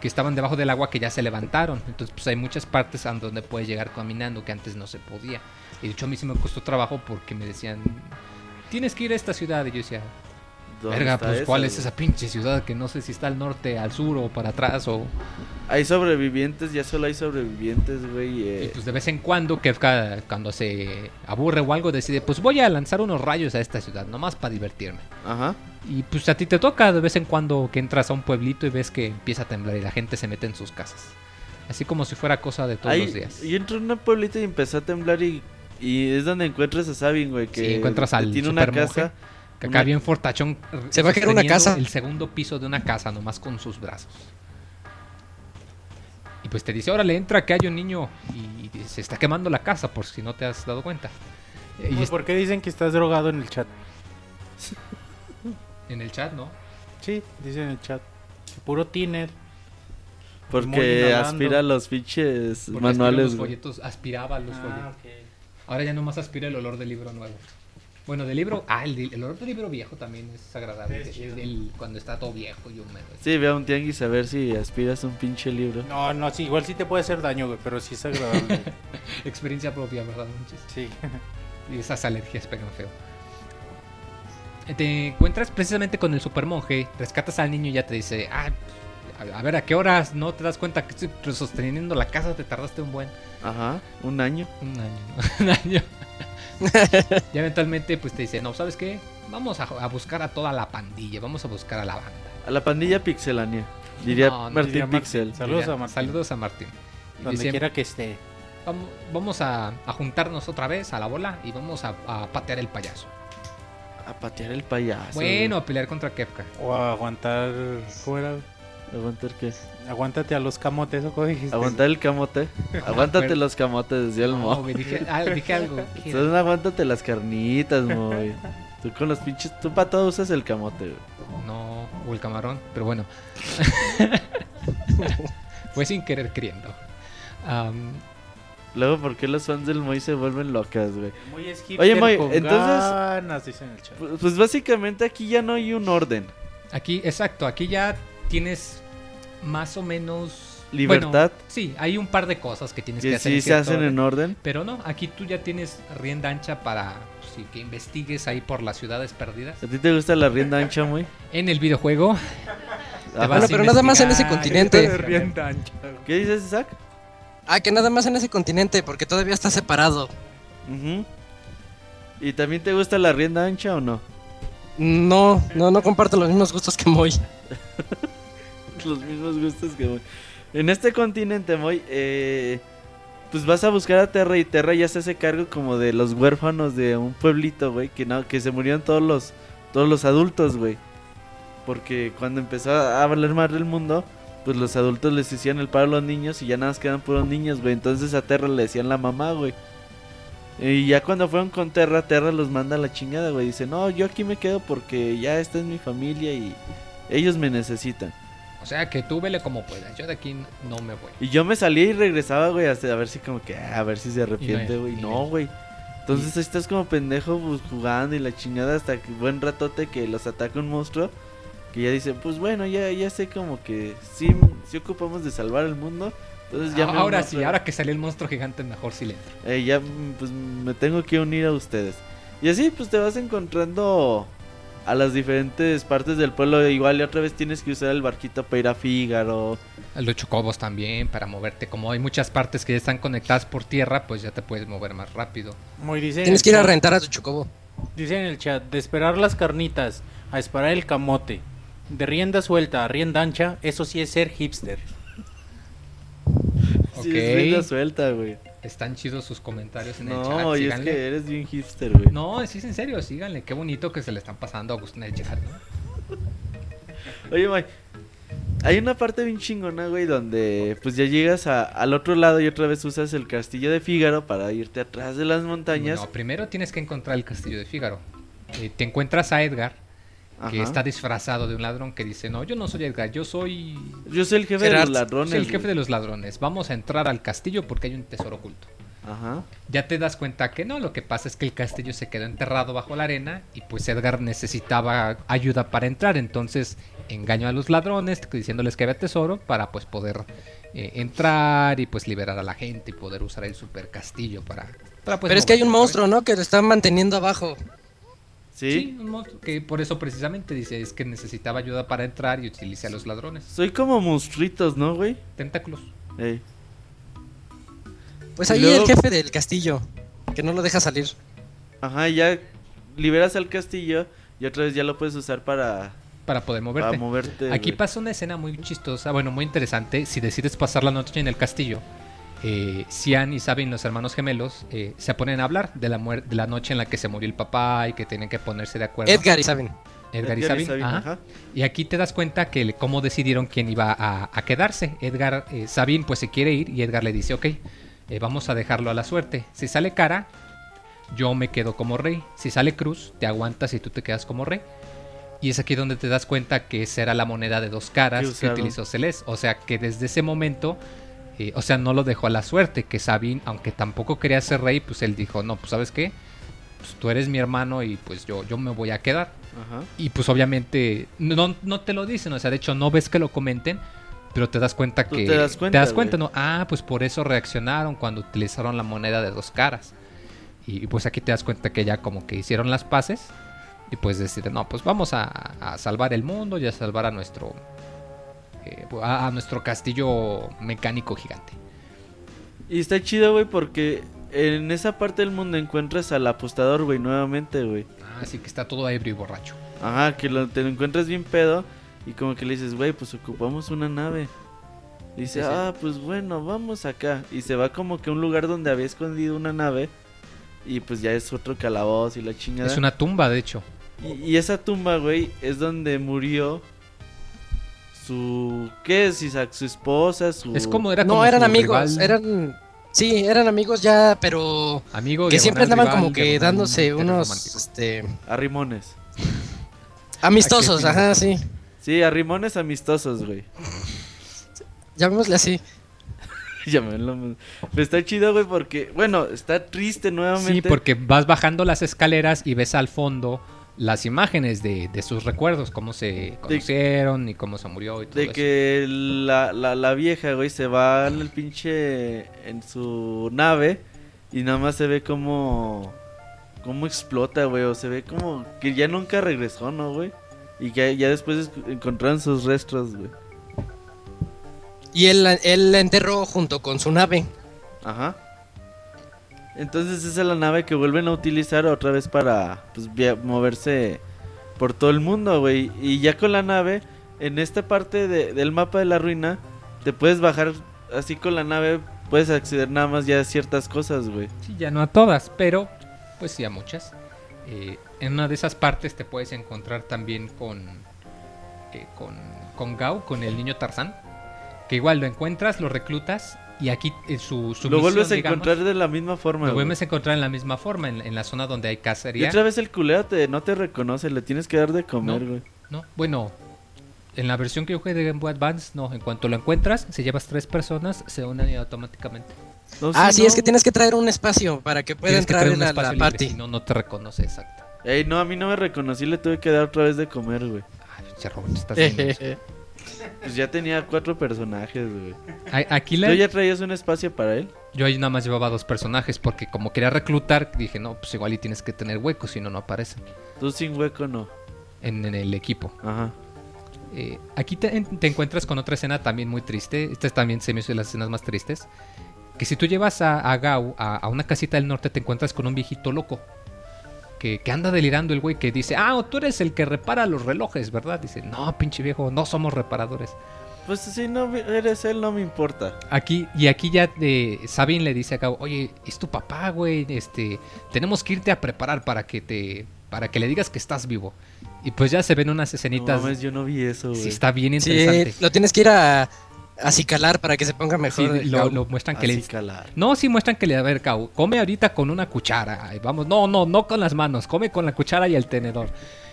que estaban debajo del agua que ya se levantaron, entonces pues hay muchas partes a donde puedes llegar caminando que antes no se podía. Y de hecho a mí sí me costó trabajo porque me decían, tienes que ir a esta ciudad y yo decía, ¿Dónde Verga, pues ¿cuál es esa pinche ciudad que no sé si está al norte, al sur o para atrás o... Hay sobrevivientes, ya solo hay sobrevivientes, güey. Y eh, pues de vez en cuando Kefka cuando se aburre o algo decide, pues voy a lanzar unos rayos a esta ciudad, nomás para divertirme. Ajá. Y pues a ti te toca de vez en cuando que entras a un pueblito y ves que empieza a temblar y la gente se mete en sus casas. Así como si fuera cosa de todos Ahí- los días. Yo entré en un pueblito y empezó a temblar y, y es donde encuentras a Sabin, güey. Que Sí, encuentras al tiene una casa. Que acá bien fortachón. Se va a caer una casa. El segundo piso de una casa, nomás con sus brazos. Y pues te dice, órale, entra que hay un niño y se está quemando la casa, por si no te has dado cuenta. Y Pues, ¿Por qué dicen que estás drogado en el chat? en el chat, ¿no? Sí, dicen en el chat. Que puro tiner. Porque aspira los pinches Porque manuales, los folletos, aspiraba los Ah, folletos. Ahora ya nomás aspira el olor del libro nuevo. Bueno, del libro, ah, el, el olor del libro viejo también es agradable. Es el- chido. el- cuando está todo viejo y húmedo. Sí, ve a un tianguis a ver si aspiras un pinche libro. No, no, sí, igual sí te puede hacer daño, güey, pero sí es agradable. Experiencia propia, ¿verdad? Monchis? sí. Y esas alergias pegan feo. Te encuentras precisamente con el supermonje, rescatas al niño y ya te dice, ah, a, a ver, ¿a qué horas no te das cuenta que estoy sosteniendo la casa? Te tardaste un buen... Ajá, un año. Un año, ¿no? Un año. y eventualmente pues te dice, no, ¿sabes qué? Vamos a, a buscar a toda la pandilla, vamos a buscar a la banda. A la pandilla pixelánea. Diría No, no Martín diría Martín. Pixel. Saludos Diría, a Martín. Saludos a Martín. Y Donde dice, quiera que esté. "Vamos- Vamos a, a juntarnos otra vez a la bola y vamos a, a patear el payaso. A patear el payaso. Bueno, a pelear contra Kefka. O a aguantar. ¿Cómo era? güey. Aguantar qué? Aguántate a los camotes, ¿o cómo dijiste? Aguantar el camote. Aguántate los camotes, decía el No, mo. güey, dije, ah, dije algo. Entonces aguántate las carnitas, muy. Tú con los pinches. Tú para todo usas el camote, güey. No, o el camarón, pero bueno. Fue sin querer queriendo. Luego, ¿por qué los fans del Moy se vuelven locas, güey? Oye, Moy, entonces- ganas, dice en el chat. Pues, pues básicamente aquí ya no hay un orden. aquí, exacto, aquí ya tienes más o menos... Libertad. Bueno, sí, hay un par de cosas que tienes que Que hacer. sí se hacen orden. en orden. Pero no, aquí tú ya tienes rienda ancha para pues, sí, que investigues ahí por las ciudades perdidas. ¿A ti te gusta la rienda ancha, muy? En el videojuego, vas Bueno, pero nada más en ese continente. de rienda ancha. ¿Qué dices, Isaac? Ah, que nada más en ese continente, porque todavía está separado. ¿Y también te gusta la rienda ancha o no? No, no, no comparto los mismos gustos que Moy. Los mismos gustos que Moy. En este continente, Moy, eh, pues vas a buscar a Terra y Terra ya se hace cargo como de los huérfanos de un pueblito, güey, que no, que se murieron todos los, todos los adultos, güey. Porque cuando empezó a valer más el mundo, pues los adultos les hacían el paro a los niños y ya nada más quedan puros niños, güey. Entonces a Terra le decían la mamá, güey. Y ya cuando fueron con Terra, Terra los manda a la chingada, güey. Dice, no, yo aquí me quedo porque ya esta es mi familia y ellos me necesitan. O sea, que tú vele como puedas. Yo de aquí no me voy. Y yo me salía y regresaba, güey, hasta a ver si como que, ah, a ver si se arrepiente, no- güey. No, güey. Entonces ahí estás como pendejo pues, jugando y la chingada hasta que buen ratote que los ataca un monstruo. Que ya dice, pues bueno, ya, ya sé como que sí, sí ocupamos de salvar el mundo. Entonces ya ahora sí, ahora que salió el monstruo gigante, mejor sí le entro. eh, ya mm, pues me tengo que unir a ustedes. Y así pues te vas encontrando a las diferentes partes del pueblo. Igual y otra vez tienes que usar el barquito para ir a Fígaro. Los chocobos también, para moverte. Como hay muchas partes que ya están conectadas por tierra, pues ya te puedes mover más rápido. Muy dice Tienes que ir a rentar a tu chocobo. Dice en el chat, de esperar las carnitas a esperar el camote. De rienda suelta a rienda ancha, eso sí es ser hipster. Sí, Ok. es rienda suelta, güey. Están chidos sus comentarios en el No, chat. y es que eres bien hipster, güey. No, sí es en serio, síganle. Qué bonito que se le están pasando a Agustín el chat, ¿no? Oye, May, hay una parte bien chingona, güey, donde pues ya llegas a- al otro lado y otra vez usas el castillo de Fígaro para irte atrás de las montañas. No, primero tienes que encontrar el castillo de Fígaro. Eh, te encuentras a Edgar, que Ajá. está disfrazado de un ladrón que dice, no, yo no soy Edgar, yo soy... Yo soy el jefe Gerard, de los ladrones. soy el jefe de los ladrones. Vamos a entrar al castillo porque hay un tesoro oculto. Ajá. Ya te das cuenta que no, lo que pasa es que el castillo se quedó enterrado bajo la arena y pues Edgar necesitaba ayuda para entrar, entonces engañó a los ladrones diciéndoles que había tesoro para pues poder eh, entrar y pues liberar a la gente y poder usar el super castillo para... para, pues, Pero es que hay un monstruo, ¿no? Que lo están manteniendo abajo. ¿Sí? un monstruo que por eso precisamente dice es que necesitaba ayuda para entrar y utilicé a los ladrones. Soy como monstruitos, ¿no, güey? Tentáculos. Ey. Pues ahí luego- el jefe del castillo, que no lo deja salir. Ajá, ya liberas al castillo y otra vez ya lo puedes usar para, Para poder para moverte. moverte. Aquí güey. pasa una escena muy chistosa, bueno, muy interesante. Si decides pasar la noche en el castillo, eh, Cian y Sabin, los hermanos gemelos, eh, se ponen a hablar de la, de la noche en la que se murió el papá y que tienen que ponerse de acuerdo. Edgar y saben. Edgar y Sabin. ajá. ajá. Y aquí te das cuenta que cómo decidieron quién iba a, a quedarse. Edgar, eh, Sabin pues se quiere ir y Edgar le dice, ok, eh, vamos a dejarlo a la suerte. Si sale cara, yo me quedo como rey. Si sale cruz, te aguantas y tú te quedas como rey. Y es aquí donde te das cuenta que esa era la moneda de dos caras Que utilizó Celeste. O sea que desde ese momento, eh, o sea, no lo dejó a la suerte. Que Sabin, aunque tampoco quería ser rey, pues él dijo, no, pues sabes qué, pues tú eres mi hermano y pues yo, yo me voy a quedar. Ajá. Y pues obviamente no, no te lo dicen, o sea, de hecho no ves que lo comenten, pero te das cuenta que... te das cuenta. ¿no? Ah, pues por eso reaccionaron cuando utilizaron la moneda de dos caras. Y, y, pues aquí te das cuenta que ya como que hicieron las paces y pues deciden, no, pues vamos a, a salvar el mundo y a salvar a nuestro... eh, a, a nuestro castillo mecánico gigante. Y está chido, güey, porque en esa parte del mundo encuentras al apostador, güey, nuevamente, güey. Así que está todo ebrio y borracho. Ajá, que lo, te lo encuentras bien pedo y como que le dices, güey, pues ocupamos una nave. Dice, Sí, sí. ah, pues bueno, vamos acá. Y se va como que a un lugar donde había escondido una nave y pues ya es otro calabozo y la chingada. Es una tumba, de hecho. Y, y esa tumba, güey, es donde murió su... ¿Qué es, Isaac? Su esposa, su... Es como era No, eran amigos, rival- eran... Sí, eran amigos ya, pero... amigo Que siempre andaban como que dándose unos... Este, Arrimones. amistosos, ¿A qué ajá, sí. Sí, arrimones amistosos, güey. Llamémosle así. Llámenlo. Pero está chido, güey, porque, bueno, está triste nuevamente. Sí, porque vas bajando las escaleras y ves al fondo las imágenes de, de sus recuerdos, cómo se conocieron y cómo se murió y todo De eso. que la, la, la vieja, güey, se va en el pinche. en su nave y nada más se ve como. como explota, güey, o se ve como que ya nunca regresó, ¿no, güey? Y que ya después es- encontraron sus restos, güey. Y él, él la enterró junto con su nave. Ajá. Entonces esa es la nave que vuelven a utilizar otra vez para pues, moverse por todo el mundo, güey. Y ya con la nave, en esta parte de- del mapa de la ruina, te puedes bajar así con la nave, puedes acceder nada más ya a ciertas cosas, güey. Sí, ya no a todas, pero pues sí a muchas. Eh, en una de esas partes te puedes encontrar también con, eh, con, con Gao, con el niño Tarzán. Que igual lo encuentras, lo reclutas y aquí eh, su, su Lo misión, vuelves a digamos, encontrar de la misma forma, Lo güey. vuelves a encontrar en la misma forma, en, en la zona donde hay Y cacería. otra vez el culero te, no te reconoce, le tienes que dar de comer, No. güey. No, bueno, en la versión que yo jugué de Game Boy Advance, no, en cuanto lo encuentras, si llevas tres personas, se unen automáticamente. No, ah, sí, es que tienes que traer un espacio para que pueda que entrar traer en un la, party. si no, no te reconoce, exacto. Ey, no, a mí no me reconocí, le tuve que dar otra vez de comer, güey. Ay, Roberto, estás eso. Pues ya tenía cuatro personajes, güey. Aquí la- ¿Tú ya traías un espacio para él? yo ahí nada más llevaba dos personajes porque como quería reclutar, dije, no, pues igual y tienes que tener huecos, si no, no aparecen Tú sin hueco no. en, en el equipo. Ajá. Eh, aquí te, te encuentras con otra escena también muy triste. Esta también se me hizo de las escenas más tristes. Que si tú llevas a, a Gau a, a una casita del norte, te encuentras con un viejito loco. Que, que anda delirando el güey que dice, ah, tú eres el que repara los relojes, ¿verdad? Dice, no, pinche viejo, no somos reparadores. Pues si no eres él, no me importa. Aquí, y aquí ya eh, Sabin le dice a Gau, oye, es tu papá, güey, este, tenemos que irte a preparar para que te, para que le digas que estás vivo. Y pues ya se ven unas No escenitas. mames, yo no vi eso, güey. sí, está bien interesante. Sí, lo tienes que ir a, a cicalar para que se ponga Sí, mejor. lo, lo muestran que le Así calar. No, sí muestran que le a ver, Gau, come ahorita con una cuchara. Ay, Vamos, no, no, no con las manos, come con la cuchara y el tenedor.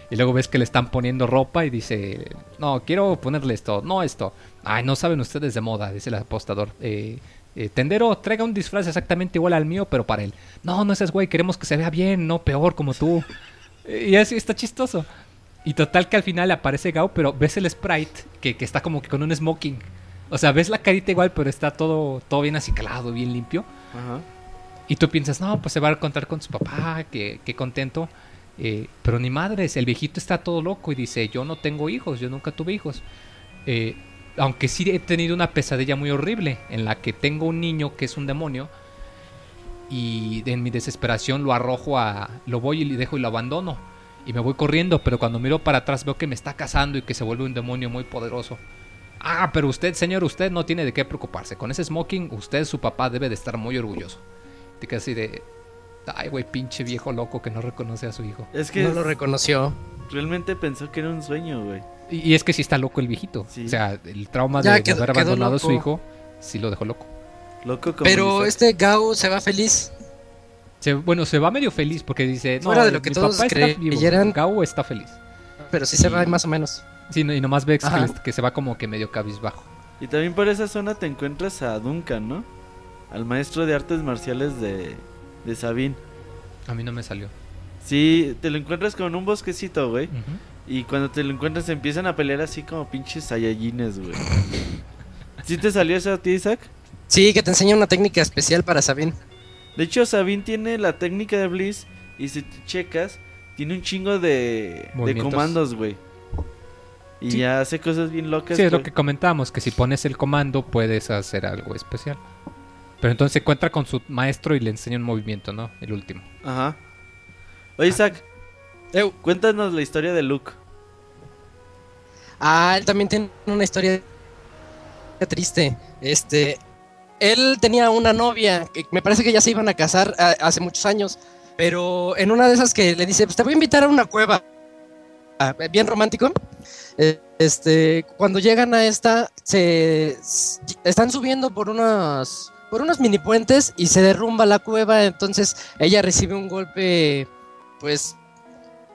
Y luego ves que le están poniendo ropa y dice, no, quiero ponerle esto, no esto. Ay, no saben ustedes de moda, dice el apostador. Eh, eh, tendero, traiga un disfraz exactamente igual al mío, pero para él. No, no seas güey, queremos que se vea bien, no peor como tú. Y así está chistoso. Y total que al final aparece Gao, pero ves el sprite que, que está como que con un smoking. O sea, ves la carita igual, pero está todo, todo bien aciclado, bien limpio. Ajá. Y tú piensas, no, pues se va a encontrar con su papá, que, que contento. Eh, pero ni madres, el viejito está todo loco y dice, yo no tengo hijos, yo nunca tuve hijos. Eh, aunque sí he tenido una pesadilla muy horrible en la que tengo un niño que es un demonio y en mi desesperación lo arrojo a... lo voy y le dejo y lo abandono. Y me voy corriendo, pero cuando miro para atrás veo que me está cazando y que se vuelve un demonio muy poderoso. Ah, pero usted, señor, usted no tiene de qué preocuparse. Con ese smoking, usted, su papá, debe de estar muy orgulloso. Te así de... Ay, güey, pinche viejo loco que no reconoce a su hijo. Es que No lo reconoció. realmente pensó que era un sueño, güey. Y, y es que sí está loco el viejito. Sí. O sea, el trauma Ya de, de quedó- haber abandonado a su hijo sí lo dejó loco. Loco como Pero este Gao se va feliz. Se- bueno, se va medio feliz porque dice... Fuera no, de lo que mi todos creyeran. Gao está feliz. Pero sí se va más o menos. Sí, no- y nomás ves que, Ajá. les- que se va como que medio cabizbajo. Y también por esa zona te encuentras a Duncan, ¿no? Al maestro de artes marciales de, de Sabine. A mí no me salió. Sí, te lo encuentras con un bosquecito, güey. Y cuando te lo encuentras empiezan a pelear así como pinches Saiyajines, güey. ¿Sí te salió eso a ti, Isaac? Sí, que te enseña una técnica especial para Sabine. De hecho, Sabine tiene la técnica de Bliss y si te checas, tiene un chingo de, de comandos, güey. Y Sí. ya hace cosas bien locas. Sí, es lo que comentábamos, que si pones el comando puedes hacer algo especial. Pero entonces se encuentra con su maestro y le enseña un movimiento, ¿no? El último. Ajá. Oye, Isaac, Eu. cuéntanos la historia de Luke. Ah, él también tiene una historia triste. Este, él tenía una novia, que me parece que ya se iban a casar ah, hace muchos años, pero en una de esas que le dice, pues te voy a invitar a una cueva, Ah, bien romántico. Eh, Este, cuando llegan a esta, se están subiendo por unos por unos mini puentes y se derrumba la cueva, entonces ella recibe un golpe, pues,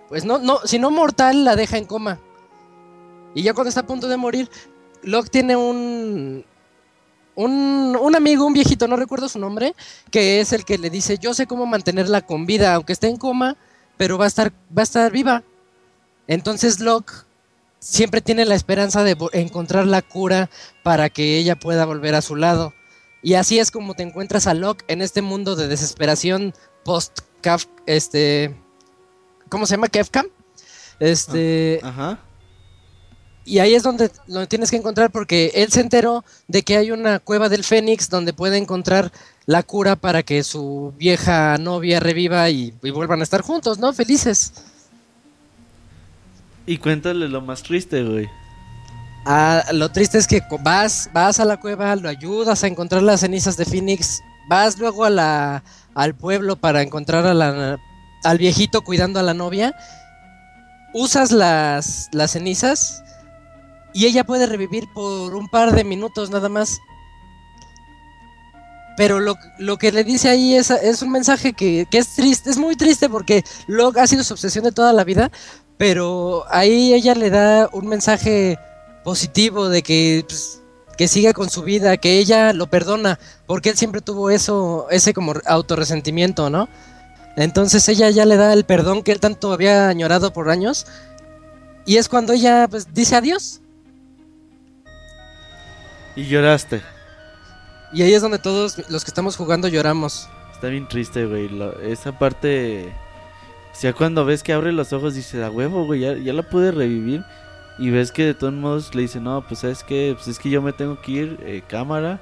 pues no, no, si no mortal, la deja en coma. Y ya cuando está a punto de morir, Locke tiene un, un, un amigo, un viejito, no recuerdo su nombre, que es el que le dice, yo sé cómo mantenerla con vida, aunque esté en coma, pero va a estar, va a estar viva. Entonces Locke siempre tiene la esperanza de encontrar la cura para que ella pueda volver a su lado. Y así es como te encuentras a Locke en este mundo de desesperación post Kaf, este, ¿cómo se llama? Kefka. Este, Ajá. y ahí es donde lo tienes que encontrar porque él se enteró de que hay una cueva del Fénix donde puede encontrar la cura para que su vieja novia reviva y, y vuelvan a estar juntos, ¿no? Felices. Y cuéntale lo más triste, güey. Ah, lo triste es que vas, vas a la cueva, lo ayudas a encontrar las cenizas de Phoenix, vas luego a al pueblo para encontrar a la, al viejito cuidando a la novia, usas las, las cenizas y ella puede revivir por un par de minutos nada más. Pero lo, lo que le dice ahí es, es un mensaje que, que es triste, es muy triste porque Locke ha sido su obsesión de toda la vida, pero ahí ella le da un mensaje positivo de que, pues, que siga con su vida, que ella lo perdona, porque él siempre tuvo eso, ese como autorresentimiento, ¿no? Entonces ella ya le da el perdón que él tanto había añorado por años. Y es cuando ella pues dice adiós. Y lloraste. Y ahí es donde todos los que estamos jugando lloramos. Está bien triste, güey. esa parte. O sea, cuando ves que abre los ojos, dices, a huevo, güey, ya, ya la pude revivir. Y ves que de todos modos le dice, no, pues sabes que, pues es que yo me tengo que ir, eh, cámara,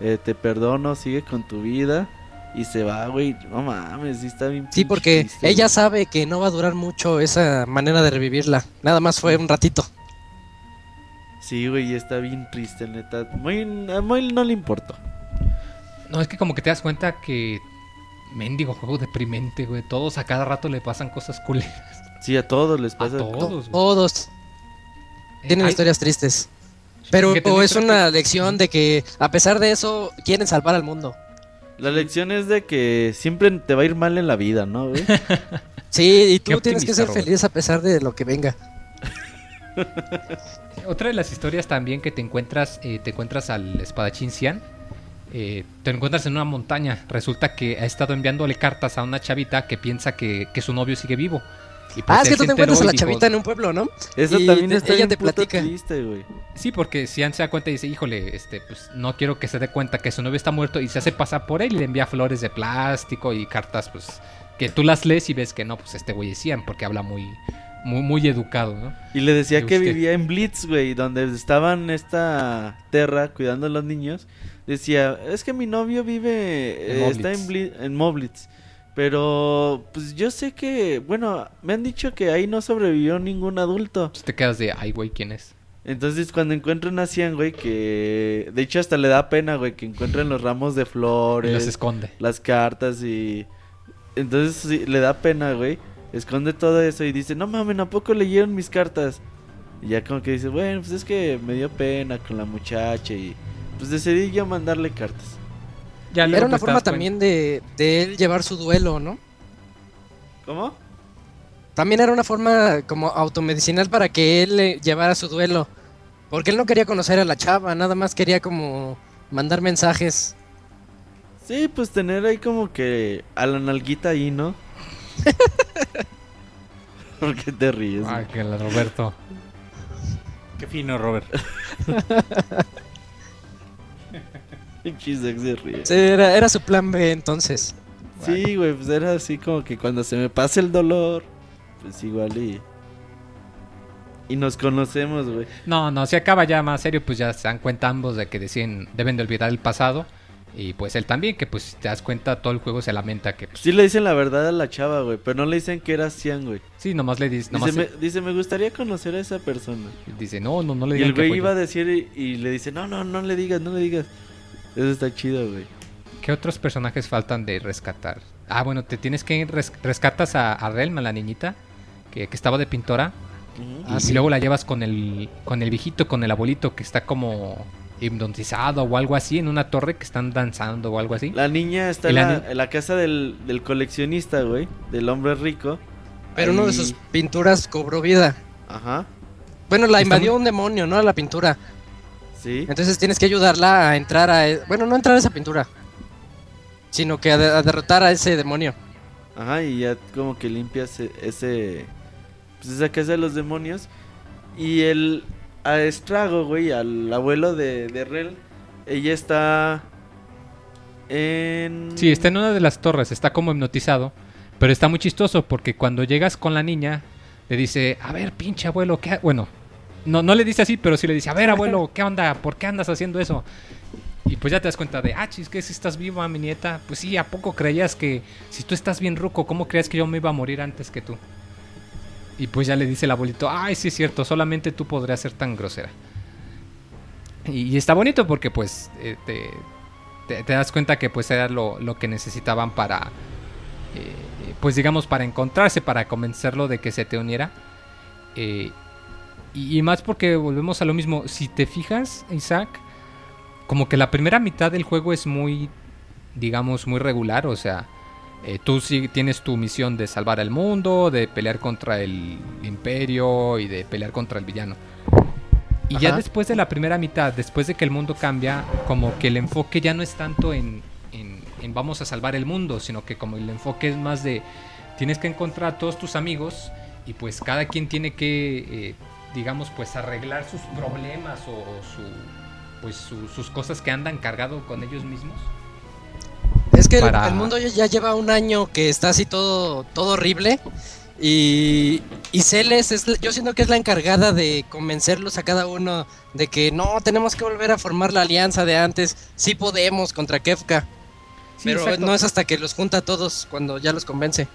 eh, te perdono, sigue con tu vida. Y se va, güey. No mames, sí está bien. Sí, porque triste, ella güey. sabe que no va a durar mucho esa manera de revivirla. Nada más fue un ratito. Sí, güey, está bien triste, neta. Muy, a muy no le importó. No, es que como que te das cuenta que. Mendigo juego deprimente, güey. Todos a cada rato le pasan cosas culeras. Sí, a todos les A pasa. todos, güey. Todos tienen Ay, historias tristes. Pero es una lección de que a pesar de eso quieren salvar al mundo. La lección es de que siempre te va a ir mal en la vida, ¿no, güey? Sí, y tú tienes que ser Robert. feliz a pesar de lo que venga. Otra de las historias también que te encuentras, eh, te encuentras al espadachín Cian. Eh, te encuentras en una montaña. Resulta que ha estado enviándole cartas a una chavita que piensa que, que su novio sigue vivo. Y pues Ah, es que tú se te encuentras a la dijo- chavita en un pueblo, ¿no? Eso Y también está ella bien te platica. triste, güey. Sí, porque Cian se da cuenta y dice, híjole, este, pues no quiero que se dé cuenta que su novio está muerto y se hace pasar por él y le envía flores de plástico y cartas, pues, Que tú las lees y ves que no, pues este güey es Ian, porque habla muy, muy, muy educado, ¿no? Y le decía ¿Y que usted? vivía en Blitz, güey, donde estaban esta Terra cuidando a los niños. Decía, es que mi novio vive, En eh, está en, Bli- en Moblitz. Pero, pues yo sé que, bueno, me han dicho que ahí no sobrevivió ningún adulto. Entonces te quedas de, ay, güey, ¿quién es? Entonces cuando encuentran a Cian, güey, que de hecho hasta le da pena, güey, que encuentren los ramos de Y flores, los esconde. las cartas y... Entonces sí, le da pena, güey. Esconde todo eso y dice, no mames, ¿a poco leyeron mis cartas? Y ya como que dice, bueno, pues es que me dio pena con la muchacha y pues decidí yo mandarle cartas. Ya Era una forma también de, de él llevar su duelo, ¿no? ¿Cómo? También era una forma como automedicinal para que él eh, llevara su duelo. Porque él no quería conocer a la chava, nada más quería como mandar mensajes. Sí, pues tener ahí como que a la nalguita ahí, ¿no? ¿Por qué te ríes? Ay, güey? que la Roberto. Qué fino, Robert. Se ríe. Sí, era, era su plan B entonces. Sí, güey, pues era así como que cuando se me pase el dolor, pues igual y... Y nos conocemos, güey. No, no, si acaba ya más serio, pues ya se dan cuenta ambos de que deciden, deben de olvidar el pasado. Y pues él también, que pues si te das cuenta, todo el juego se lamenta que pues, Sí le dicen la verdad a la chava, güey, pero no le dicen que era Cian, güey. sí, nomás le dice, Dice, nomás me, dice, me gustaría conocer a esa persona. dice, no, no, no le Y digan el güey iba a yo". decir y, y le dice, no, no, no le digas, no le digas. Eso está chido, güey. ¿Qué otros personajes faltan de rescatar? Ah, bueno, te tienes que res- rescatas a, a Relma, la niñita, que, que estaba de pintora. Ah, y, sí. luego la llevas con el, con el viejito, con el abuelito, que está como hipnotizado o algo así, en una torre que están danzando o algo así. La niña está en la la, ni- en la casa del, del coleccionista, güey, del hombre rico. Pero uno de Ahí- sus pinturas cobró vida. Ajá, Bueno, la invadió un demonio, ¿no? La pintura. sí. Entonces tienes que ayudarla a entrar a... e- Bueno, no entrar a esa pintura. Sino que a, de- a derrotar a ese demonio. Ajá, y ya como que limpias ese. Pues esa casa de los demonios. Y el. A Estrago, güey, al abuelo de, de Rel. Ella está. En. Sí, está en una de las torres, está como hipnotizado. Pero está muy chistoso porque cuando llegas con la niña, le dice, a ver, pinche abuelo, ¿qué? ha-?" Bueno, no, no le dice así, pero sí le dice, a ver, abuelo, ¿qué onda? ¿Por qué andas haciendo eso? Y pues ya te das cuenta de, ah, chis, que si estás viva, mi nieta. Pues sí, ¿a poco creías que si tú estás bien ruco, ¿cómo creías que yo me iba a morir antes que tú? Y pues ya le dice el abuelito, ay, sí es cierto, solamente tú podrías ser tan grosera. Y, está bonito porque pues eh, te, das cuenta que pues era lo, lo que necesitaban para, eh, pues digamos, para encontrarse, para convencerlo de que se te uniera. Eh, y, y más porque volvemos a lo mismo, si te fijas, Isaac, como que la primera mitad del juego es muy, digamos, muy regular, o sea, eh, tú sí tienes tu misión de salvar al mundo, de pelear contra el imperio y de pelear contra el villano. Y ya después de la primera mitad, después de que el mundo cambia, como que el enfoque ya no es tanto en, en- en vamos a salvar el mundo, sino que como el enfoque es más de tienes que encontrar a todos tus amigos y pues cada quien tiene que, eh, digamos, pues arreglar sus problemas o, o su, pues su- sus cosas que andan cargado con ellos mismos. Es que el- Para- el, mundo ya, lleva un año que está así todo, todo horrible. Y, y Celes, es, yo siento que es la encargada de convencerlos a cada uno de que no, tenemos que volver a formar la alianza de antes. Sí podemos contra Kefka. Sí, pero exacto. no es hasta que los junta a todos cuando ya los convence.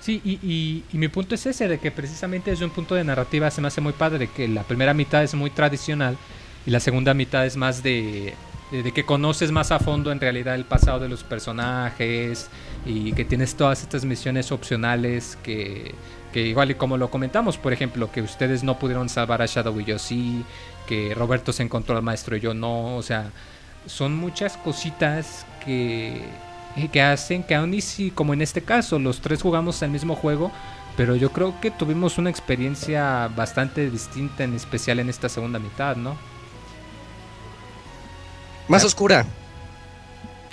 Sí, y, y- y mi punto es ese, de que precisamente desde un punto de narrativa se me hace muy padre, que la primera mitad es muy tradicional y la segunda mitad es más de, de, de que conoces más a fondo en realidad el pasado de los personajes y que tienes todas estas misiones opcionales que, que igual y como lo comentamos, por ejemplo, que ustedes no pudieron salvar a Shadow y yo sí, que Roberto se encontró al maestro y yo no, o sea, son muchas cositas que, eh, que hacen que aún y si, como en este caso, los tres jugamos el mismo juego, pero yo creo que tuvimos una experiencia bastante distinta, en especial en esta segunda mitad, ¿no? Más Ya. oscura.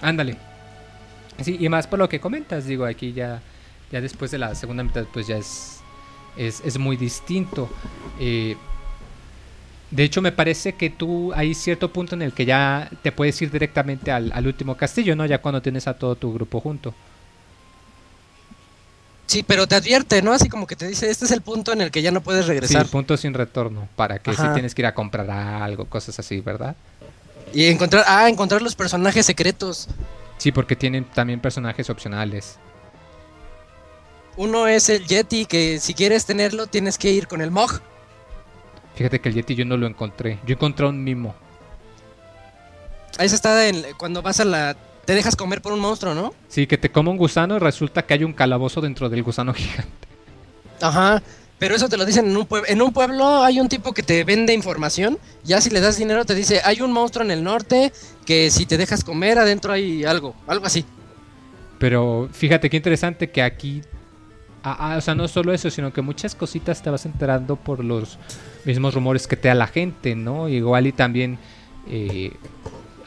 Ándale. Sí, y más por lo que comentas, digo, aquí ya, ya después de la segunda mitad, pues ya es, es, es muy distinto. Eh, de hecho, me parece que tú hay cierto punto en el que ya te puedes ir directamente al, al último castillo, ¿no? Ya cuando tienes a todo tu grupo junto. Sí, pero te advierte, ¿no? Así como que te dice, este es el punto en el que ya no puedes Sí, regresar. punto sin retorno. Para que si tienes que ir a comprar algo, cosas así, ¿verdad? Y encontrar, ah, encontrar los personajes secretos. Sí, porque tienen también personajes opcionales. Uno es el Yeti, que si quieres tenerlo tienes que ir con el Mog. Fíjate que el Yeti yo no lo encontré. Yo encontré un mimo. Ahí se está en- cuando vas a la... Te dejas comer por un monstruo, ¿no? Sí, que te come un gusano y resulta que hay un calabozo dentro del gusano gigante. Ajá. Pero eso te lo dicen en un pueblo. En un pueblo hay un tipo que te vende información. Ya si le das dinero te dice, hay un monstruo en el norte que si te dejas comer adentro hay algo. Algo así. Pero fíjate qué interesante que aquí... o sea, no solo eso, sino que muchas cositas te vas enterando por los mismos rumores que te da la gente, ¿no? Igual y también... eh,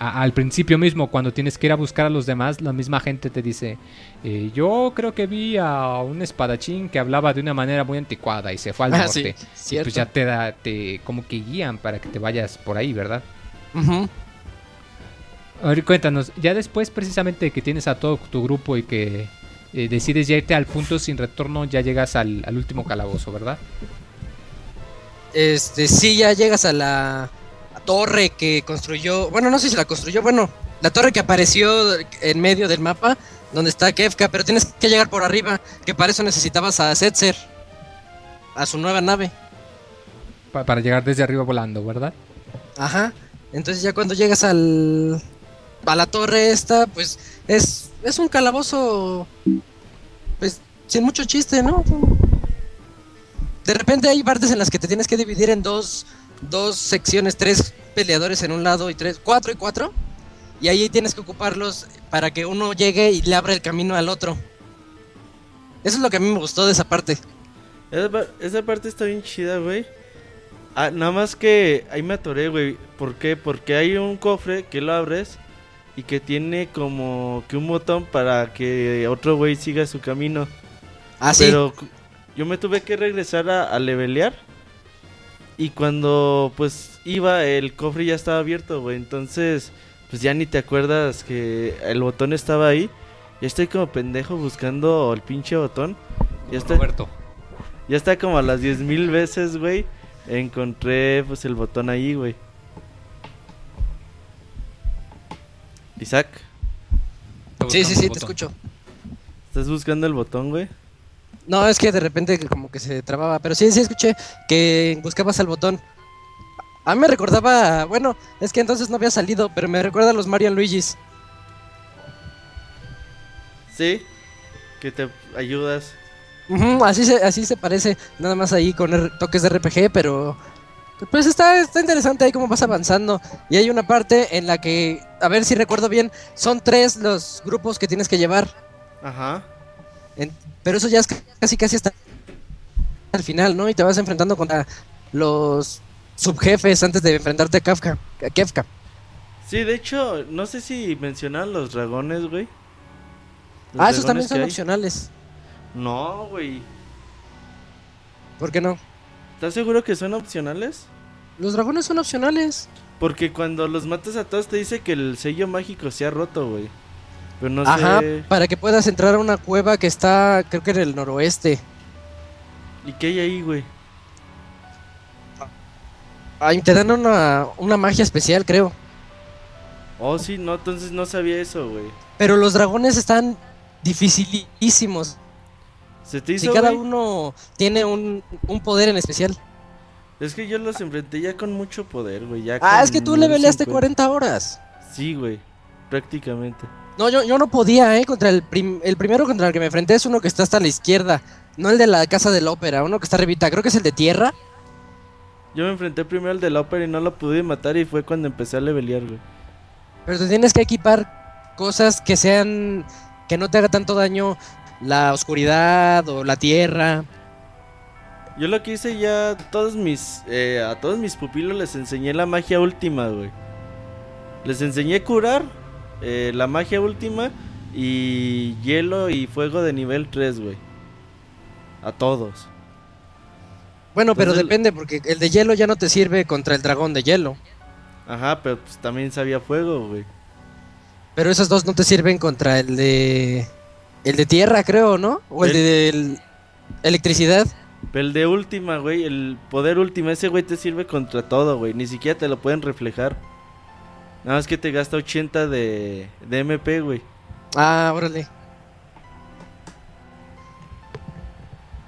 a- al principio mismo, cuando tienes que ir a buscar a los demás, la misma gente te dice, eh, yo creo que vi a un espadachín que hablaba de una manera muy anticuada y se fue al Ah, norte. sí, Y pues ya te da, te como que guían para que te vayas por ahí, ¿verdad? A ver, cuéntanos, ya después precisamente que tienes a todo tu grupo y que eh, decides ya irte al punto sin retorno, ya llegas al, al último calabozo, ¿verdad? Este, sí, ya llegas a la torre que construyó. Bueno, no sé si la construyó. Bueno, la torre que apareció en medio del mapa, donde está Kefka, pero tienes que llegar por arriba. Que para eso necesitabas a Setzer, a su nueva nave. Pa- para llegar desde arriba volando, ¿verdad? Ajá. Entonces ya cuando llegas al a la torre esta, pues es es un calabozo pues sin mucho chiste, ¿no? De repente hay partes en las que te tienes que dividir en dos dos secciones, tres peleadores en un lado y tres, cuatro y cuatro. Y ahí tienes que ocuparlos para que uno llegue y le abra el camino al otro. Eso es lo que a mí me gustó de esa parte. Esa, par- esa parte está bien chida, güey. Ah, nada más que ahí me atoré, güey. ¿Por qué? Porque hay un cofre que lo abres y que tiene como que un botón para que otro güey siga su camino. Ah, sí. Pero yo me tuve que regresar a, a levelear. Y cuando pues iba, el cofre ya estaba abierto, güey. Entonces, pues ya ni te acuerdas que el botón estaba ahí. Ya estoy como pendejo buscando el pinche botón. Ya está, Roberto. ya está como a las 10.000 veces, güey. Encontré pues el botón ahí, güey. Isaac, sí, sí, sí, te escucho. ¿estás buscando el botón, güey? No, es que de repente como que se trababa, pero sí, sí escuché que buscabas el botón. A mí me recordaba, bueno, es que entonces no había salido, pero me recuerda a los Mario Luigi's. Sí, que te ayudas. Así se, así se parece, nada más ahí con toques de RPG, pero pues está, está interesante ahí cómo vas avanzando. Y hay una parte en la que, a ver si recuerdo bien, son tres los grupos que tienes que llevar, Ajá. En- pero eso ya es casi casi hasta al final, ¿no? Y te vas enfrentando contra los subjefes antes de enfrentarte a Kafka, a Kefka. Sí, de hecho, no sé si mencionan los dragones, güey. Los Ah, esos también son opcionales. No, güey. ¿Por qué no? ¿Estás seguro que son opcionales? Los dragones son opcionales. Porque cuando los matas a todos te dice que el sello mágico se ha roto, güey. Pero no Ajá, sé. para que puedas entrar a una cueva que está, creo que en el noroeste. ¿Y qué hay ahí, güey? Ay, te dan una, una magia especial, creo. Oh, sí, no, entonces no sabía eso, güey. Pero los dragones están dificilísimos. ¿Se te Si hizo, cada güey? uno tiene un, un poder en especial. Es que yo los enfrenté ya con mucho poder, güey. ya Ah, es que tú le peleaste 50. 40 horas. Sí, güey. Prácticamente. No, yo, yo no podía, ¿eh? Contra el, prim- el primero contra el que me enfrenté es uno que está hasta la izquierda. No el de la casa de la ópera, uno que está arribita. Creo que es el de tierra. Yo me enfrenté primero al de la ópera y no lo pude matar y fue cuando empecé a levelear, güey. Pero te tienes que equipar cosas que sean. que no te haga tanto daño la oscuridad o la tierra. Yo lo que hice ya todos mis eh, a todos mis pupilos les enseñé la magia última, güey. Les enseñé curar eh, la magia última y hielo y fuego de nivel 3, güey. A todos. Bueno, pero depende, porque el de hielo ya no te sirve contra el dragón de hielo. Ajá, pero pues también sabía fuego, güey. Pero esos dos no te sirven contra el de. El de tierra, creo, ¿no? O el, El- de el- electricidad. Pero el de última, güey, el poder última, ese güey te sirve contra todo, güey. Ni siquiera te lo pueden reflejar. Nada más que te gasta 80 de, de MP, güey. Ah, órale.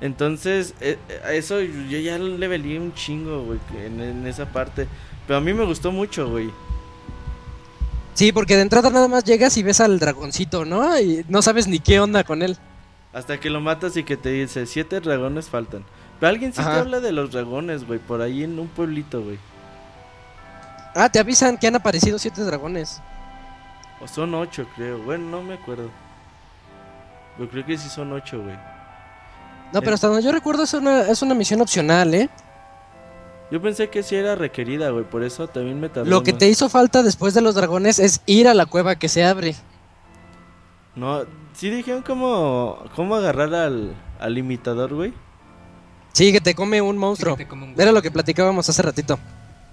Entonces, eh, eh, eso yo ya le velí un chingo, güey, en, en esa parte. Pero a mí me gustó mucho, güey. Sí, porque de entrada nada más llegas y ves al dragoncito, ¿no? Y no sabes ni qué onda con él. Hasta que lo matas y que te dice, siete dragones faltan. Pero alguien sí te habla de los dragones, güey, por ahí en un pueblito, güey. Ah, te avisan que han aparecido siete dragones. O son ocho, creo. Bueno, no me acuerdo. Pero creo que sí son ocho, güey. No, Eh. pero hasta donde yo recuerdo es una, es una misión opcional, ¿eh? Yo pensé que sí era requerida, güey, por eso también me tardé Lo que más. te hizo falta después de los dragones es ir a la cueva que se abre. No, sí dijeron cómo, cómo agarrar al, al imitador, güey. Sí, que te come un monstruo. Un- Era lo que platicábamos hace ratito.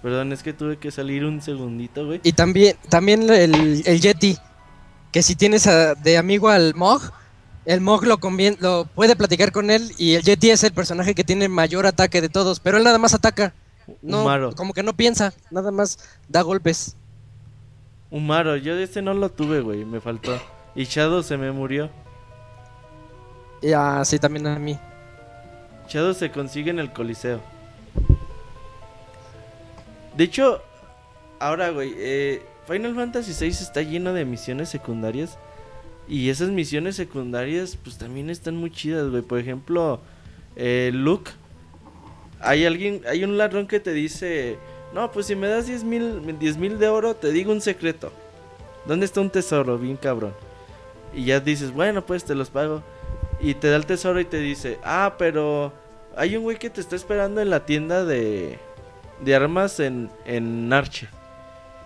Perdón, es que tuve que salir un segundito, güey. Y también, también el, el Yeti. Que si tienes a- de amigo al Mog, el Mog lo, convien- lo puede platicar con él. Y el Yeti es el personaje que tiene mayor ataque de todos. Pero él nada más ataca. No, Humaro. como que no piensa, nada más da golpes. Humaro, yo de este no lo tuve, güey, me faltó. Y Shadow se me murió. Y así también a mí. Shadow se consigue en el Coliseo. De hecho, ahora, güey, eh, Final Fantasy VI está lleno de misiones secundarias. Y esas misiones secundarias, pues también están muy chidas, güey. Por ejemplo, eh, Luke. Hay alguien, hay un ladrón que te dice: No, pues si me das 10 mil de oro, te digo un secreto. ¿Dónde está un tesoro? Bien cabrón. Y ya dices: Bueno, pues te los pago. Y te da el tesoro y te dice: Ah, pero hay un güey que te está esperando en la tienda de, de armas en, en Arche.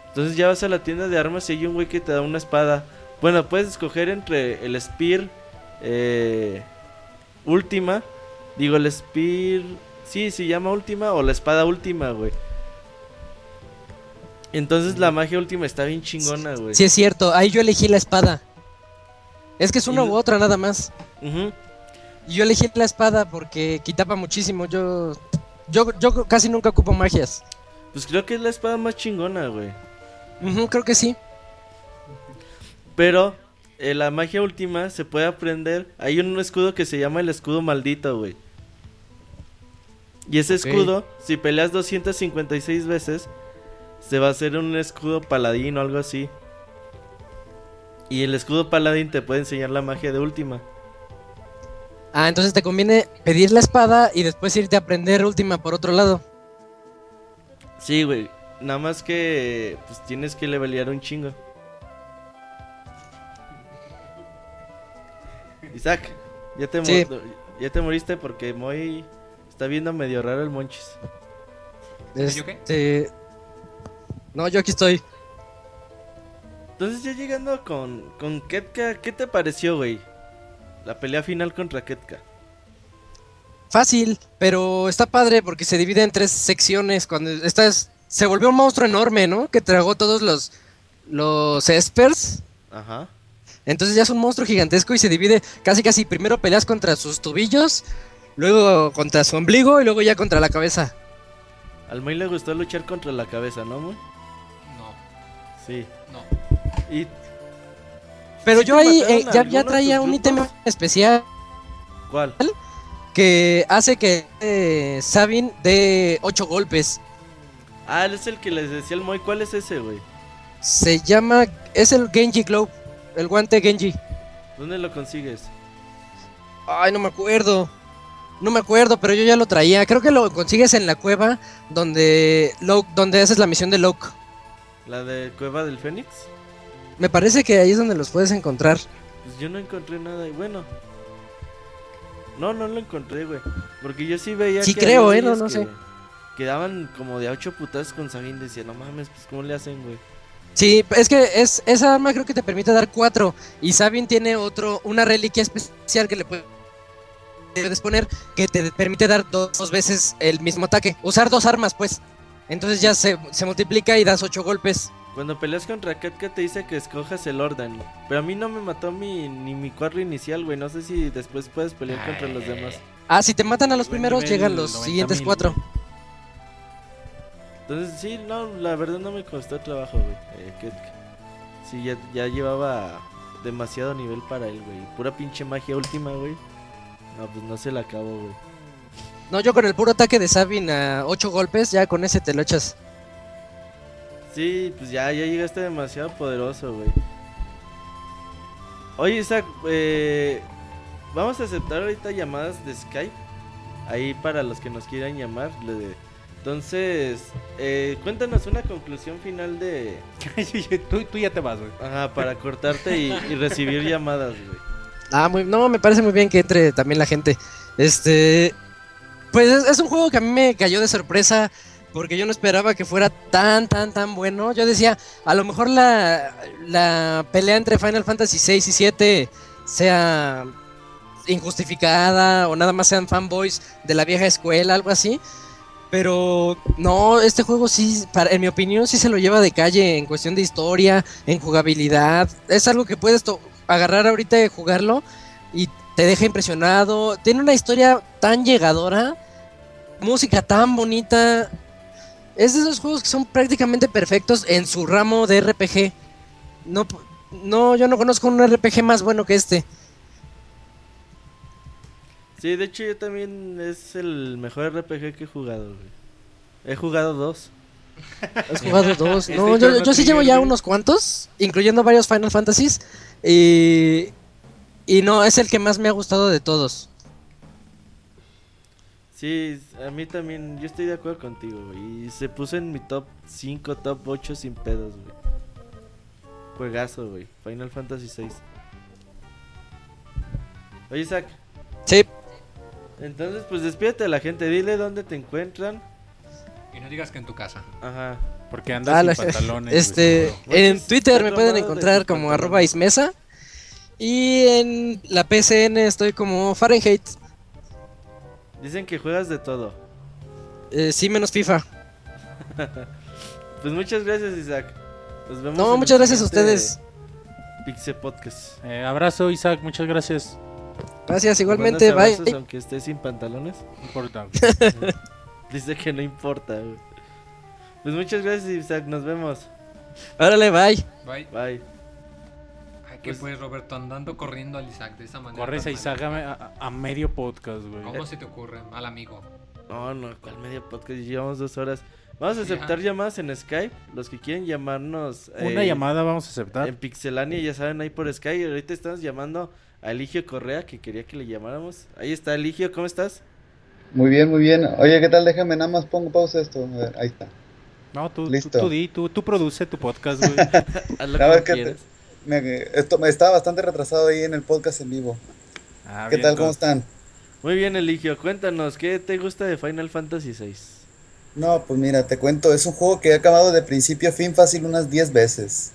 Entonces ya vas a la tienda de armas y hay un güey que te da una espada. Bueno, puedes escoger entre el Spear eh, Última. Digo, el Spear. Sí, se llama Última o la espada Última, güey. Entonces la magia última está bien chingona, güey. Sí, es cierto, ahí yo elegí la espada. Es que es una Y- u otra nada más. Y yo elegí la espada porque quitaba muchísimo. Yo, yo, yo casi nunca ocupo magias. Pues creo que es la espada más chingona, güey. Creo que sí. Pero eh, la magia última se puede aprender. Hay un escudo que se llama el escudo maldito, güey. Y ese escudo, si peleas 256 veces, se va a hacer un escudo paladín o algo así. Y el escudo paladín te puede enseñar la magia de última. Ah, entonces te conviene pedir la espada y después irte a aprender última por otro lado. Sí, güey. Nada más que pues tienes que levelear un chingo. Isaac, ya te, Sí. ya te moriste porque Moy está viendo medio raro el monchis. ¿Yo qué? Este... No, yo aquí estoy. Entonces ya llegando con, con Ketka, ¿qué te pareció, güey? La pelea final contra Ketka. Fácil, pero está padre porque se divide en tres secciones. Cuando estás... Se volvió un monstruo enorme, ¿no? Que tragó todos los... Los espers. Ajá. Entonces ya es un monstruo gigantesco y se divide casi casi. Primero peleas contra sus tobillos, luego contra su ombligo y luego ya contra la cabeza. Al Moy le gustó luchar contra la cabeza, ¿no, Moy? No, Sí. no. Y Pero ¿Sí yo ahí eh, ya, traía un ítem especial ¿cuál? que hace que eh, Sabin dé 8 golpes. Ah, él es el que les decía al Moy. ¿Cuál es ese, güey? Se llama, es el Genji Globe, el guante Genji. ¿Dónde lo consigues? Ay, no me acuerdo. No me acuerdo, pero yo ya lo traía. Creo que lo consigues en la cueva donde Loke, donde haces la misión de Loke. ¿La de Cueva del Fénix? Me parece que ahí es donde los puedes encontrar. Pues yo no encontré nada y bueno. No, no lo encontré, güey. Porque yo sí veía Sí que creo, eh, no- no que- sé. Que daban como de a ocho putazos con Sabin. Decía, no mames, pues ¿cómo le hacen, güey? Sí, es que es, esa arma creo que te permite dar 4. Y Sabin tiene otro, una reliquia especial que le puede- puedes poner que te permite dar dos, dos veces el mismo ataque. Usar dos armas, pues. Entonces ya se, se multiplica y das 8 golpes. Cuando peleas contra Ketka te dice que escojas el orden. Pero a mí no me mató mi, ni mi cuadro inicial, güey. No sé si después puedes pelear contra los demás. Ah, si te matan a los primeros, llegan los 90,000, siguientes 4. güey. Entonces sí, no, la verdad no me costó trabajo, güey. eh, Ketka. Sí, ya, ya llevaba demasiado nivel para él, güey. Pura pinche magia última, güey. No, pues no se la acabó, güey. No, yo con el puro ataque de Sabin a 8 golpes, ya con ese te lo echas. Sí, pues ya, ya llegaste demasiado poderoso, güey. Oye, Isaac, eh, vamos a aceptar ahorita llamadas de Skype. Ahí para los que nos quieran llamar. Entonces, eh, cuéntanos una conclusión final de... tú, tú ya te vas, güey. Ajá, para cortarte y, y recibir llamadas, güey. Ah, muy, no, me parece muy bien que entre también la gente. Este, pues es, es un juego que a mí me cayó de sorpresa porque yo no esperaba que fuera tan, tan, tan bueno. Yo decía, a lo mejor la, la pelea entre Final Fantasy 6 y 7 sea injustificada o nada más sean fanboys de la vieja escuela, algo así. Pero no, este juego sí, en mi opinión, sí se lo lleva de calle en cuestión de historia, en jugabilidad. Es algo que puedes agarrar ahorita y jugarlo y te deja impresionado. Tiene una historia tan llegadora, música tan bonita. Es de esos juegos que son prácticamente perfectos en su ramo de RPG. No, no, yo no conozco un RPG más bueno que este. Sí, de hecho yo también es el mejor RPG que he jugado, güey. He jugado dos. Has jugado dos. Este No, yo, Chrono yo sí llevo ya unos cuantos, incluyendo varios Final Fantasies. Y, y no, es el que más me ha gustado de todos. Sí, a mí también, yo estoy de acuerdo contigo, güey. Y se puso en mi top 5, top 8 sin pedos, güey. Juegazo, güey. Final Fantasy 6. Oye, Isaac, Sí, entonces pues despídete a la gente, dile dónde te encuentran. Y no digas que en tu casa. Ajá. Porque andas Ah, sin la- pantalones. este, en pues, Twitter me pueden encontrar como arroba ismesa. Y en la PCN estoy como Fahrenheit. Dicen que juegas de todo. Eh, sí, menos FIFA. Pues muchas gracias, Isaac. Nos vemos. No, en el muchas gracias a ustedes. Pixel Podcast. Eh, abrazo, Isaac, muchas gracias. Gracias, Te igualmente. mandas Bye. abrazos Aunque esté sin pantalones. No importa. Dice que no importa. Pues muchas gracias, Isaac. Nos vemos. Órale, bye. Bye. Bye. Que Pues- pues Roberto andando corriendo al Isaac de esa manera. Corres a Isaac a, medio podcast, güey. ¿Cómo se te ocurre, mal amigo? No, no, ¿cuál media podcast? Llevamos dos horas. Vamos a aceptar llamadas en Skype. Los que quieren llamarnos. Una eh, llamada vamos a aceptar. En Pixelania, ya saben, ahí por Skype. Ahorita estamos llamando a Eligio Correa, que quería que le llamáramos. Ahí está, Eligio, ¿cómo estás? Muy bien, muy bien. Oye, ¿qué tal? Déjame nada más pongo pausa esto. A ver, ahí está. No, tú, tú, Listo. tú di, tú, tú produce tu podcast, güey. Haz lo que ¿qué te- quieras. Me, esto, me estaba bastante retrasado ahí en el podcast en vivo. Ah, ¿Qué bien, tal? ¿Cómo están? Muy bien, Eligio, cuéntanos, ¿qué te gusta de Final Fantasy VI? No, pues mira, te cuento, es un juego que he acabado de principio a fin fácil unas 10 veces.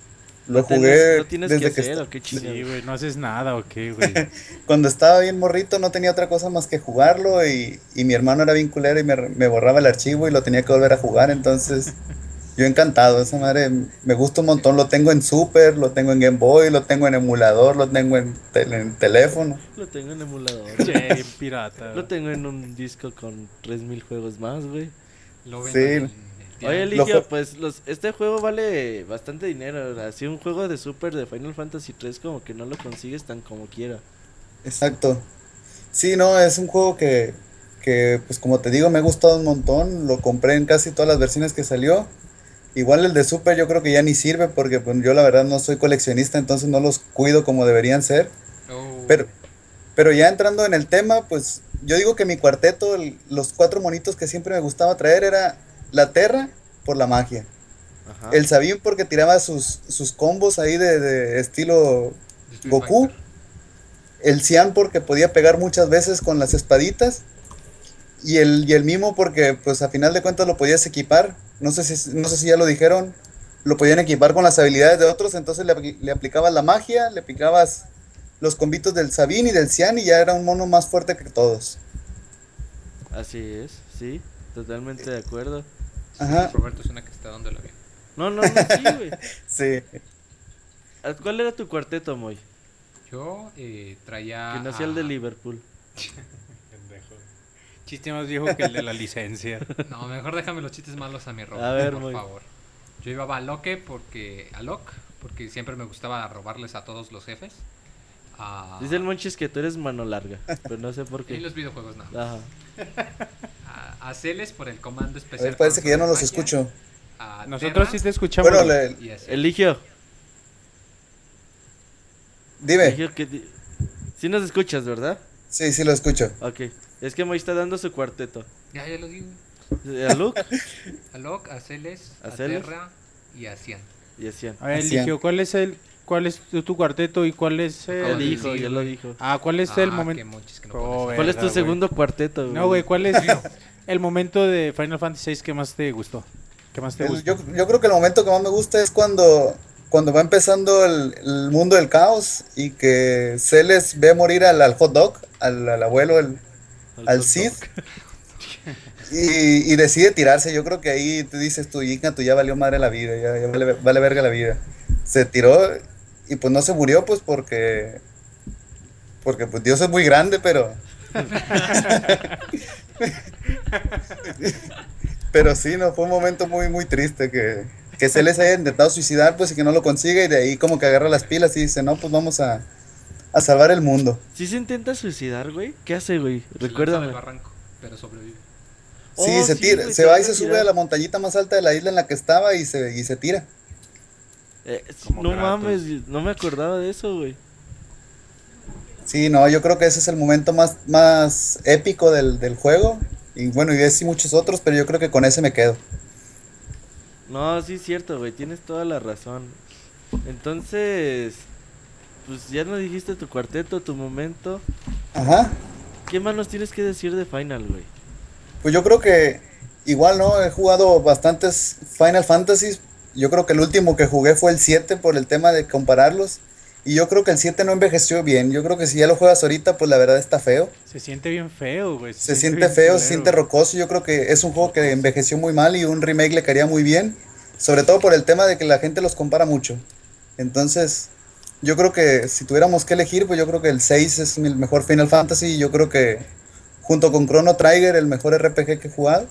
Lo ¿No tienes- jugué ¿No tienes desde que que hacer o qué Sí, chingados? güey, no haces nada, ¿o qué, güey? cuando estaba bien morrito no tenía otra cosa más que jugarlo y, y mi hermano era bien culero y me, me borraba el archivo y lo tenía que volver a jugar, entonces yo encantado, esa madre me gusta un montón, lo tengo en Super, lo tengo en Game Boy, lo tengo en emulador, lo tengo en, tel- en teléfono. Lo tengo en emulador. Che, pirata. Lo tengo en un disco con 3000 juegos más, güey. Lo Sí. en Oye. Eligio, jue- pues los, este juego vale bastante dinero. Así un juego de Super de Final Fantasy 3 como que no lo consigues tan como quiera. Exacto. Sí, no, es un juego que, que, pues como te digo, me ha gustado un montón. Lo compré en casi todas las versiones que salió. Igual el de Super yo creo que ya ni sirve porque pues, yo la verdad no soy coleccionista, entonces no los cuido como deberían ser. Oh. Pero, pero ya entrando en el tema, pues yo digo que mi cuarteto, el- los cuatro monitos que siempre me gustaba traer era la Terra por la magia. Ajá. El Sabin porque tiraba sus, sus combos ahí de, de estilo Goku. El Cian porque podía pegar muchas veces con las espaditas. Y el, y el Mimo porque pues a final de cuentas lo podías equipar. No sé si, no sé si ya lo dijeron. Lo podían equipar con las habilidades de otros. Entonces le, le aplicabas la magia, le aplicabas los combitos del Sabin y del Cian y ya era un mono más fuerte que todos. Así es, sí, totalmente de acuerdo. Ajá. Roberto es una que está dando el avión. No, no, no, sí, güey. Sí. Ah, ¿Cuál era tu cuarteto, Moy? Yo eh, traía. Que no sea el a- de Liverpool. Chiste más viejo que el de la licencia. No, mejor déjame los chistes malos a mi. A ver, por muy- favor. Yo llevaba a Loque porque. A Locke, porque siempre me gustaba robarles a todos los jefes. A, Dice el Monchis que tú eres mano larga, pero no sé por qué. los videojuegos no. Ajá. A, a Celes por el comando A especial. ver, parece que ya no los magia. escucho. A Nosotros Terra sí te escuchamos. Bueno, le- a. Eligio. dime. Eligio que... di- Sí nos escuchas, ¿verdad? Sí, sí lo escucho. Ok. Es que Moy está dando su cuarteto. Ya, ya lo digo. Eh, A Luke A Locke, a Celes, ¿A a, Celes? Terra y a Cian. y a Cian. A ver, Así Eligio, ¿cuál es el cuál es tu, tu cuarteto y cuál es Ya el de dijo, ya lo dijo. Ah, ¿cuál es Ah, el qué momento? no Oh. ¿Cuál es tu segundo cuarteto? No, güey, ¿cuál es el momento de Final Fantasy VI que más te gustó? ¿Qué más te El- yo, yo creo que el momento que más me gusta es cuando, cuando va empezando el, el mundo del caos y que Celes ve morir al, al hot dog, al, al abuelo, el- al hot Cid, y, y decide tirarse. Yo creo que ahí te dices tu hija, tú ya valió madre la vida, ya, ya vale, vale verga la vida. Se tiró y pues no se murió, pues porque. Porque pues Dios es muy grande, pero. pero sí, no, fue un momento muy, muy triste que, que se les haya intentado suicidar, pues y que no lo consiga, y de ahí como que agarra las pilas y dice, no, pues vamos a, a salvar el mundo. ¿Sí se intenta suicidar, güey? ¿Qué hace, güey? Se Recuérdame. barranco, pero sobrevive. Sí, Oh, se sí, tira, güey, se va y a se sube a la montañita más alta de la isla en la que estaba y se, y se tira. Eh, sí, no mames, no me acordaba de eso, güey. Sí, no, yo creo que ese es el momento más, más épico del, del juego. Y bueno, y ese y muchos otros, pero yo creo que con ese me quedo. No, sí es cierto, güey, tienes toda la razón. Entonces, pues ya nos dijiste tu cuarteto, tu momento. Ajá. ¿Qué más nos tienes que decir de Final, güey? Pues yo creo que igual, ¿no? He jugado bastantes Final Fantasies. Yo creo que el último que jugué fue el 7 por el tema de compararlos. Y yo creo que el 7 no envejeció bien. Yo creo que si ya lo juegas ahorita, pues la verdad está feo. Se siente bien feo, güey. Se siente feo, se siente rocoso. Yo creo que es un juego que envejeció muy mal y un remake le caería muy bien. Sobre todo por el tema de que la gente los compara mucho. Entonces, yo creo que si tuviéramos que elegir, pues yo creo que el 6 es el mejor Final Fantasy. Y yo creo que junto con Chrono Trigger, el mejor RPG que he jugado.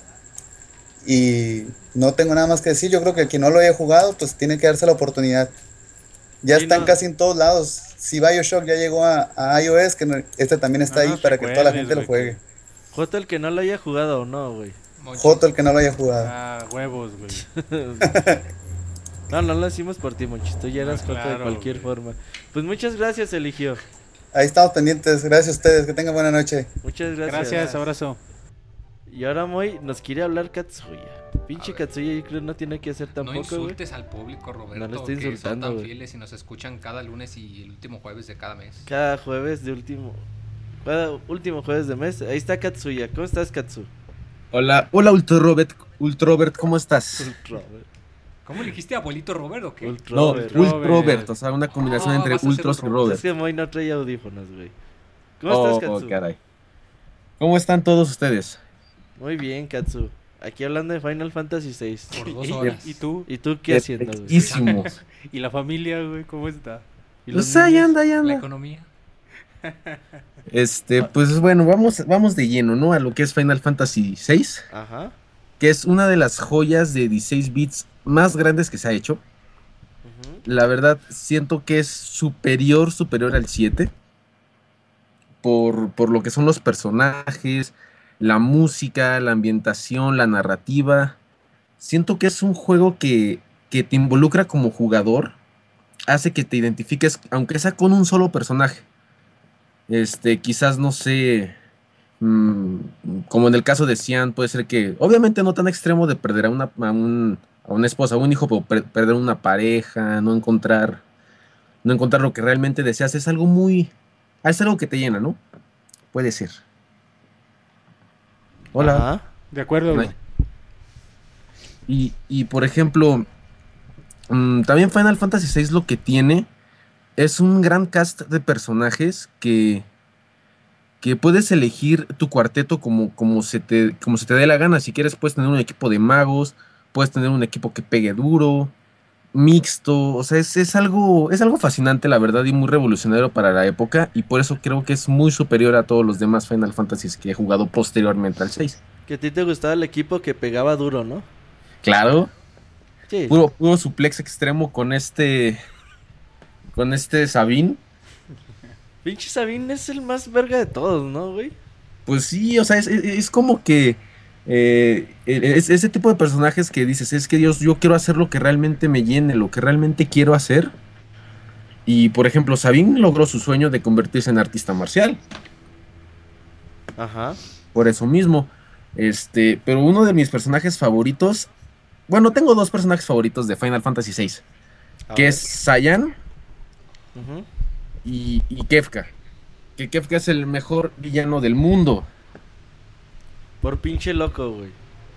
Y no tengo nada más que decir. Yo creo que quien no lo haya jugado, pues tiene que darse la oportunidad. Ya Sí, están no. casi en todos lados. Si Bioshock ya llegó a, a iOS, que no- este también está No ahí para que toda la gente lo juegue. Joto, el que no lo haya jugado o no, güey. Joto el que no lo haya jugado. Ah, huevos, güey. No, no lo hicimos por ti, Monchis. Tú ya eras Ah, Joto de claro, cualquier güey. forma. Pues muchas gracias, Eligio. Ahí estamos pendientes. Gracias a ustedes. Que tengan buena noche. Muchas gracias. Gracias, abrazo. Y ahora, Moy, nos quiere hablar Katsuya. Pinche. Katsuya, yo creo que no tiene que hacer No tampoco, güey. insultes al público, Roberto, No lo estoy que son insultando, tan fieles y nos escuchan cada lunes y el último jueves de cada mes. Cada jueves de último. Cada último jueves de mes. Ahí está Katsuya. ¿Cómo estás, Katsu? Hola, hola Ultra Robert, Ultra Robert, ¿cómo estás? Ultrovert. ¿Cómo le dijiste abuelito Robert o qué? No, Ultrovert. Ult- Ultra Robert, o sea, una combinación Oh, entre Ultros y. Robert. Es que Moy no trae audífonos, güey. ¿Cómo Oh, estás, Katsu? caray. ¿Cómo están todos ustedes? Muy bien, Katsu. Aquí hablando de Final Fantasy VI. Por dos ¿Y, horas. ¿Y tú? ¿Y tú qué haciendo, güey? ¿Y la familia, güey? ¿Cómo está? ¿Y los Pues ahí anda, ahí La anda. economía. Este, pues bueno, vamos, vamos de lleno, ¿no? A lo que es Final Fantasy VI, Ajá. que es una de las joyas de 16 bits más grandes que se ha hecho. La verdad, siento que es superior, superior al 7. Por, por lo que son los personajes, la música, la ambientación, la narrativa. Siento que es un juego que, que te involucra como jugador. Hace que te identifiques, aunque sea con un solo personaje. Este, quizás no sé. mm, como en el caso de Cian, puede ser que, obviamente no tan extremo de perder a una, a un, a una esposa, a un hijo, pero per- perder una pareja, no encontrar, no encontrar lo que realmente deseas, es algo muy, es algo que te llena, ¿no? Puede ser. Hola. Ajá. De acuerdo, güey. Y, y, por ejemplo, mm, también Final Fantasy VI lo que tiene es un gran cast de personajes que, que puedes elegir tu cuarteto como, como, se te, como se te dé la gana. Si quieres, puedes tener un equipo de magos, puedes tener un equipo que pegue duro, mixto, o sea, es, es algo, es algo fascinante, la verdad, y muy revolucionario para la época, y por eso creo que es muy superior a todos los demás Final Fantasies que he jugado posteriormente al 6. Que a ti te gustaba el equipo que pegaba duro, ¿no? Claro, Sí. puro, puro suplex extremo con este, con este Sabine. Pinche Sabine es el más verga de todos, ¿no, güey? Pues sí, o sea, es, es- es como que eh, es, ese tipo de personajes que dices, es que Dios, yo quiero hacer lo que realmente me llene, lo que realmente quiero hacer. Y por ejemplo, Sabine logró su sueño de convertirse en artista marcial, Ajá. por eso mismo. Este, pero uno de mis personajes favoritos, bueno, tengo dos personajes favoritos de Final Fantasy VI, A que ver. es Sayan y, y Kefka. Que Kefka es el mejor villano del mundo. Por pinche loco, güey.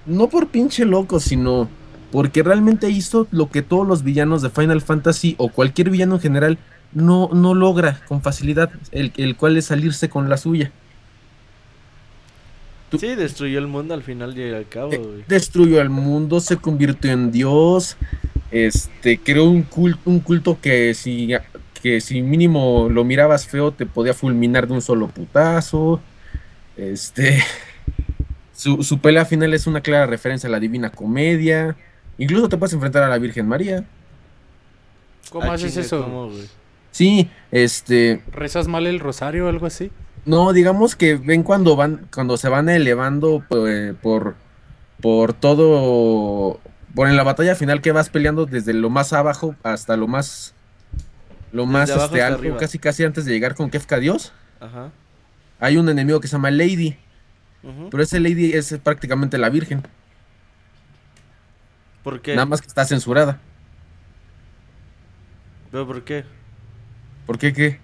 no por pinche loco, sino porque realmente hizo lo que todos los villanos de Final Fantasy o cualquier villano en general no, no logra con facilidad, el, el cual es salirse con la suya. Tú- Sí, destruyó el mundo al final y al cabo, Eh, güey. destruyó al mundo, se convirtió en Dios, este, creó un culto, un culto que si, que si mínimo lo mirabas feo te podía fulminar de un solo putazo. Este, su, su pelea final es una clara referencia a la Divina Comedia. Incluso te puedes enfrentar a la Virgen María. ¿Cómo Ah, haces eso? Sí, este, ¿Rezas mal el rosario o algo así? No, digamos que ven cuando van, cuando se van elevando pues, por, por todo, por en la batalla final que vas peleando desde lo más abajo hasta lo más, lo más este, alto, arriba. casi casi antes de llegar con Kefka Dios. Ajá. Hay un enemigo que se llama Lady, pero ese Lady es prácticamente la Virgen, ¿Por qué? nada más que está censurada. ¿Pero por qué? ¿Por qué qué?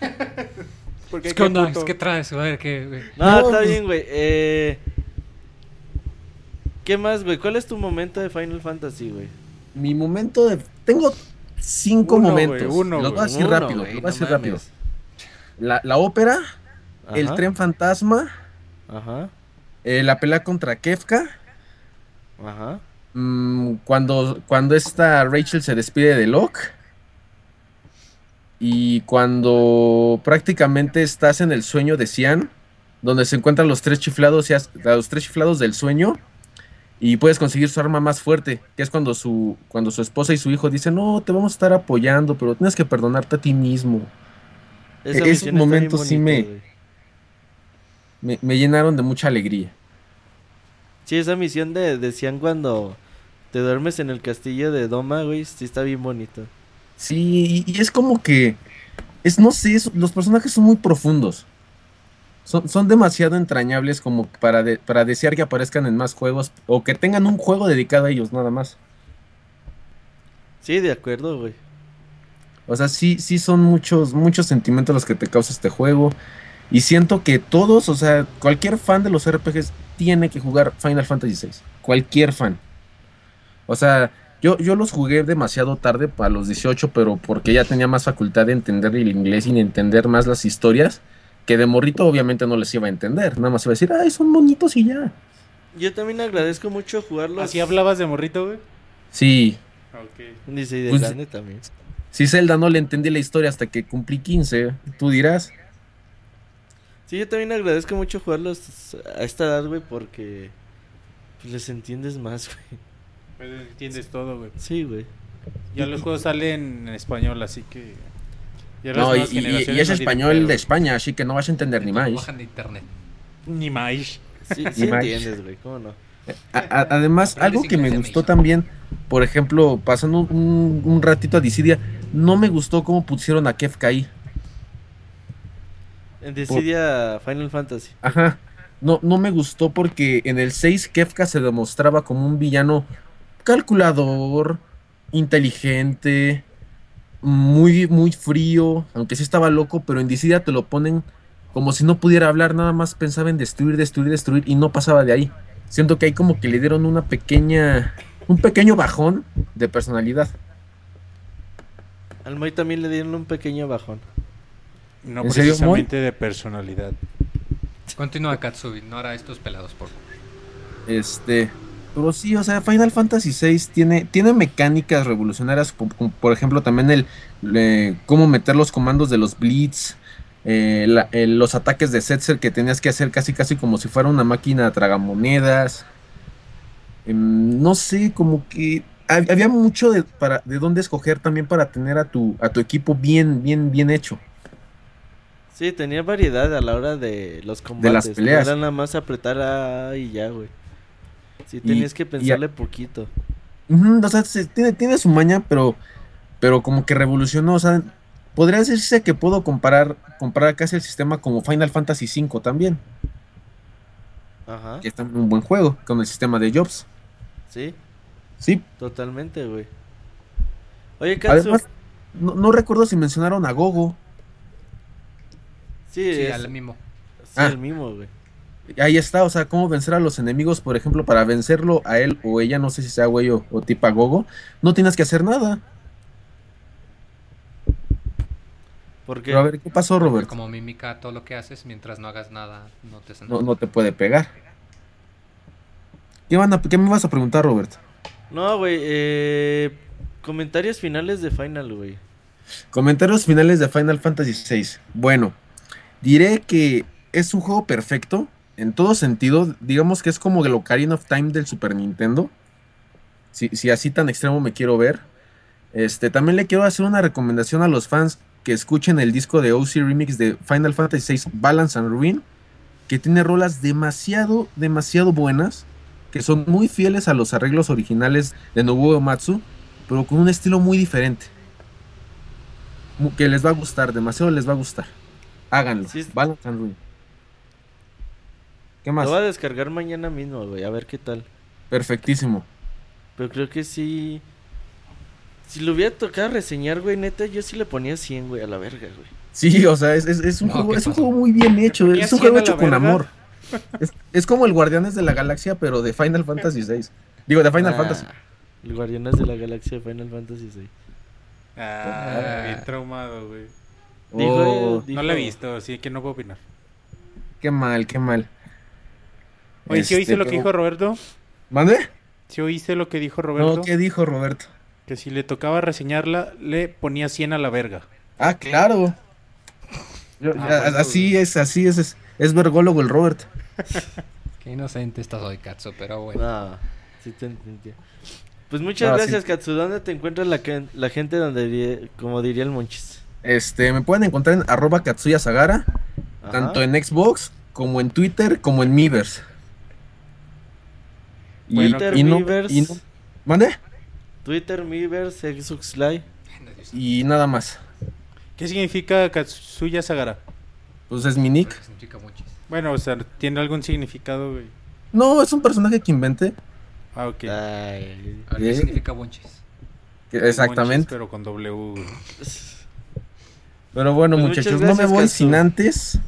¿Qué onda? ¿Qué traes? A ver, ¿qué, güey? No, No, está bien, güey. Eh... ¿Qué más, güey? ¿Cuál es tu momento de Final Fantasy, güey? Mi momento de, tengo cinco Uno, güey, momentos. uno, Los voy a decir Uno, rápido, güey, los voy a no decir rápido. La, la ópera, el tren fantasma, Ajá, eh, la pelea contra Kefka. ajá. Mm, cuando, cuando esta Rachel se despide de Locke. Y cuando prácticamente estás en el sueño de Cian, donde se encuentran los tres chiflados, y los tres chiflados del sueño, y puedes conseguir su arma más fuerte, que es cuando su, cuando su esposa y su hijo dicen, no, te vamos a estar apoyando, pero tienes que perdonarte a ti mismo. Está bien momentos sí me- güey. Me, me llenaron de mucha alegría. Sí, esa misión de decían cuando te duermes en el castillo de Doma, güey, sí está bien bonito. Sí, y es como que, es, no sé, es- los personajes son muy profundos. Son, son demasiado entrañables como para, de- para desear que aparezcan en más juegos o que tengan un juego dedicado a ellos nada más. Sí, de acuerdo, güey. O sea, sí, sí son muchos, muchos sentimientos los que te causa este juego. Y siento que todos, o sea, cualquier fan de los RPGs tiene que jugar Final Fantasy VI. Cualquier fan. O sea, yo, yo los jugué demasiado tarde para los 18, pero porque ya tenía más facultad de entender el inglés y de entender más las historias. Que de morrito obviamente no les iba a entender. Nada más iba a decir, ay, son bonitos y ya. Yo también agradezco mucho jugarlos. ¿Así hablabas de morrito, güey? Sí, Ok. Dice, y de Pues- grande también. si Zelda no le entendí la historia hasta que cumplí 15, tú dirás. Sí, yo también agradezco mucho jugarlos a esta edad, güey, porque pues, les entiendes más, güey. Pues entiendes todo, güey. Sí, güey. Ya los juegos salen en español, así que... ya No, y, es español de España, así que no vas a entender ni más. Bajan de internet. Ni más. Sí, sí Imag- entiendes, güey, ¿cómo no? A- a- además, algo que me gustó también, por ejemplo, pasando un, un ratito a Dissidia, no me gustó cómo pusieron a Kefka ahí. En Decidia Final Fantasy. Ajá. No, no me gustó porque en el 6 Kefka se demostraba como un villano calculador, inteligente, muy, muy frío, aunque sí estaba loco, pero en Dissidia te lo ponen como si no pudiera hablar, nada más pensaba en destruir, destruir, destruir y no pasaba de ahí. Siento que ahí como que le dieron una pequeña, un pequeño bajón de personalidad. Al Moy también le dieron un pequeño bajón. No ¿En serio, precisamente de personalidad. Continúa, Katsubi. No hará estos pelados, por favor. Este, Pero sí, o sea, Final Fantasy VI tiene, tiene mecánicas revolucionarias, como, como por ejemplo también el eh, cómo meter los comandos de los Blitz, eh, la- eh, los ataques de Setzer que tenías que hacer casi casi como si fuera una máquina tragamonedas. Em, no sé, como que hab- había mucho de, para, de dónde escoger también para tener a tu, a tu equipo bien, bien, bien hecho. Sí, tenía variedad a la hora de los combates. las no peleas. Era nada más apretar A y ya, güey. Sí, tenías que a- pensarle poquito. O sea, se- tiene, tiene su maña, pero, pero como que revolucionó. O sea, podría decirse que puedo comparar, comparar casi el sistema como Final Fantasy V también, Ajá. que está en un buen juego con el sistema de Jobs. Sí, Sí, totalmente, güey. Oye, Katsu. además, no, no recuerdo si mencionaron a Gogo. Sí, Sí, es- al mismo. sí, Ah. el mismo, güey. Ahí está, o sea, cómo vencer a los enemigos, por ejemplo, para vencerlo a él o ella, no sé si sea güey o, o tipa Gogo, no tienes que hacer nada. Porque Pero a ver, ¿qué pasó, Robert? Como mímica todo lo que haces mientras no hagas nada, no te No, no te puede pegar. ¿Qué, van a- qué me vas a preguntar, Robert? No, güey, eh, comentarios finales de Final, güey. Comentarios finales de Final Fantasy VI. Bueno, diré que es un juego perfecto en todo sentido. Digamos que es como el Ocarina of Time del Super Nintendo. Si, si así tan extremo me quiero ver. Este, también le quiero hacer una recomendación a los fans que escuchen el disco de OC Remix de Final Fantasy VI Balance and Ruin, que tiene rolas demasiado, demasiado buenas, que son muy fieles a los arreglos originales de Nobuo Uematsu, pero con un estilo muy diferente que les va a gustar, demasiado les va a gustar. Háganlo. Sí. Balance and Ruin. ¿Qué más? Lo voy a descargar mañana mismo, güey, a ver qué tal. Perfectísimo. Pero creo que sí. Si lo hubiera tocado reseñar, güey, neta, yo sí le ponía 100, güey, a la verga, güey. Sí, o sea, es, es- es un, No, juego, ¿qué es un juego muy bien hecho. Es un 100 juego hecho con verga? amor. Es, es como el Guardianes de la Galaxia, pero de Final Fantasy VI. Digo, de Final Ah, Fantasy. El Guardianes de la Galaxia de Final Fantasy VI. Ah, bien traumado, güey. Dijo, Oh, dijo- No lo he visto, así que no puedo opinar. qué mal, qué mal. Oye, ¿sí oíste Este, lo que dijo Roberto? ¿Mande? ¿Sí oíste lo que dijo Roberto? No, ¿qué dijo Roberto? Que si le tocaba reseñarla, le ponía 100 a la verga. Ah, claro. Yo- Ah, a- eso, así es, así es, es. Es vergólogo el Robert. Qué inocente estás hoy, Katsu, pero bueno. Ah, sí te entendí. Pues muchas Ah, sí. gracias, Katsu. ¿Dónde te encuentras la, que- la gente donde, como diría el Monchis? Este, me pueden encontrar en arroba Katsuya Sagara, Ajá. tanto en Xbox, como en Twitter, como en Miiverse. Y, Twitter, y no, Miiverse. y no- ¿Mande? Twitter, Miiverse, Xbox Live. Y nada más. ¿Qué significa Katsuya Sagara? Pues es mi nick. Bueno, o sea, ¿tiene algún significado, güey? No, es un personaje que inventé. Ah, ok. Ay, ¿Qué ¿Eh? significa bonches? exactamente. pero con W. Pero bueno, Pues muchachos, no me voy Katsu. sin antes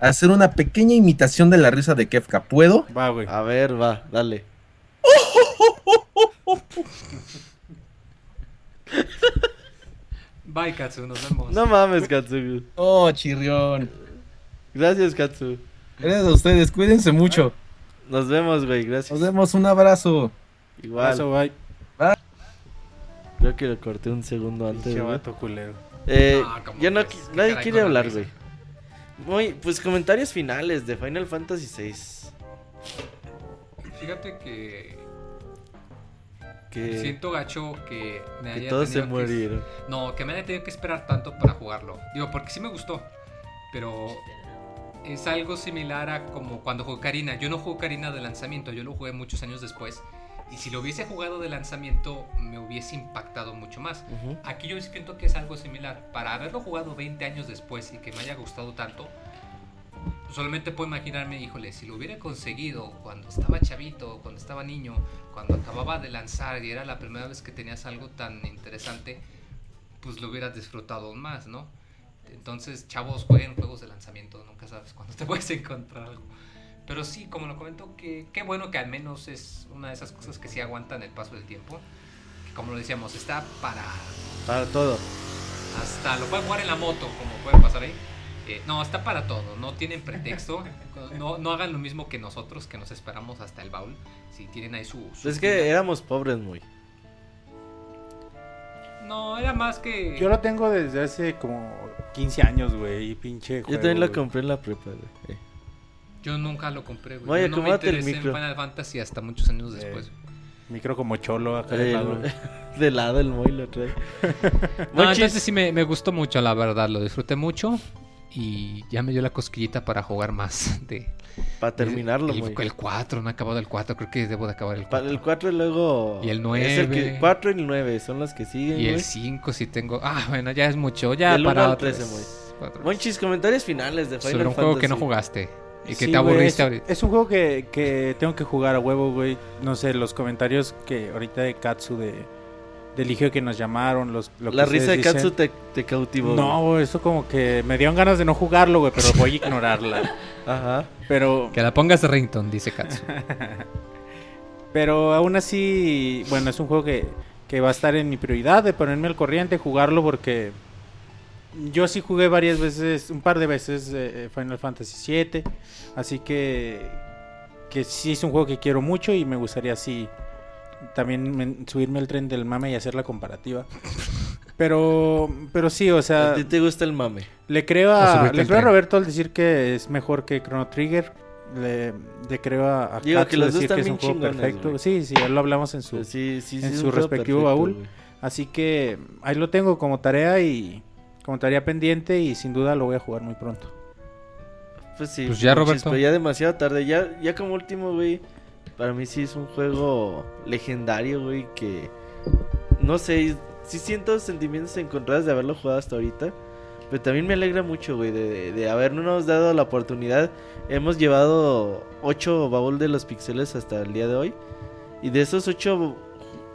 hacer una pequeña imitación de la risa de Kefka. ¿Puedo? Va, güey. A ver, va, dale. Bye, Katsu, nos vemos. No mames, Katsu. Oh, chirrión. Gracias, Katsu. Gracias a ustedes, cuídense mucho. Nos vemos, güey. Gracias. Nos vemos, un abrazo. Igual. Eso, bye. Creo que lo corté un segundo antes. Güey. vato culero. Eh, Ah, ¿cómo ya no, nadie quiere hablar, güey. Muy, pues comentarios finales de Final Fantasy VI. Fíjate que Que, siento gacho que me que haya todos se que- murieron. No, que me haya tenido que esperar tanto para jugarlo. Digo, porque sí me gustó. Pero es algo similar a como cuando jugué Karina. Yo no jugué Karina de lanzamiento, yo lo jugué muchos años después. Y si lo hubiese jugado de lanzamiento, me hubiese impactado mucho más. Ujú. Aquí yo siento que es algo similar. Para haberlo jugado 20 años después y que me haya gustado tanto, solamente puedo imaginarme, híjole, si lo hubiera conseguido cuando estaba chavito, cuando estaba niño, cuando acababa de lanzar y era la primera vez que tenías algo tan interesante, pues lo hubieras disfrutado más, ¿no? Entonces, chavos, jueguen juegos de lanzamiento, nunca sabes cuándo te puedes encontrar algo. Pero sí, como lo comento, que qué bueno que al menos es una de esas cosas que sí aguantan el paso del tiempo. Que como lo decíamos, está para Para todo. hasta lo pueden jugar en la moto, como puede pasar ahí. Eh, no, está para todo, no tienen pretexto. No, no hagan lo mismo que nosotros, que nos esperamos hasta el baúl. Si tienen ahí su. su Es que éramos pobres muy. No, era más que. Yo lo tengo desde hace como 15 años, güey, y pinche Yo juego, también lo güey. compré en la prepa, güey. Yo nunca lo compré, güey. Oye, Yo no me acomódate el interesé en micro. Final Fantasy hasta muchos años Eh, después. Micro como cholo acá Eh, de lado. el- de lado el Moy lo trae. No, Monchis, entonces sí me, me gustó mucho, la verdad. Lo disfruté mucho. Y ya me dio la cosquillita para jugar más. De, para terminarlo, el, Moy. el 4, no he acabado el 4. Creo que debo de acabar el 4. Para el 4 luego. Y el Es el 9. 4 y el 9 son los que siguen. Y el güey. 5 sí tengo. Ah, bueno, ya es mucho. Ya Del uno para al otros. 13, muy. otros. Monchis, comentarios finales de Final Sobre un Fantasy. juego que no jugaste. Y que Sí, te güey, aburriste es, ahorita. es un juego que, que tengo que jugar a huevo, güey. No sé, los comentarios que ahorita de Katsu de, de Ligio que nos llamaron, los, lo que La risa de Katsu te, te cautivó. No, güey, eso como que me dieron ganas de no jugarlo, güey, pero voy a ignorarla. Ajá. Pero, Que la pongas de rington, dice Katsu. pero aún así, bueno, es un juego que, que va a estar en mi prioridad de ponerme al corriente, jugarlo porque yo sí jugué varias veces, un par de veces eh, Final Fantasy VII, así que que sí es un juego que quiero mucho y me gustaría así también men- subirme al tren del mame y hacer la comparativa. Pero pero sí, o sea, a ti te gusta el mame. le creo a, le creo a. Roberto al decir que es mejor que Chrono Trigger. Le, le creo a, a Digo, que los decir que es un juego perfecto. Sí, sí, ya lo hablamos en su, sí, sí, sí, en su respectivo perfecto, baúl. Así que ahí lo tengo como tarea y como tarea pendiente y sin duda lo voy a jugar muy pronto. Pues sí, Pues ya, Roberto. Pero ya demasiado tarde. Ya, ya como último, güey. Para mí sí es un juego legendario, güey. Que no sé, sí siento sentimientos encontrados de haberlo jugado hasta ahorita. Pero también me alegra mucho, güey, de, de, de habernos dado la oportunidad. Hemos llevado ocho baúl de los pixeles hasta el día de hoy. Y de esos ocho,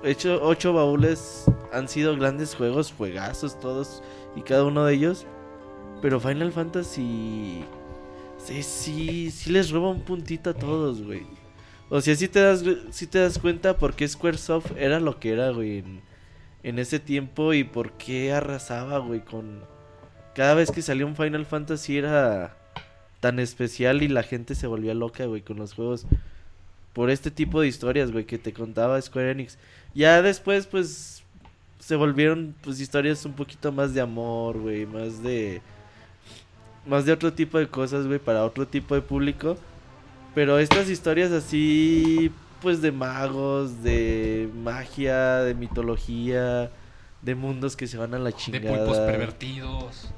hecho, ocho baúles han sido grandes juegos, juegazos todos y cada uno de ellos. Pero Final Fantasy... Sí, sí, sí les roba un puntito a todos, güey. O sea, sí te das, sí te das cuenta por qué Squaresoft era lo que era, güey, en, ese tiempo y por qué arrasaba, güey, con... Cada vez que salía un Final Fantasy era tan especial y la gente se volvía loca, güey, con los juegos. Por este tipo de historias, güey, que te contaba Square Enix. Ya después, pues, se volvieron, pues, historias un poquito más de amor, güey, más de... Más de otro tipo de cosas, güey, para otro tipo de público. Pero estas historias así, pues de magos, de magia, de mitología, de mundos que se van a la De chingada. pulpos pervertidos.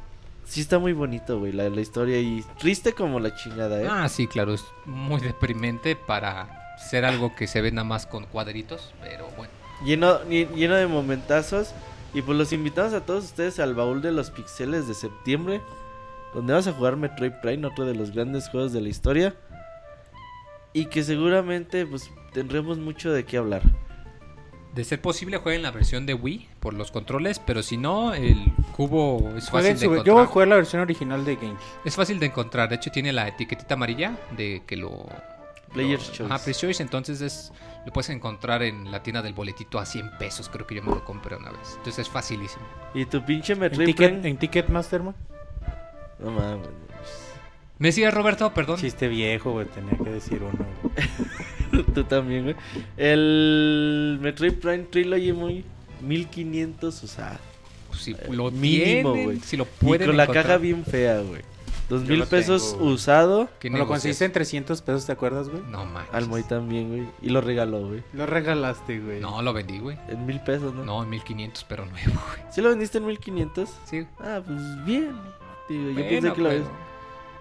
Sí está muy bonito, güey, la, la historia y triste como la chingada, ¿eh? Ah, sí, claro, es muy deprimente para ser algo que se ve nada más con cuadritos, pero bueno. Lleno, lle- lleno de momentazos. Y pues los invitamos a todos ustedes al baúl de los pixeles de septiembre. Donde vas a jugar Metroid Prime, otro de los grandes juegos de la historia. Y que seguramente pues tendremos mucho de qué hablar. De ser posible, jueguen la versión de Wii por los controles, pero si no, el cubo es fácil de encontrar. yo voy a jugar la versión original de Game. Es fácil de encontrar, de hecho tiene la etiquetita amarilla de que lo... Player's lo- Choice. Ajá, Player's Choice, entonces es, lo puedes encontrar en la tienda del boletito a 100 pesos, creo que yo me lo compré una vez. Entonces es facilísimo. Y tu pinche ¿En, Metroid ticket, Prime. en Ticketmaster, man? No mames. ¿Me decías, Roberto? Perdón. Chiste viejo, güey, tenía que decir uno. güey. Tú también, güey. El Metroid Prime Trilogy, muy 1500 usados. Si lo Mínimo, güey. si lo Y pueden con la caja bien fea, güey. Dos mil pesos tengo, usado. ¿Qué Me lo conseguiste en 300 pesos, ¿te acuerdas, güey? No manches. Al Moy también, güey. Y lo regaló, güey. Lo regalaste, güey. No, lo vendí, güey. En mil pesos, ¿no? No, en 1500, pero nuevo, güey. ¿Sí lo vendiste en 1500? Sí. Ah, pues bien. Digo, yo pensé que lo pero-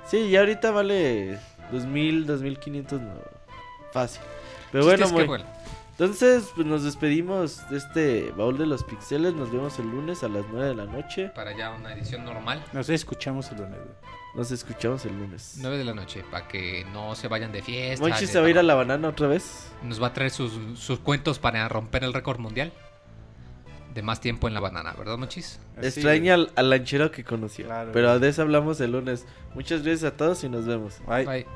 Sí, ya ahorita vale 2000, 2500, no. Fácil. Pero bueno, Moy. bueno, Entonces, pues nos despedimos de este baúl de los pixeles. Nos vemos el lunes a las 9 de la noche. para ya una edición normal. Nos escuchamos el lunes, güey. Nos escuchamos el lunes. 9 de la noche, para que no se vayan de fiesta. Monchi se va a ir a la banana otra vez. Nos va a traer sus, sus cuentos para romper el récord mundial. De más tiempo en la banana, ¿verdad, Monchis? Así, Extraña al, al lanchero que conoció. Claro, Pero de eso hablamos el lunes. Muchas gracias a todos y nos vemos. Bye.